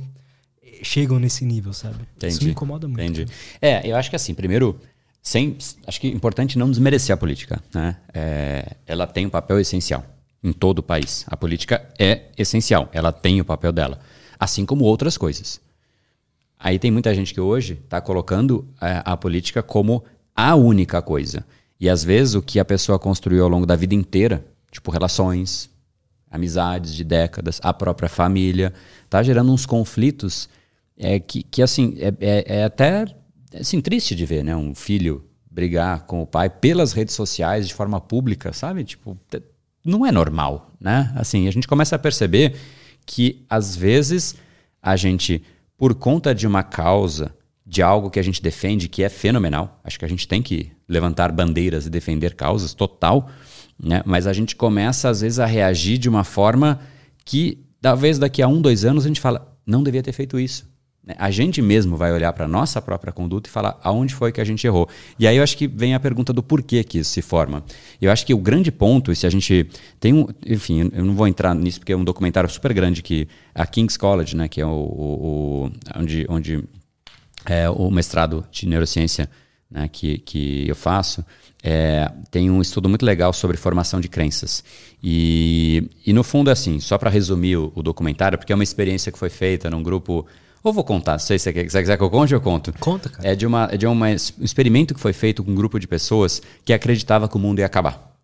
chegam nesse nível, sabe? Isso Entendi. me incomoda muito. Entendi. É, eu acho que assim, primeiro, sem, acho que é importante não desmerecer a política. Né? É, ela tem um papel essencial em todo o país. A política é essencial, ela tem o papel dela. Assim como outras coisas. Aí tem muita gente que hoje está colocando é, a política como a única coisa. E às vezes o que a pessoa construiu ao longo da vida inteira, tipo relações, amizades de décadas, a própria família, tá gerando uns conflitos é, que, que assim, é, é, é até assim, triste de ver, né? Um filho brigar com o pai pelas redes sociais de forma pública, sabe? Tipo, não é normal, né? Assim, a gente começa a perceber que às vezes a gente, por conta de uma causa, de algo que a gente defende que é fenomenal, acho que a gente tem que levantar bandeiras e defender causas, total, né? Mas a gente começa às vezes a reagir de uma forma que talvez daqui a um, dois anos a gente fala, não devia ter feito isso. né? A gente mesmo vai olhar para a nossa própria conduta e falar aonde foi que a gente errou. E aí eu acho que vem a pergunta do porquê que isso se forma. Eu acho que o grande ponto, se a gente tem um. Enfim, eu não vou entrar nisso porque é um documentário super grande que a King's College, né, que é o, o- o- onde, onde é, o mestrado de neurociência né, que, que eu faço, é, tem um estudo muito legal sobre formação de crenças. E, e no fundo, é assim, só para resumir o, o documentário, porque é uma experiência que foi feita num grupo. Ou vou contar, não sei se você quer, se você quiser que eu conte, eu conto. Conta, cara. É de, uma, é de uma, um experimento que foi feito com um grupo de pessoas que acreditava que o mundo ia acabar.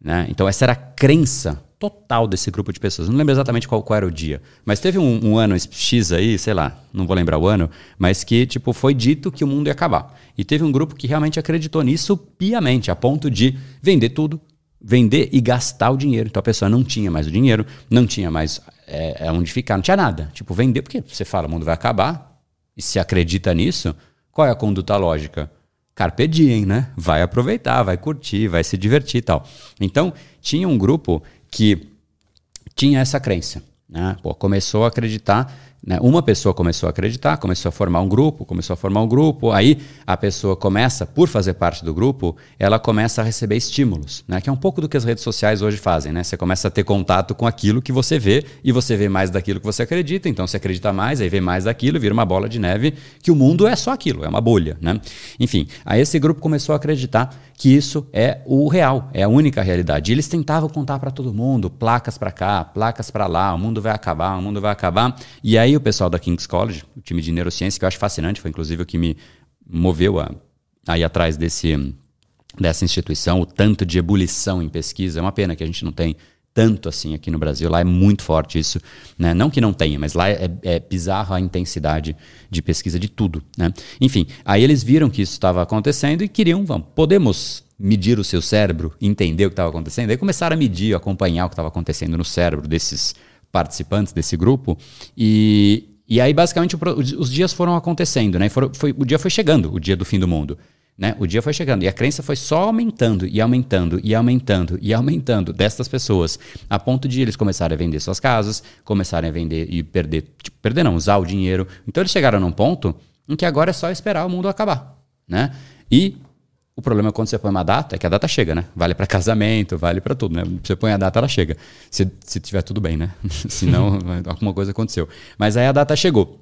Né? Então, essa era a crença total desse grupo de pessoas. Não lembro exatamente qual, qual era o dia. Mas teve um, um ano X aí, sei lá, não vou lembrar o ano, mas que tipo foi dito que o mundo ia acabar. E teve um grupo que realmente acreditou nisso piamente, a ponto de vender tudo, vender e gastar o dinheiro. Então a pessoa não tinha mais o dinheiro, não tinha mais é, é, onde ficar, não tinha nada. Tipo, vender, porque você fala, o mundo vai acabar, e se acredita nisso, qual é a conduta lógica? Carpe diem, né? Vai aproveitar, vai curtir, vai se divertir e tal. Então, tinha um grupo que tinha essa crença. Né? Pô, começou a acreditar, né? uma pessoa começou a acreditar, começou a formar um grupo, começou a formar um grupo, aí a pessoa começa, por fazer parte do grupo, ela começa a receber estímulos, né? que é um pouco do que as redes sociais hoje fazem. Né? Você começa a ter contato com aquilo que você vê e você vê mais daquilo que você acredita, então você acredita mais, aí vê mais daquilo, vira uma bola de neve, que o mundo é só aquilo, é uma bolha. Né? Enfim, aí esse grupo começou a acreditar que isso é o real, é a única realidade. E eles tentavam contar para todo mundo, placas para cá, placas para lá, o mundo vai acabar, o mundo vai acabar. E aí o pessoal da King's College, o time de neurociência, que eu acho fascinante, foi inclusive o que me moveu a, a ir atrás desse, dessa instituição, o tanto de ebulição em pesquisa. É uma pena que a gente não tem tanto assim aqui no Brasil. Lá é muito forte isso. Né? Não que não tenha, mas lá é, é bizarro a intensidade de pesquisa de tudo. Né? Enfim, aí eles viram que isso estava acontecendo e queriam, vamos, podemos medir o seu cérebro, entender o que estava acontecendo. Aí começaram a medir, acompanhar o que estava acontecendo no cérebro desses participantes desse grupo e, e aí basicamente o os dias foram acontecendo, né? Foram- foi, o dia foi chegando, o dia do fim do mundo. Né? O dia foi chegando e a crença foi só aumentando e aumentando e aumentando e aumentando destas pessoas, a ponto de eles começarem a vender suas casas, começarem a vender e perder, tipo, perder não, usar o dinheiro. Então eles chegaram num ponto em que agora é só esperar o mundo acabar, né? E o problema é quando você põe uma data, é que a data chega, né? Vale para casamento, vale para tudo, né? Você põe a data, ela chega. Se, se tiver tudo bem, né? se não, alguma coisa aconteceu. Mas aí a data chegou.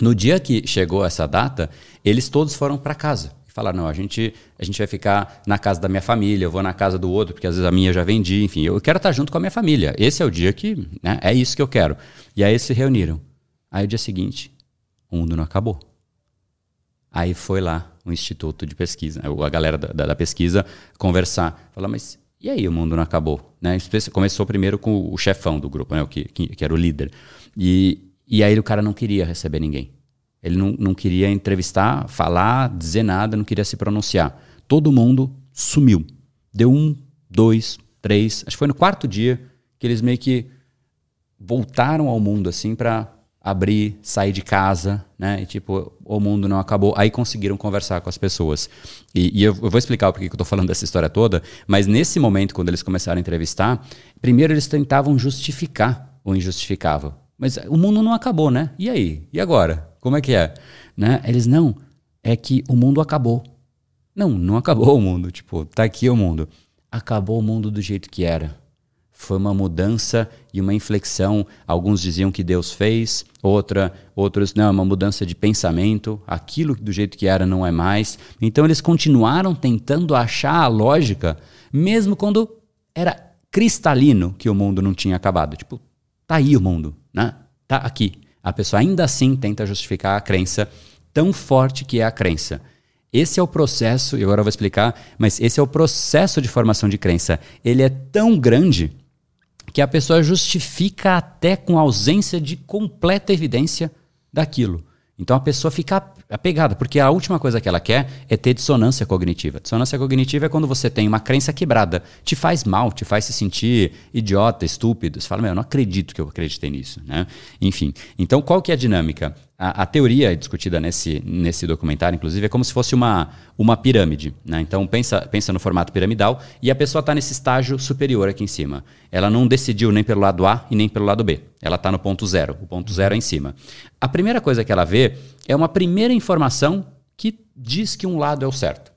No dia que chegou essa data, eles todos foram para casa falar, não, a gente, a gente vai ficar na casa da minha família, eu vou na casa do outro, porque às vezes a minha já vendi, enfim, eu quero estar junto com a minha família. Esse é o dia que, né, é isso que eu quero. E aí eles se reuniram. Aí o dia seguinte, o mundo não acabou. Aí foi lá o instituto de pesquisa, a galera da, da pesquisa conversar, falar, mas e aí o mundo não acabou? Né? Começou primeiro com o chefão do grupo, né, o que, que, era o líder. E, e aí o cara não queria receber ninguém. Ele não, não queria entrevistar, falar, dizer nada, não queria se pronunciar. Todo mundo sumiu. Deu um, dois, três. Acho que foi no quarto dia que eles meio que voltaram ao mundo, assim, para abrir, sair de casa, né? E tipo, o mundo não acabou. Aí conseguiram conversar com as pessoas. E, e eu, eu, vou explicar porquê que eu tô falando dessa história toda, mas nesse momento, quando eles começaram a entrevistar, primeiro eles tentavam justificar o injustificável. Mas o mundo não acabou, né? E aí? E agora? Como é que é? Né? Eles, não, é que o mundo acabou. Não, não acabou o mundo. Tipo, tá aqui o mundo. Acabou o mundo do jeito que era. Foi uma mudança e uma inflexão. Alguns diziam que Deus fez, outra, outros, não, é uma mudança de pensamento. Aquilo do jeito que era não é mais. Então eles continuaram tentando achar a lógica, mesmo quando era cristalino que o mundo não tinha acabado. Tipo, tá aí o mundo, né? Tá aqui a pessoa ainda assim tenta justificar a crença tão forte que é a crença. Esse é o processo, e agora eu vou explicar, mas esse é o processo de formação de crença. Ele é tão grande que a pessoa justifica até com ausência de completa evidência daquilo. Então a pessoa fica apegada, porque a última coisa que ela quer é ter dissonância cognitiva. Dissonância cognitiva é quando você tem uma crença quebrada, te faz mal, te faz se sentir idiota, estúpido. Você fala, meu, eu não acredito que eu acreditei nisso, né? Enfim, então qual que é a dinâmica? A, a, teoria discutida nesse, nesse documentário, inclusive, é como se fosse uma, uma pirâmide. Né? Então, pensa, pensa no formato piramidal e a pessoa está nesse estágio superior aqui em cima. Ela não decidiu nem pelo lado A e nem pelo lado B. Ela está no ponto zero. O ponto zero é em cima. A primeira coisa que ela vê é uma primeira informação que diz que um lado é o certo.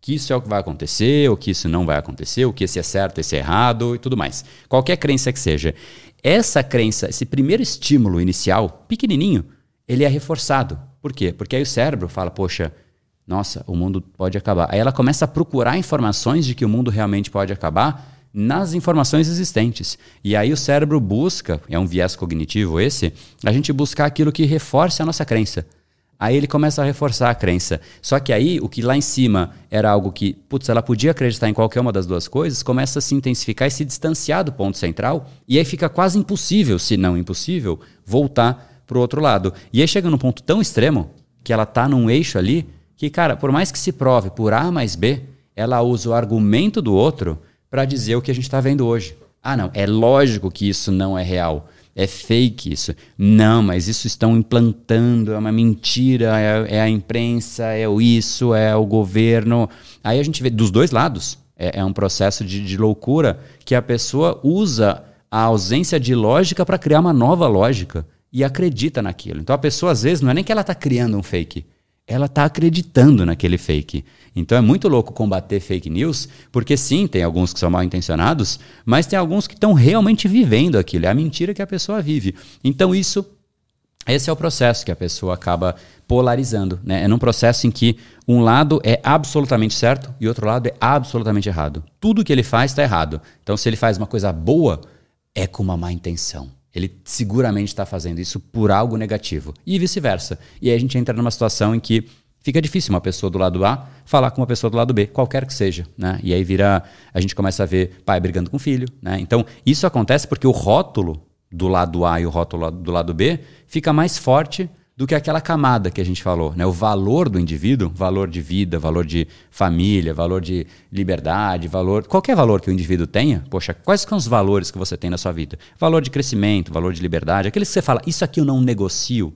Que isso é o que vai acontecer, ou que isso não vai acontecer, o que esse é certo, esse é errado e tudo mais. Qualquer crença que seja. Essa crença, esse primeiro estímulo inicial, pequenininho, ele é reforçado. Por quê? Porque aí o cérebro fala, poxa, nossa, o mundo pode acabar. Aí ela começa a procurar informações de que o mundo realmente pode acabar nas informações existentes. E aí o cérebro busca, é um viés cognitivo esse, a gente buscar aquilo que reforce a nossa crença. Aí ele começa a reforçar a crença. Só que aí, o que lá em cima era algo que, putz, ela podia acreditar em qualquer uma das duas coisas, começa a se intensificar e se distanciar do ponto central, e aí fica quase impossível, se não impossível, voltar pro outro lado. E aí chega num ponto tão extremo que ela tá num eixo ali que, cara, por mais que se prove por A mais B, ela usa o argumento do outro para dizer o que a gente está vendo hoje. Ah, não, é lógico que isso não é real. É fake isso. Não, mas isso estão implantando, é uma mentira, é, é a imprensa, é o isso, é o governo. Aí a gente vê dos dois lados. É, é um processo de, de loucura que a pessoa usa a ausência de lógica para criar uma nova lógica e acredita naquilo. Então a pessoa, às vezes, não é nem que ela está criando um fake, ela está acreditando naquele fake. Então é muito louco combater fake news, porque sim, tem alguns que são mal intencionados, mas tem alguns que estão realmente vivendo aquilo. É a mentira que a pessoa vive. Então isso. Esse é o processo que a pessoa acaba polarizando. Né? É num processo em que um lado é absolutamente certo e outro lado é absolutamente errado. Tudo que ele faz está errado. Então, se ele faz uma coisa boa, é com uma má intenção. Ele seguramente está fazendo isso por algo negativo. E vice-versa. E aí a gente entra numa situação em que fica difícil uma pessoa do lado A falar com uma pessoa do lado B, qualquer que seja. Né? E aí vira. A gente começa a ver pai brigando com filho. Né? Então, isso acontece porque o rótulo do lado A e o rótulo do lado B fica mais forte do que aquela camada que a gente falou, né? O valor do indivíduo, valor de vida, valor de família, valor de liberdade, valor, qualquer valor que o indivíduo tenha, poxa, quais são os valores que você tem na sua vida? Valor de crescimento, valor de liberdade, aqueles que você fala, isso aqui eu não negocio,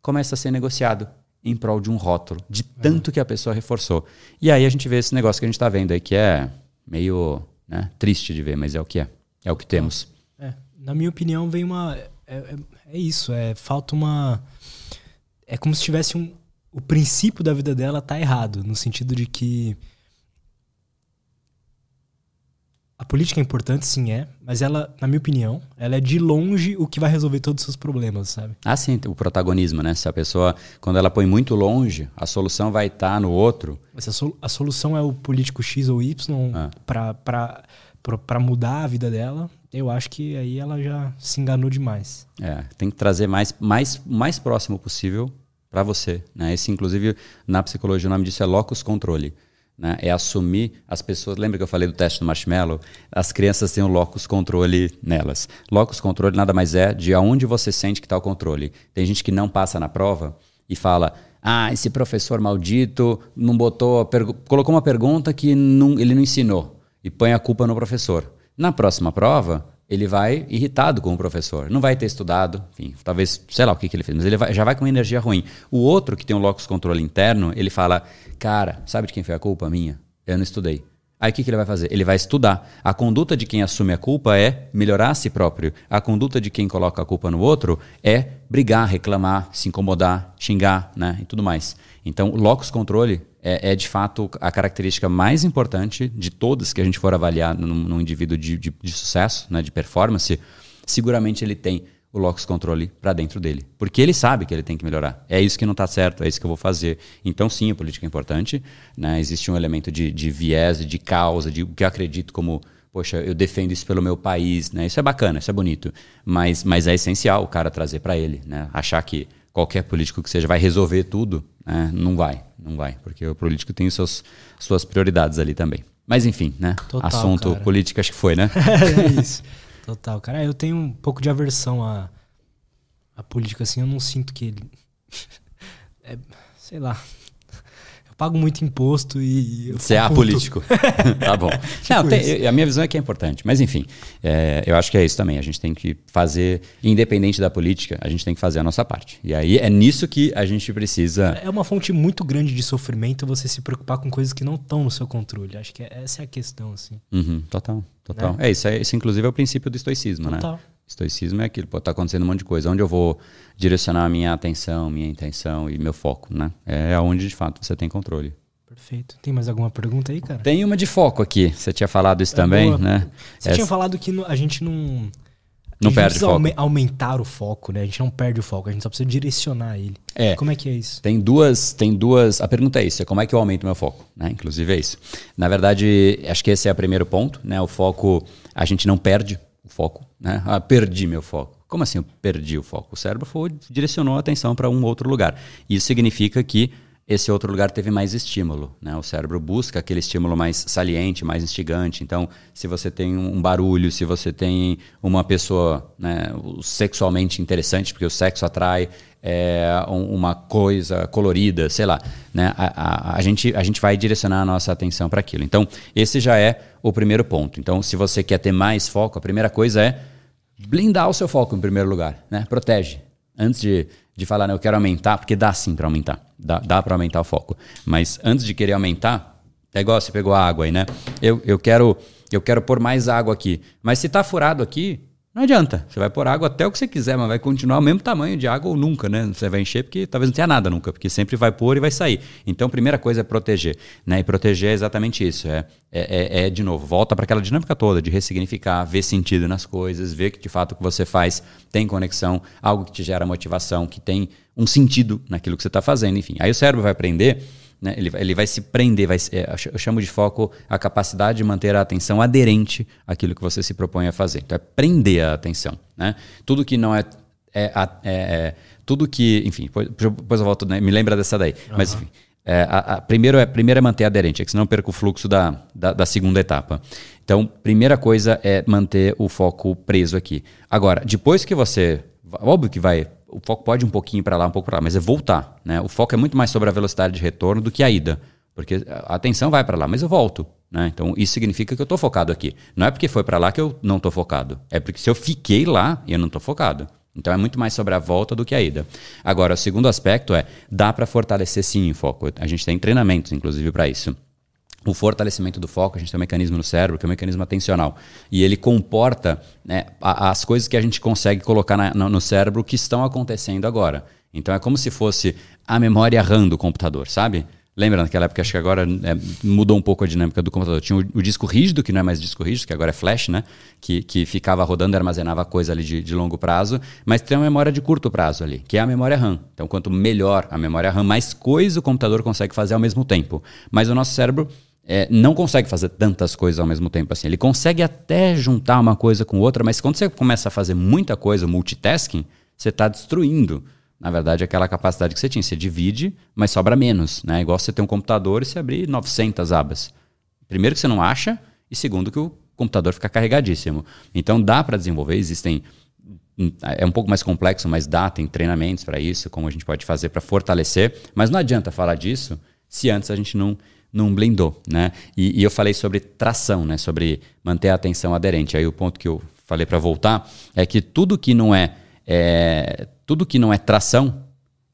começa a ser negociado. em prol de um rótulo, de tanto que a pessoa reforçou. E aí a gente vê esse negócio que a gente está vendo aí, que é meio né, triste de ver, mas é o que é. É o que temos. É, na minha opinião, vem uma. É, é, é, isso, é falta uma. É como se tivesse um. O princípio da vida dela tá errado, no sentido de que A política é importante, sim, é, mas ela, na minha opinião, ela é de longe o que vai resolver todos os seus problemas, sabe? Ah, sim, o protagonismo, né? Se a pessoa, quando ela põe muito longe, a solução vai estar tá no outro. Mas a, sol a, solução é o político X ou Y ah. para mudar a vida dela, eu acho que aí ela já se enganou demais. É, tem que trazer mais, mais, mais próximo possível para você. Né? Esse, inclusive, na psicologia, o nome disso é locus controle né? É assumir as pessoas. Lembra que eu falei do teste do marshmallow? As crianças têm o locus controle nelas. Locus controle nada mais é de aonde você sente que está o controle. Tem gente que não passa na prova e fala: ah, esse professor maldito não botou, colocou uma pergunta que não, ele não ensinou e põe a culpa no professor. Na próxima prova, ele vai irritado com o professor. Não vai ter estudado, enfim, talvez, sei lá o que, que ele fez, mas ele vai, já vai com energia ruim. O outro, que tem um locus controle interno, ele fala: Cara, sabe de quem foi a culpa? Minha. Eu não estudei. Aí o que, que ele vai fazer? Ele vai estudar. A conduta de quem assume a culpa é melhorar a si próprio. A conduta de quem coloca a culpa no outro é brigar, reclamar, se incomodar, xingar né? e tudo mais. Então, o locus controle é, é, de fato a característica mais importante de todas que a gente for avaliar num, num indivíduo de, de, de, sucesso, né, de performance. Seguramente ele tem o locus controle para dentro dele, porque ele sabe que ele tem que melhorar. É isso que não está certo, é isso que eu vou fazer. Então, sim, a política é importante. Né? Existe um elemento de, de viés, de causa, de o que eu acredito como poxa, eu defendo isso pelo meu país, né? Isso é bacana, isso é bonito, mas, mas é essencial o cara trazer para ele, né? Achar que qualquer político que seja vai resolver tudo, né? não vai, não vai, porque o político tem seus, suas prioridades ali também. Mas enfim, né? Total, Assunto cara. política acho que foi, né? é isso. Total, cara. Eu tenho um pouco de aversão à, à política, assim. Eu não sinto que ele. É, sei lá. Pago muito imposto e. Você é apolítico. tá bom. Tipo não, tem, a minha visão é que é importante. Mas, enfim, é, eu acho que é isso também. A gente tem que fazer, independente da política, a gente tem que fazer a nossa parte. E aí é nisso que a gente precisa. É uma fonte muito grande de sofrimento você se preocupar com coisas que não estão no seu controle. Acho que essa é a questão, assim. Uhum, total. Total. Né? É, isso, é, isso inclusive é o princípio do estoicismo, né? Total. né? Estoicismo é aquilo, pô, tá acontecendo um monte de coisa. Onde eu vou direcionar a minha atenção, minha intenção e meu foco, né? É aonde de fato você tem controle. Perfeito. Tem mais alguma pergunta aí, cara? Tem uma de foco aqui. Você tinha falado isso é também, boa. né? Você Essa... tinha falado que a gente não não perde foco. Aume aumentar o foco, né? A gente não perde o foco, a gente só precisa direcionar ele. É. Como é que é isso? Tem duas, tem duas. A pergunta é isso: é como é que eu aumento meu foco? Né? Inclusive é isso. Na verdade, acho que esse é o primeiro ponto, né? O foco, a gente não perde o foco, né? Ah, perdi meu foco. Como assim eu perdi o foco? O cérebro foi, direcionou a atenção para um outro lugar. Isso significa que esse outro lugar teve mais estímulo. Né? O cérebro busca aquele estímulo mais saliente, mais instigante. Então, se você tem um barulho, se você tem uma pessoa né, sexualmente interessante, porque o sexo atrai é, uma coisa colorida, sei lá, né? a, a, a, gente, a gente vai direcionar a nossa atenção para aquilo. Então, esse já é o primeiro ponto. Então, se você quer ter mais foco, a primeira coisa é blindar o seu foco em primeiro lugar. Né? Protege. Antes de de falar, né, eu quero aumentar, porque dá sim para aumentar, dá, dá para aumentar o foco. Mas antes de querer aumentar, é igual você pegou a água aí, né? Eu, eu, quero, eu quero pôr mais água aqui. Mas se tá furado aqui, não adianta. Você vai pôr água até o que você quiser, mas vai continuar o mesmo tamanho de água ou nunca, né? Você vai encher porque talvez não tenha nada nunca, porque sempre vai pôr e vai sair. Então, a primeira coisa é proteger. Né? E proteger é exatamente isso. É, é, é, é de novo, volta para aquela dinâmica toda de ressignificar, ver sentido nas coisas, ver que de fato o que você faz tem conexão, algo que te gera motivação, que tem um sentido naquilo que você está fazendo, enfim. Aí o cérebro vai aprender né? Ele, ele vai se prender, vai, é, eu chamo de foco a capacidade de manter a atenção aderente àquilo que você se propõe a fazer. Então é prender a atenção. Né? Tudo que não é, é, é, é tudo que, enfim, depois, depois eu volto, né? me lembra dessa daí. Uhum. Mas enfim, é, a, a, primeiro, é, primeiro é manter aderente, é que senão eu perco o fluxo da, da, da, segunda etapa. Então, primeira coisa é manter o foco preso aqui. Agora, depois que você. Óbvio que vai o foco pode ir um pouquinho para lá, um pouco para lá, mas é voltar. Né? O foco é muito mais sobre a velocidade de retorno do que a ida. Porque a atenção vai para lá, mas eu volto. Né? Então isso significa que eu estou focado aqui. Não é porque foi para lá que eu não estou focado. É porque se eu fiquei lá, eu não estou focado. Então é muito mais sobre a volta do que a ida. Agora, o segundo aspecto é, dá para fortalecer sim o foco. A gente tem treinamentos, inclusive, para isso. O fortalecimento do foco, a gente tem um mecanismo no cérebro, que é um mecanismo atencional. E ele comporta né, as coisas que a gente consegue colocar na, no cérebro que estão acontecendo agora. Então é como se fosse a memória RAM do computador, sabe? Lembra naquela época, acho que agora é, mudou um pouco a dinâmica do computador. Tinha o, o, disco rígido, que não é mais disco rígido, que agora é flash, né? Que, que ficava rodando armazenava coisa ali de, de, longo prazo, mas tem uma memória de curto prazo ali, que é a memória RAM. Então, quanto melhor a memória RAM, mais coisa o computador consegue fazer ao mesmo tempo. Mas o nosso cérebro é, não consegue fazer tantas coisas ao mesmo tempo assim. Ele consegue até juntar uma coisa com outra, mas quando você começa a fazer muita coisa, multitasking, você está destruindo na verdade, aquela capacidade que você tinha. Você divide, mas sobra menos. Né? Igual você ter um computador e você abrir 900 abas. Primeiro que você não acha, e segundo que o computador fica carregadíssimo. Então dá para desenvolver, existem. É um pouco mais complexo, mas dá, tem treinamentos para isso, como a gente pode fazer para fortalecer. Mas não adianta falar disso se antes a gente não, não blindou. Né? E, e eu falei sobre tração, né? sobre manter a atenção aderente. Aí o ponto que eu falei para voltar é que tudo que não é, é tudo que não é tração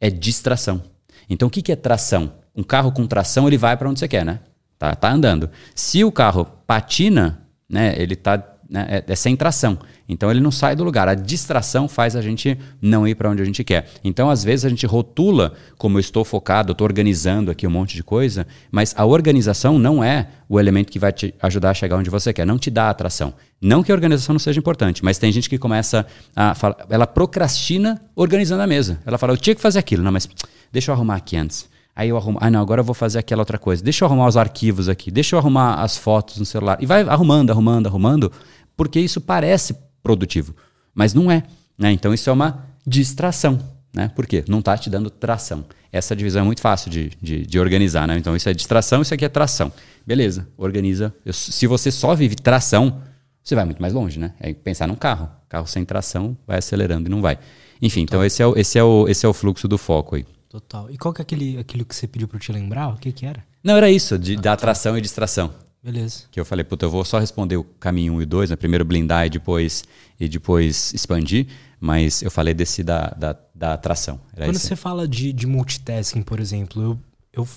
é distração. Então o que, que é tração? Um carro com tração ele vai para onde você quer, né? Tá, tá andando. Se o carro patina, né, ele tá né, é, é, sem tração. Então ele não sai do lugar. A distração faz a gente não ir para onde a gente quer. Então às vezes a gente rotula como eu estou focado, estou organizando aqui um monte de coisa, mas a organização não é o elemento que vai te ajudar a chegar onde você quer. Não te dá atração. Não que a organização não seja importante, mas tem gente que começa a falar, ela procrastina organizando a mesa. Ela fala, eu tinha que fazer aquilo, não, mas deixa eu arrumar aqui antes. Aí eu arrumo, ah não, agora eu vou fazer aquela outra coisa. Deixa eu arrumar os arquivos aqui, deixa eu arrumar as fotos no celular. E vai arrumando, arrumando, arrumando porque isso parece produtivo, mas não é. Né? Então isso é uma distração. Né? Por quê? Não está te dando tração. Essa divisão é muito fácil de, de, de, organizar. Né? Então isso é distração, isso aqui é tração. Beleza, organiza. Eu, se você só vive tração, você vai muito mais longe. Né? É pensar num carro. Carro sem tração vai acelerando e não vai. Enfim, então esse é, o, esse, é o, esse é o fluxo do foco aí. Total. E qual que é aquele, aquilo que você pediu para eu te lembrar? O que, que era? Não, era isso, de, ah, da atração tá. e distração. Beleza. Que eu falei, puta, eu vou só responder o caminho 1 e 2, né? Primeiro blindar e depois, e depois expandir. Mas eu falei desse da, da, da atração. Era Quando você fala de, de multitasking, por exemplo, eu, eu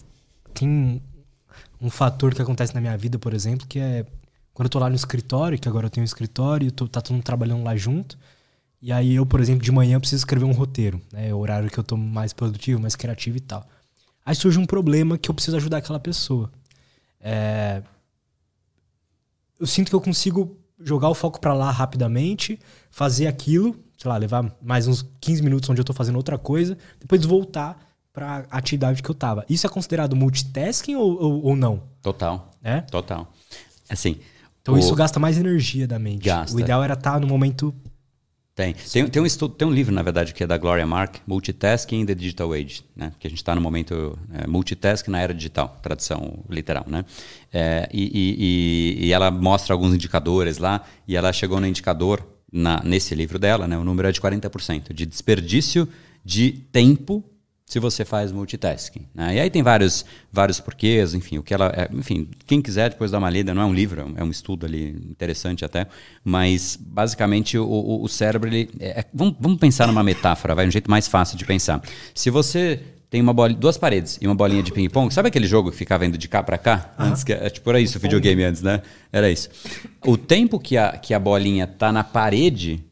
tenho um fator que acontece na minha vida, por exemplo, que é quando eu tô lá no escritório, que agora eu tenho um escritório, tô, tá todo mundo trabalhando lá junto. E aí eu, por exemplo, de manhã preciso escrever um roteiro, né? É o horário que eu tô mais produtivo, mais criativo e tal. Aí surge um problema que eu preciso ajudar aquela pessoa. É, eu sinto que eu consigo jogar o foco para lá rapidamente, fazer aquilo, sei lá, levar mais uns 15 minutos onde eu tô fazendo outra coisa, depois voltar para a atividade que eu tava. Isso é considerado multitasking ou, ou, ou não? Total. É? Total. Assim. Então o... isso gasta mais energia da mente. Gasta. O ideal era estar tá no momento tem. Tem, tem, um estudo, tem um livro, na verdade, que é da Gloria Mark, Multitasking in the Digital Age, né? Que a gente está no momento é, multitasking na era digital, tradução literal, né? É, e, e, e, ela mostra alguns indicadores lá, e ela chegou no indicador, na, nesse livro dela, né? O número é de 40%, de desperdício de tempo se você faz multitasking. Né? E aí tem vários, vários porquês, enfim, o que ela, é, enfim, quem quiser depois dar uma lida, não é um livro, é um estudo ali interessante até, mas basicamente o, o, o cérebro, ele, é, é, vamos, vamos pensar numa metáfora, vai um jeito mais fácil de pensar. Se você tem uma bola, duas paredes e uma bolinha de ping-pong. Sabe aquele jogo que ficava indo de cá para cá? Uhum. Antes que, é, tipo, era isso o videogame antes, né? Era isso. O tempo que a, que a bolinha tá na parede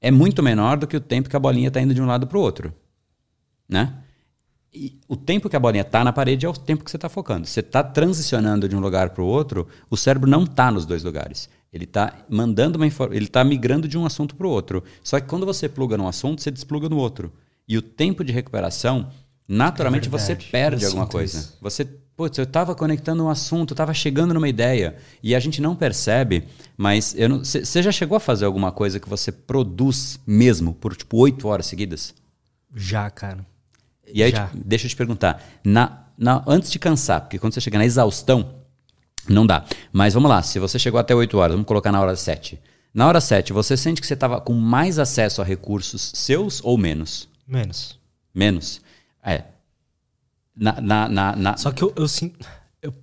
é muito menor do que o tempo que a bolinha tá indo de um lado para o outro. Né? E o tempo que a bolinha está na parede é o tempo que você está focando. Você está transicionando de um lugar para o outro, o cérebro não está nos dois lugares. Ele está mandando uma ele está migrando de um assunto para o outro. Só que quando você pluga num assunto, você despluga no outro. E o tempo de recuperação, naturalmente é você perde alguma coisa. Isso. Você, putz, eu estava conectando um assunto, estava chegando numa ideia e a gente não percebe. Mas você já chegou a fazer alguma coisa que você produz mesmo por tipo oito horas seguidas? Já, cara. E aí, deixa eu te perguntar, na, na, antes de cansar, porque quando você chega na exaustão, não dá. Mas vamos lá, se você chegou até 8 horas, vamos colocar na hora 7. Na hora 7, você sente que você estava com mais acesso a recursos seus ou menos? Menos. Menos? É. Na, na, na, na... Só que eu, eu sinto. Eu...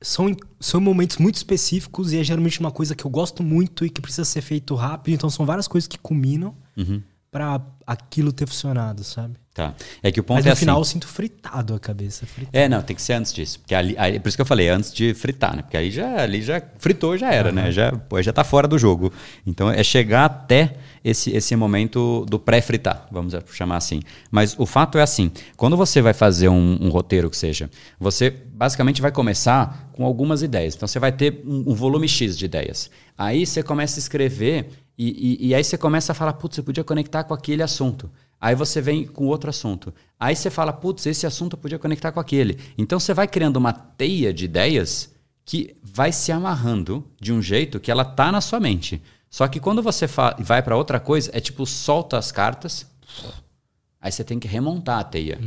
são, são momentos muito específicos e é geralmente uma coisa que eu gosto muito e que precisa ser feito rápido. Então são várias coisas que culminam Uhum. Pra aquilo ter funcionado, sabe? Tá. É que o ponto Mas é no assim. final eu sinto fritado a cabeça. Fritado. É, não, tem que ser antes disso. Porque ali, aí- por isso que eu falei, antes de fritar, né? Porque aí já, ali já fritou, já era, né? Já, pô, já tá fora do jogo. Então é chegar até esse, esse momento do pré-fritar, vamos chamar assim. Mas o fato é assim: quando você vai fazer um, um roteiro que seja, você basicamente vai começar com algumas ideias. Então você vai ter um, um volume X de ideias. Aí você começa a escrever e, e, e aí você começa a falar, putz, você podia conectar com aquele assunto. Aí você vem com outro assunto. Aí você fala, putz, esse assunto eu podia conectar com aquele. Então você vai criando uma teia de ideias que vai se amarrando de um jeito que ela tá na sua mente. Só que quando você vai para outra coisa, é tipo solta as cartas, aí você tem que remontar a teia.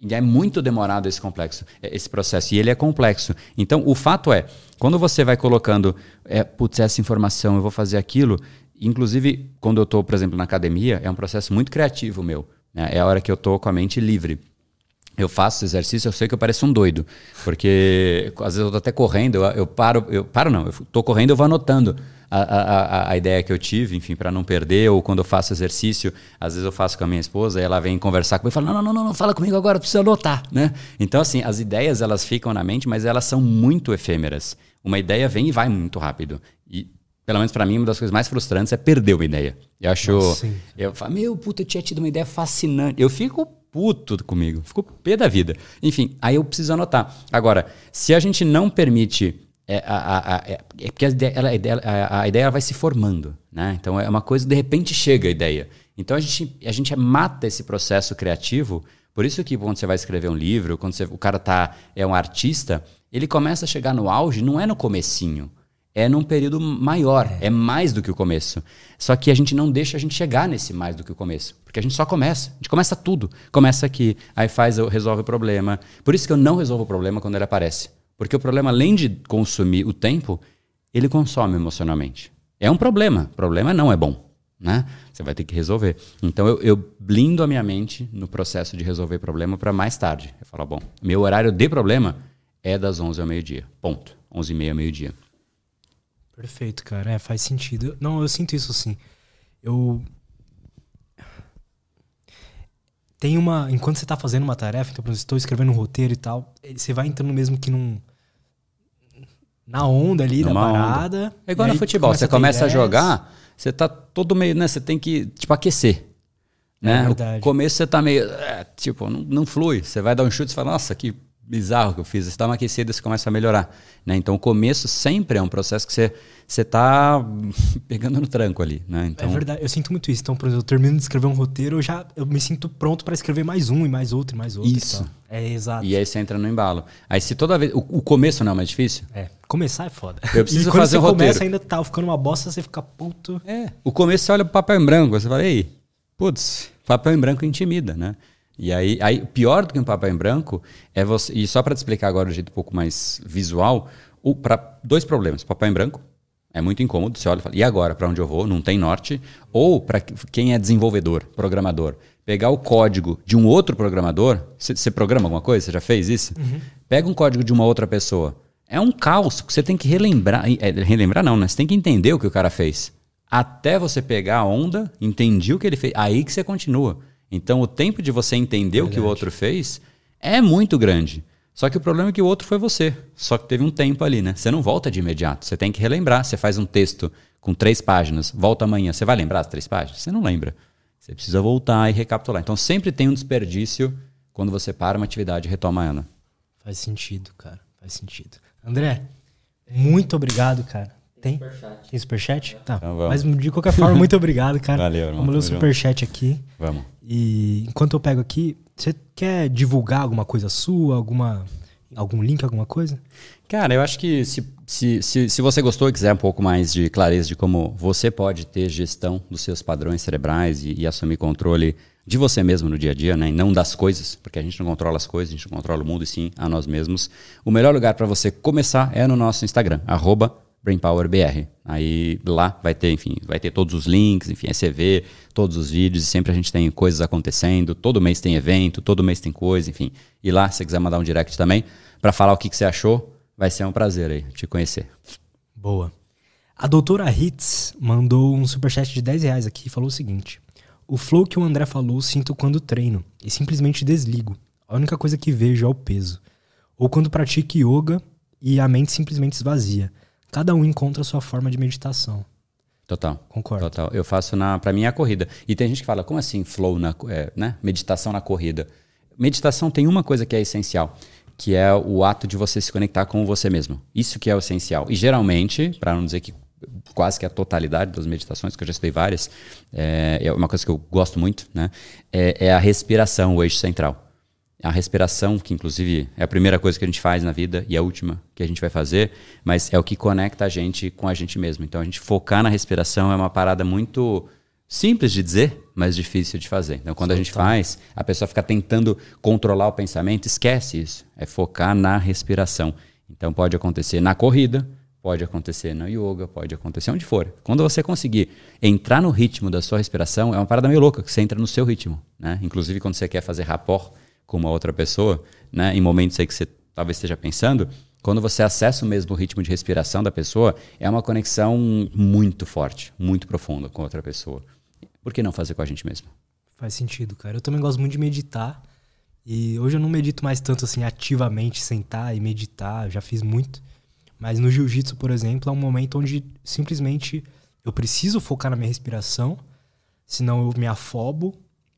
E é muito demorado esse complexo, é, esse processo. E ele é complexo. Então, o fato é, quando você vai colocando, é, putz, essa informação, eu vou fazer aquilo. Inclusive, quando eu estou, por exemplo, na academia, é um processo muito criativo meu. né? É a hora que eu estou com a mente livre. Eu faço exercício, eu sei que eu pareço um doido. Porque às vezes eu tô até correndo, eu, eu paro, eu paro não, eu tô correndo, eu vou anotando a, a, a, ideia que eu tive, enfim, para não perder, ou quando eu faço exercício, às vezes eu faço com a minha esposa, e ela vem conversar comigo e fala: não, não, não, não, fala comigo agora, precisa anotar, né? Então, assim, as ideias elas ficam na mente, mas elas são muito efêmeras. Uma ideia vem e vai muito rápido. E pelo menos para mim, uma das coisas mais frustrantes é perder uma ideia. Eu acho. Nossa, eu falo, meu, puta, eu tinha tido uma ideia fascinante. Eu fico puto comigo, fico pé da vida. Enfim, aí eu preciso anotar. Agora, se a gente não permite. É, a, a, é, é porque a ideia, ela- a ideia, a, ideia ela vai se formando. Né? Então é uma coisa, de repente chega a ideia. Então a gente, a gente mata esse processo criativo. Por isso que quando você vai escrever um livro, quando você- o cara tá, é um artista, ele começa a chegar no auge, não é no comecinho é num período maior, é. mais do que o começo. Só que a gente não deixa a gente chegar nesse mais do que o começo, porque a gente só começa. A gente começa tudo. Começa aqui, aí faz, resolve o problema. Por isso que eu não resolvo o problema quando ele aparece. Porque o problema, além de consumir o tempo, ele consome emocionalmente. É um problema. Problema não é bom. Né? Você vai ter que resolver. Então eu, eu blindo a minha mente no processo de resolver problema para mais tarde. Eu falo, bom, meu horário de problema é das 11 ao meio-dia. Ponto. 11 e meia, meio-dia. Perfeito, cara. É, faz sentido. Não, eu sinto isso sim. Eu. Tem uma. Enquanto você tá fazendo uma tarefa, então, por exemplo, estou escrevendo um roteiro e tal, você vai entrando mesmo que num. Na onda ali Numa da onda. parada. É igual no futebol. Você ter começa a jogar, você tá todo meio, né? Você tem que, tipo, aquecer. Né? verdade. O começo você tá meio, é, tipo, não, não flui. Você vai dar um chute e fala, nossa, que bizarro que eu fiz. Você dá uma aquecida e você começa a melhorar. Né? Então o começo sempre é um processo que você, você tá pegando no tranco ali. Né? Então, É verdade, eu sinto muito isso. Então, por exemplo, eu termino de escrever um roteiro, eu já eu me sinto pronto para escrever mais um e mais outro e mais outro. e Isso. É exato. E aí você entra no embalo. Aí se toda vez. O, o começo não é mais difícil? É, começar é foda. Eu preciso e quando fazer você um começa roteiro. ainda tá ficando uma bosta, você fica puto. É. O começo você olha pro papel em branco, você fala, ei, putz, papel em branco intimida, né? E aí, aí, pior do que um papel em branco é você. E só para te explicar agora de um jeito um pouco mais visual, para dois problemas. Papel em branco é muito incômodo, você olha e fala, e agora, para onde eu vou? Não tem norte. Ou para quem é desenvolvedor, programador, pegar o código de um outro programador, você programa alguma coisa? Você já fez isso? Pega um código de uma outra pessoa. É um caos, porque você tem que relembrar. é, relembrar não, né? Você tem que entender o que o cara fez. Até você pegar a onda, entender o que ele fez, aí que você continua. Então o tempo de você entender o que o outro fez é muito grande. Só que o problema é que o outro foi você. Só que teve um tempo ali, né? Você não volta de imediato. Você tem que relembrar. Você faz um texto com três páginas, volta amanhã. Você vai lembrar as três páginas? Você não lembra. Você precisa voltar e recapitular. Então sempre tem um desperdício quando você para uma atividade e retoma ela. Faz sentido, cara. Faz sentido. André, muito obrigado, cara. Tem? Tem superchat? Tá. Então vamos. Mas de qualquer forma, muito obrigado, cara. Valeu, irmão. Vamos ler o superchat aqui. Vamos. E enquanto eu pego aqui, você quer divulgar alguma coisa sua, alguma algum link, alguma coisa? Cara, eu acho que se, se, se, se você gostou e quiser um pouco mais de clareza de como você pode ter gestão dos seus padrões cerebrais e, e assumir controle de você mesmo no dia a dia, né? E não das coisas, porque a gente não controla as coisas, a gente não controla o mundo e sim a nós mesmos. O melhor lugar para você começar é no nosso Instagram, arroba BrainPowerBR. Aí lá vai ter, enfim, vai ter todos os links, enfim, vê todos os vídeos e sempre a gente tem coisas acontecendo, todo mês tem evento, todo mês tem coisa, enfim. E lá, se você quiser mandar um direct também, para falar o que, que você achou, Vai ser um prazer aí te conhecer. Boa. A doutora Hitz mandou um superchat de 10 reais aqui e falou o seguinte: O flow que o André falou sinto quando treino e simplesmente desligo. A única coisa que vejo é o peso. Ou quando pratico yoga e a mente simplesmente esvazia. Cada um encontra a sua forma de meditação. Total. Concordo. Total. Eu faço na, para mim é a corrida. E tem gente que fala, como assim flow na, é, né? Meditação na corrida. Meditação tem uma coisa que é essencial, que é o ato de você se conectar com você mesmo. Isso que é o essencial. E geralmente, para não dizer que quase que a totalidade das meditações, que eu já estudei várias, é, é uma coisa que eu gosto muito, né? É, é a respiração, o eixo central a respiração, que inclusive é a primeira coisa que a gente faz na vida e a última que a gente vai fazer, mas é o que conecta a gente com a gente mesmo. Então a gente focar na respiração é uma parada muito simples de dizer, mas difícil de fazer. Então quando a gente faz, a pessoa fica tentando controlar o pensamento, esquece isso. É focar na respiração. Então pode acontecer na corrida, pode acontecer na yoga, pode acontecer onde for. Quando você conseguir entrar no ritmo da sua respiração, é uma parada meio louca, que você entra no seu ritmo, né? Inclusive quando você quer fazer rapport com uma outra pessoa, né, em momentos aí que você talvez esteja pensando, quando você acessa o mesmo ritmo de respiração da pessoa, é uma conexão muito forte, muito profunda com outra pessoa. Por que não fazer com a gente mesmo? Faz sentido, cara. Eu também gosto muito de meditar. E hoje eu não medito mais tanto assim ativamente, sentar e meditar, já fiz muito. Mas no jiu-jitsu, por exemplo, é um momento onde simplesmente eu preciso focar na minha respiração, senão eu me afobo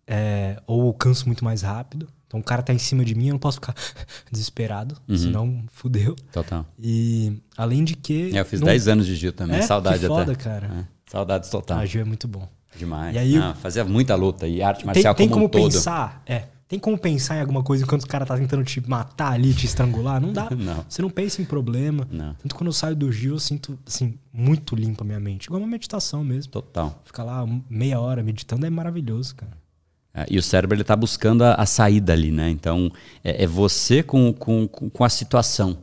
é, ou eu canso muito mais rápido. Então o cara tá em cima de mim, eu não posso ficar desesperado, uhum. senão fudeu. Total. E além de que. É, eu fiz não... 10 anos de Gil também, é, saudade que foda, até. cara. É. Saudades total. Ah, Gil é muito bom. Demais. E aí, ah, fazia muita luta e arte marcial tem, tem como, como um pensar, é, tem como pensar em alguma coisa enquanto o cara tá tentando te matar ali, te estrangular? Não dá. não. Você não pensa em problema. Não. Tanto quando eu saio do Gil, eu sinto, assim, muito limpa a minha mente. Igual uma meditação mesmo. Total. Ficar lá meia hora meditando é maravilhoso, cara. É, e o cérebro ele está buscando a, a, saída ali, né? Então é, é você com, com, com a situação.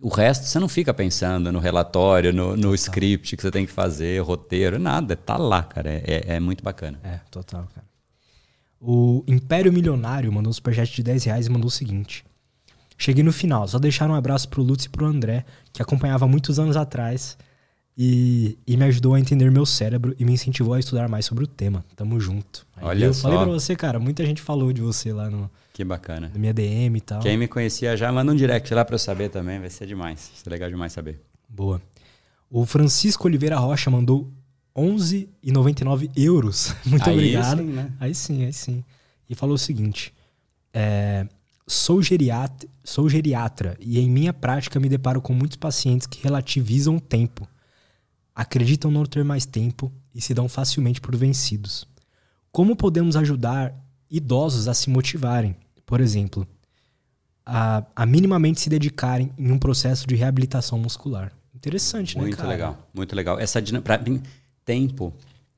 O resto você não fica pensando no relatório, no, no script que você tem que fazer, roteiro, nada. Tá lá, cara. É, é, é muito bacana. É, total, cara. O Império Milionário mandou um superchat de 10 reais e mandou o seguinte. Cheguei no final, só deixar um abraço pro Lutz e pro André, que acompanhava muitos anos atrás e, e, me ajudou a entender meu cérebro e me incentivou a estudar mais sobre o tema. Tamo junto. Aí Olha eu só. falei pra você, cara, muita gente falou de você lá no. Que bacana. Na minha DM e tal. Quem me conhecia já, manda um direct lá pra eu saber também, vai ser demais. Vai ser legal demais saber. Boa. O Francisco Oliveira Rocha mandou 11,99 euros. Muito aí obrigado. Sim, né? Aí sim, aí sim. E falou o seguinte: é, sou, geriatra, sou geriatra e em minha prática me deparo com muitos pacientes que relativizam o tempo acreditam não ter mais tempo e se dão facilmente por vencidos. Como podemos ajudar idosos a se motivarem, por exemplo, a, a minimamente se dedicarem em um processo de reabilitação muscular? Interessante, muito né, cara? Muito legal, muito legal. Essa para mim, tempo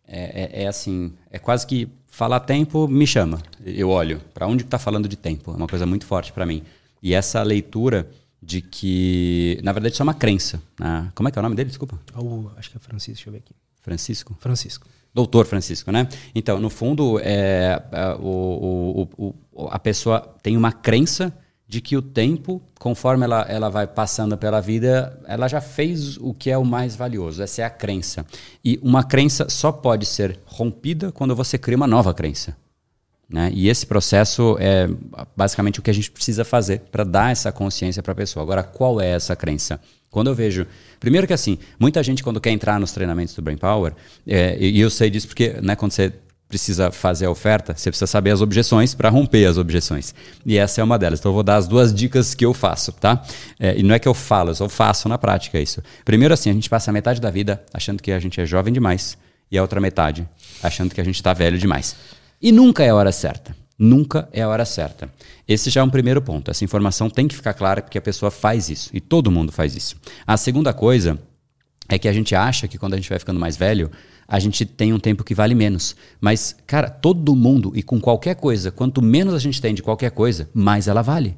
é, é, é, assim, é quase que falar tempo me chama. Eu olho para onde está falando de tempo. É uma coisa muito forte para mim. E essa leitura de que, na verdade, isso é uma crença. Né? Como é que é o nome dele? Desculpa. O, acho que é Francisco, deixa eu ver aqui. Francisco? Francisco. Doutor Francisco, né? Então, no fundo, é, é o, o, o, a pessoa tem uma crença de que o tempo, conforme ela, ela vai passando pela vida, ela já fez o que é o mais valioso. Essa é a crença. E uma crença só pode ser rompida quando você cria uma nova crença. Né? E esse processo é basicamente o que a gente precisa fazer para dar essa consciência para a pessoa. Agora, qual é essa crença? Quando eu vejo. Primeiro que assim, muita gente quando quer entrar nos treinamentos do Brain Power, é, e eu sei disso porque né, quando você precisa fazer a oferta, você precisa saber as objeções para romper as objeções. E essa é uma delas. Então eu vou dar as duas dicas que eu faço, tá? É, e não é que eu falo, eu só faço na prática isso. Primeiro assim, a gente passa metade da vida achando que a gente é jovem demais e a outra metade achando que a gente está velho demais. E nunca é a hora certa. Nunca é a hora certa. Esse já é um primeiro ponto. Essa informação tem que ficar clara porque a pessoa faz isso. E todo mundo faz isso. A segunda coisa é que a gente acha que quando a gente vai ficando mais velho, a gente tem um tempo que vale menos. Mas, cara, todo mundo e com qualquer coisa, quanto menos a gente tem de qualquer coisa, mais ela vale.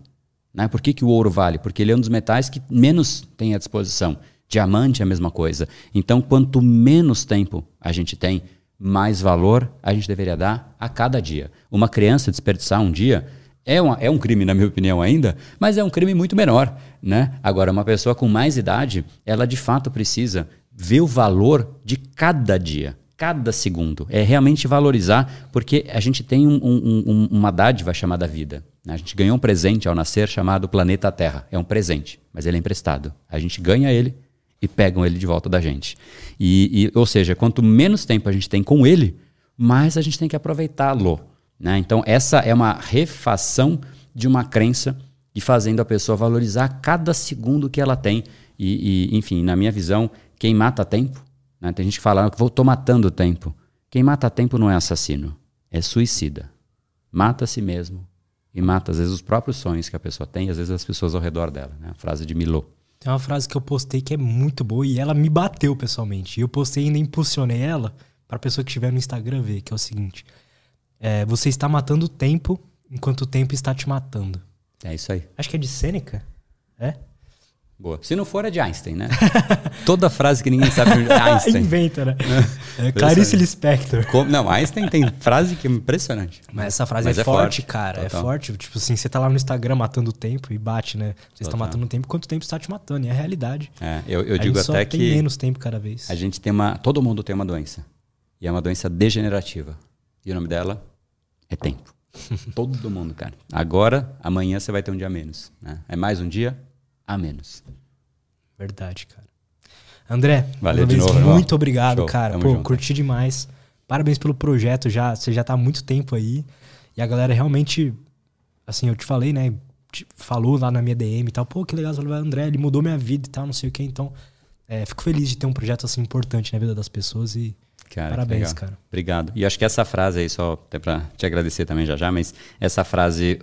Né? Por que, que o ouro vale? Porque ele é um dos metais que menos tem à disposição. Diamante é a mesma coisa. Então, quanto menos tempo a gente tem, mais valor a gente deveria dar a cada dia. Uma criança desperdiçar um dia É, uma, é um crime, na minha opinião, ainda, mas é um crime muito menor. Né? Agora, uma pessoa com mais idade, ela de fato precisa ver o valor de cada dia, cada segundo. É realmente valorizar, porque a gente tem um, um, um, uma dádiva chamada vida. Né? A gente ganhou um presente ao nascer chamado planeta Terra. É um presente, mas ele é emprestado. A gente ganha ele e pegam ele de volta da gente. E, e, ou seja, quanto menos tempo a gente tem com ele, mais a gente tem que aproveitá-lo. Né? Então, essa é uma refação de uma crença e fazendo a pessoa valorizar cada segundo que ela tem. E, e enfim, na minha visão, quem mata tempo, né? tem gente que fala que estou matando tempo. Quem mata tempo não é assassino, é suicida. Mata a si mesmo e mata, às vezes, os próprios sonhos que a pessoa tem, às vezes as pessoas ao redor dela. Né? A frase de Milô. Tem uma frase que eu postei que é muito boa e ela me bateu pessoalmente. E eu postei e ainda impulsionei ela para a pessoa que estiver no Instagram ver, que é o seguinte: é, você está matando o tempo enquanto o tempo está te matando. É isso aí. Acho que é de Sêneca. É? Boa. Se não for, é de Einstein, né? Toda frase que ninguém sabe é Einstein. Inventa, né? É, Clarice Lispector. Como? Não, Einstein tem frase que é impressionante. Mas essa frase Mas é, é, forte, cara. É Total. É forte. Tipo assim, você tá lá no Instagram matando o tempo e bate, né? Você está matando o tempo enquanto o tempo está te matando. E é a realidade. É, eu, eu digo até só que. tem menos tempo cada vez. A gente tem uma. Todo mundo tem uma doença. E é uma doença degenerativa. E o nome dela é tempo. Todo mundo, cara. Agora, amanhã você vai ter um dia menos. Né? É mais um dia a menos. Verdade, cara. André, Valeu de vez, novo, muito irmão. obrigado, Show. cara. Tamo Pô, junto. curti demais. Parabéns pelo projeto já. Você já tá há muito tempo aí. E a galera realmente, assim, eu te falei, né? Falou lá na minha DM e tal. Pô, que legal, André, ele mudou minha vida e tal, não sei o que. Então, é, fico feliz de ter um projeto assim importante na vida das pessoas e Cara, Parabéns, cara. Obrigado. E acho que essa frase aí, só até para te agradecer também já já, mas essa frase,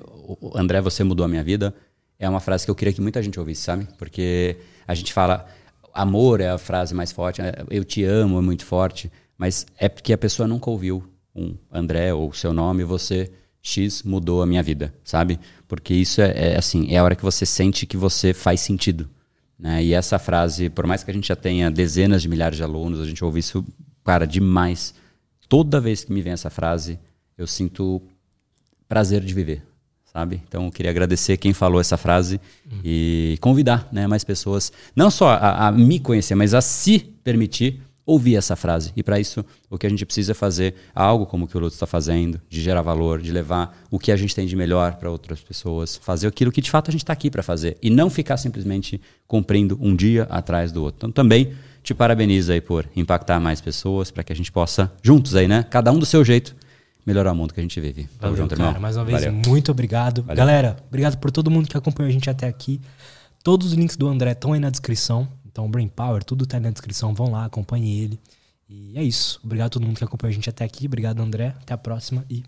André, você mudou a minha vida, é uma frase que eu queria que muita gente ouvisse, sabe? Porque a gente fala, amor é a frase mais forte, né? eu te amo é muito forte, mas é porque a pessoa nunca ouviu um André ou o seu nome, você X mudou a minha vida, sabe? Porque isso é, é assim, é a hora que você sente que você faz sentido. Né? E essa frase, por mais que a gente já tenha dezenas de milhares de alunos, a gente ouve isso cara, demais. Toda vez que me vem essa frase, eu sinto prazer de viver, sabe? Então, eu queria agradecer quem falou essa frase uhum. e convidar né, mais pessoas, não só a, a me conhecer, mas a se permitir ouvir essa frase. E para isso, o que a gente precisa fazer algo como o que o Lutz está fazendo, de gerar valor, de levar o que a gente tem de melhor para outras pessoas, fazer aquilo que de fato a gente está aqui para fazer e não ficar simplesmente cumprindo um dia atrás do outro. Então, também te parabenizo aí por impactar mais pessoas, para que a gente possa, juntos aí, né? Cada um do seu jeito, melhorar o mundo que a gente vive. Tamo Valeu, junto, cara. irmão. Mais uma vez, Valeu. muito obrigado. Valeu. Galera, obrigado por todo mundo que acompanhou a gente até aqui. Todos os links do André estão aí na descrição. Então, Brain Power, tudo tá aí na descrição. Vão lá, acompanhem ele. E é isso. Obrigado a todo mundo que acompanhou a gente até aqui. Obrigado, André. Até a próxima e